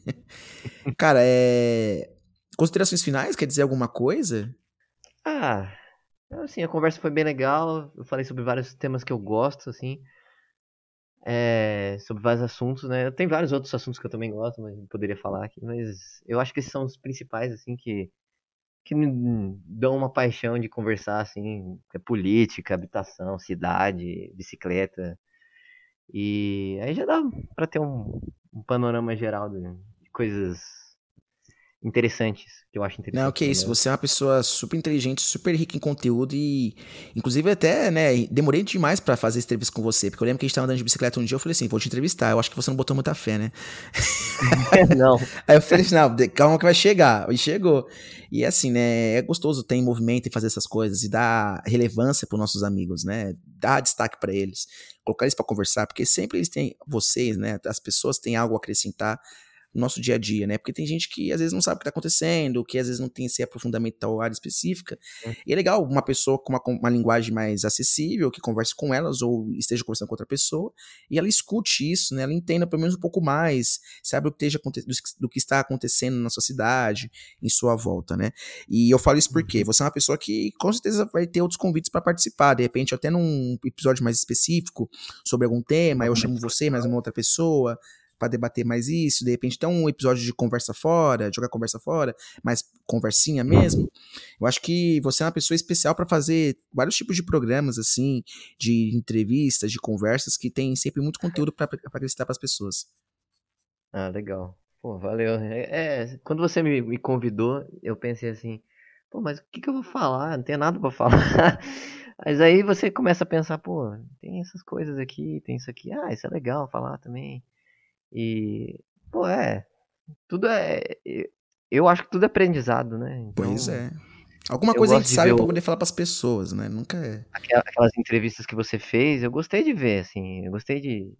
Cara, é. Considerações finais? Quer dizer alguma coisa? Ah, assim, a conversa foi bem legal. Eu falei sobre vários temas que eu gosto, assim. É, sobre vários assuntos, né? Tem vários outros assuntos que eu também gosto, mas poderia falar aqui. Mas eu acho que esses são os principais, assim, que, que me dão uma paixão de conversar, assim. É política, habitação, cidade, bicicleta. E aí já dá para ter um, um, panorama geral de, coisas interessantes, que eu acho interessante. Não, que isso, você é uma pessoa super inteligente, super rica em conteúdo e inclusive até, né, demorei demais para fazer esse entrevista com você, porque eu lembro que a gente tava andando de bicicleta um dia, eu falei assim, vou te entrevistar, eu acho que você não botou muita fé, né? não. aí eu falei assim, não, calma que vai chegar, e chegou. E assim, né, é gostoso ter movimento e fazer essas coisas e dar relevância para nossos amigos, né? Dar destaque para eles colocar eles para conversar, porque sempre eles têm, vocês, né, as pessoas têm algo a acrescentar no nosso dia a dia, né? Porque tem gente que às vezes não sabe o que está acontecendo, que às vezes não tem esse aprofundamento tal área específica. É. E é legal uma pessoa com uma, uma, linguagem mais acessível, que converse com elas ou esteja conversando com outra pessoa, e ela escute isso, né? Ela entenda pelo menos um pouco mais, sabe o que esteja do que está acontecendo na sua cidade, em sua volta, né? E eu falo isso porque uhum. você é uma pessoa que com certeza vai ter outros convites para participar, de repente até num episódio mais específico sobre algum tema, eu chamo você, mais uma outra pessoa, para debater mais isso, de repente tem um episódio de conversa fora, jogar conversa fora, mais conversinha mesmo. Eu acho que você é uma pessoa especial para fazer vários tipos de programas assim, de entrevistas, de conversas que tem sempre muito conteúdo para acrescentar para as pessoas. Ah, legal. Pô, valeu. É, é quando você me, me, convidou, eu pensei assim, pô, mas o que, que eu vou falar? Não tem nada para falar. Mas aí você começa a pensar, pô, tem essas coisas aqui, tem isso aqui, ah, isso é legal falar também. E, pô, é. Tudo é. Eu acho que tudo é aprendizado, né? Então, pois é. Alguma coisa a gente sabe o... pra poder falar pras pessoas, né? Nunca é. Aquelas entrevistas que você fez, eu gostei de ver, assim. Eu gostei de,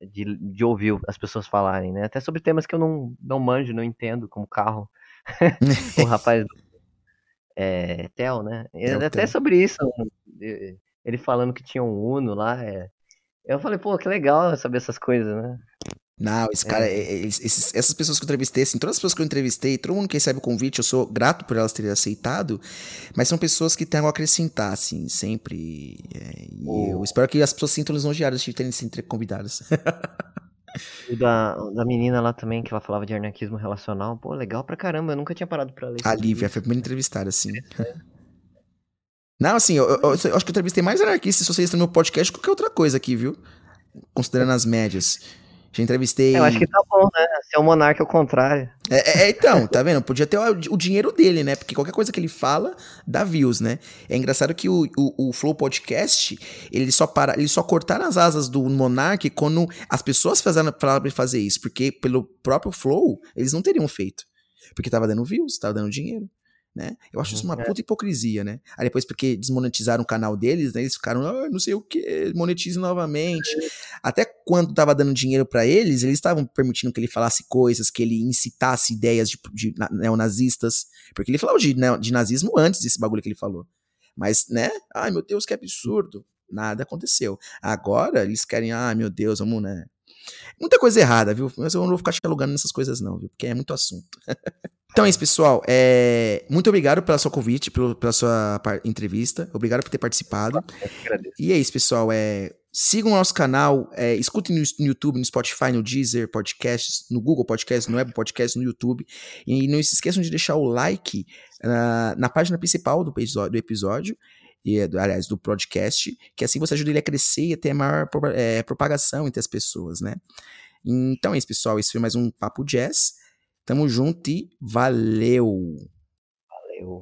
de, de ouvir as pessoas falarem, né? Até sobre temas que eu não, não manjo, não entendo, como carro. o rapaz é, Theo, né? É, até Theo. sobre isso. Ele falando que tinha um Uno lá, é, Eu falei, pô, que legal saber essas coisas, né? Não, esse cara, é. esses, essas pessoas que eu entrevistei, assim, todas as pessoas que eu entrevistei, todo mundo que recebe o convite, eu sou grato por elas terem aceitado, mas são pessoas que têm algo a acrescentar, assim, sempre. É, oh. eu espero que as pessoas sintam lisonjeadas de terem sido convidadas. O da, da menina lá também, que ela falava de anarquismo relacional, pô, legal pra caramba, eu nunca tinha parado pra ler. A Lívia, foi a primeira entrevistada, assim. É. Não, assim, eu, eu, eu, acho que eu entrevistei mais anarquistas socialistas no meu podcast do que qualquer outra coisa aqui, viu? Considerando as médias. Já entrevistei. Eu acho que tá bom, né? Ser um monarca ao contrário. É, é, então, tá vendo? Podia ter o, o, dinheiro dele, né? Porque qualquer coisa que ele fala dá views, né? É engraçado que o, o, o Flow Podcast, ele só para, ele só cortaram as asas do monarca quando as pessoas falaram pra ele fazer isso. Porque pelo próprio Flow, eles não teriam feito. Porque tava dando views, tava dando dinheiro né? Eu acho uhum, isso uma é. puta hipocrisia, né? Aí depois, porque desmonetizaram o canal deles, né? Eles ficaram, ah, não sei o que, monetize novamente. É. Até quando tava dando dinheiro para eles, eles estavam permitindo que ele falasse coisas, que ele incitasse ideias de, de neonazistas. Porque ele falou de, de nazismo antes desse bagulho que ele falou. Mas, né? Ai, meu Deus, que absurdo. Nada aconteceu. Agora eles querem, ah, meu Deus, vamos, né? Muita coisa errada, viu? Mas eu não vou ficar te alugando nessas coisas, não, viu? Porque é muito assunto. Então é isso, pessoal. É... Muito obrigado pelo seu convite, pelo, pela sua entrevista. Obrigado por ter participado. E é isso, pessoal. É... Sigam o nosso canal, é... escutem no YouTube, no Spotify, no Deezer Podcasts, no Google Podcasts, no Apple Podcasts, no YouTube. E não se esqueçam de deixar o like uh, na página principal do do episódio e, aliás, do podcast, que assim você ajuda ele a crescer e a ter maior é, propagação entre as pessoas, né? Então é isso, pessoal. Esse foi mais um Papo Jazz. Tamo junto e valeu!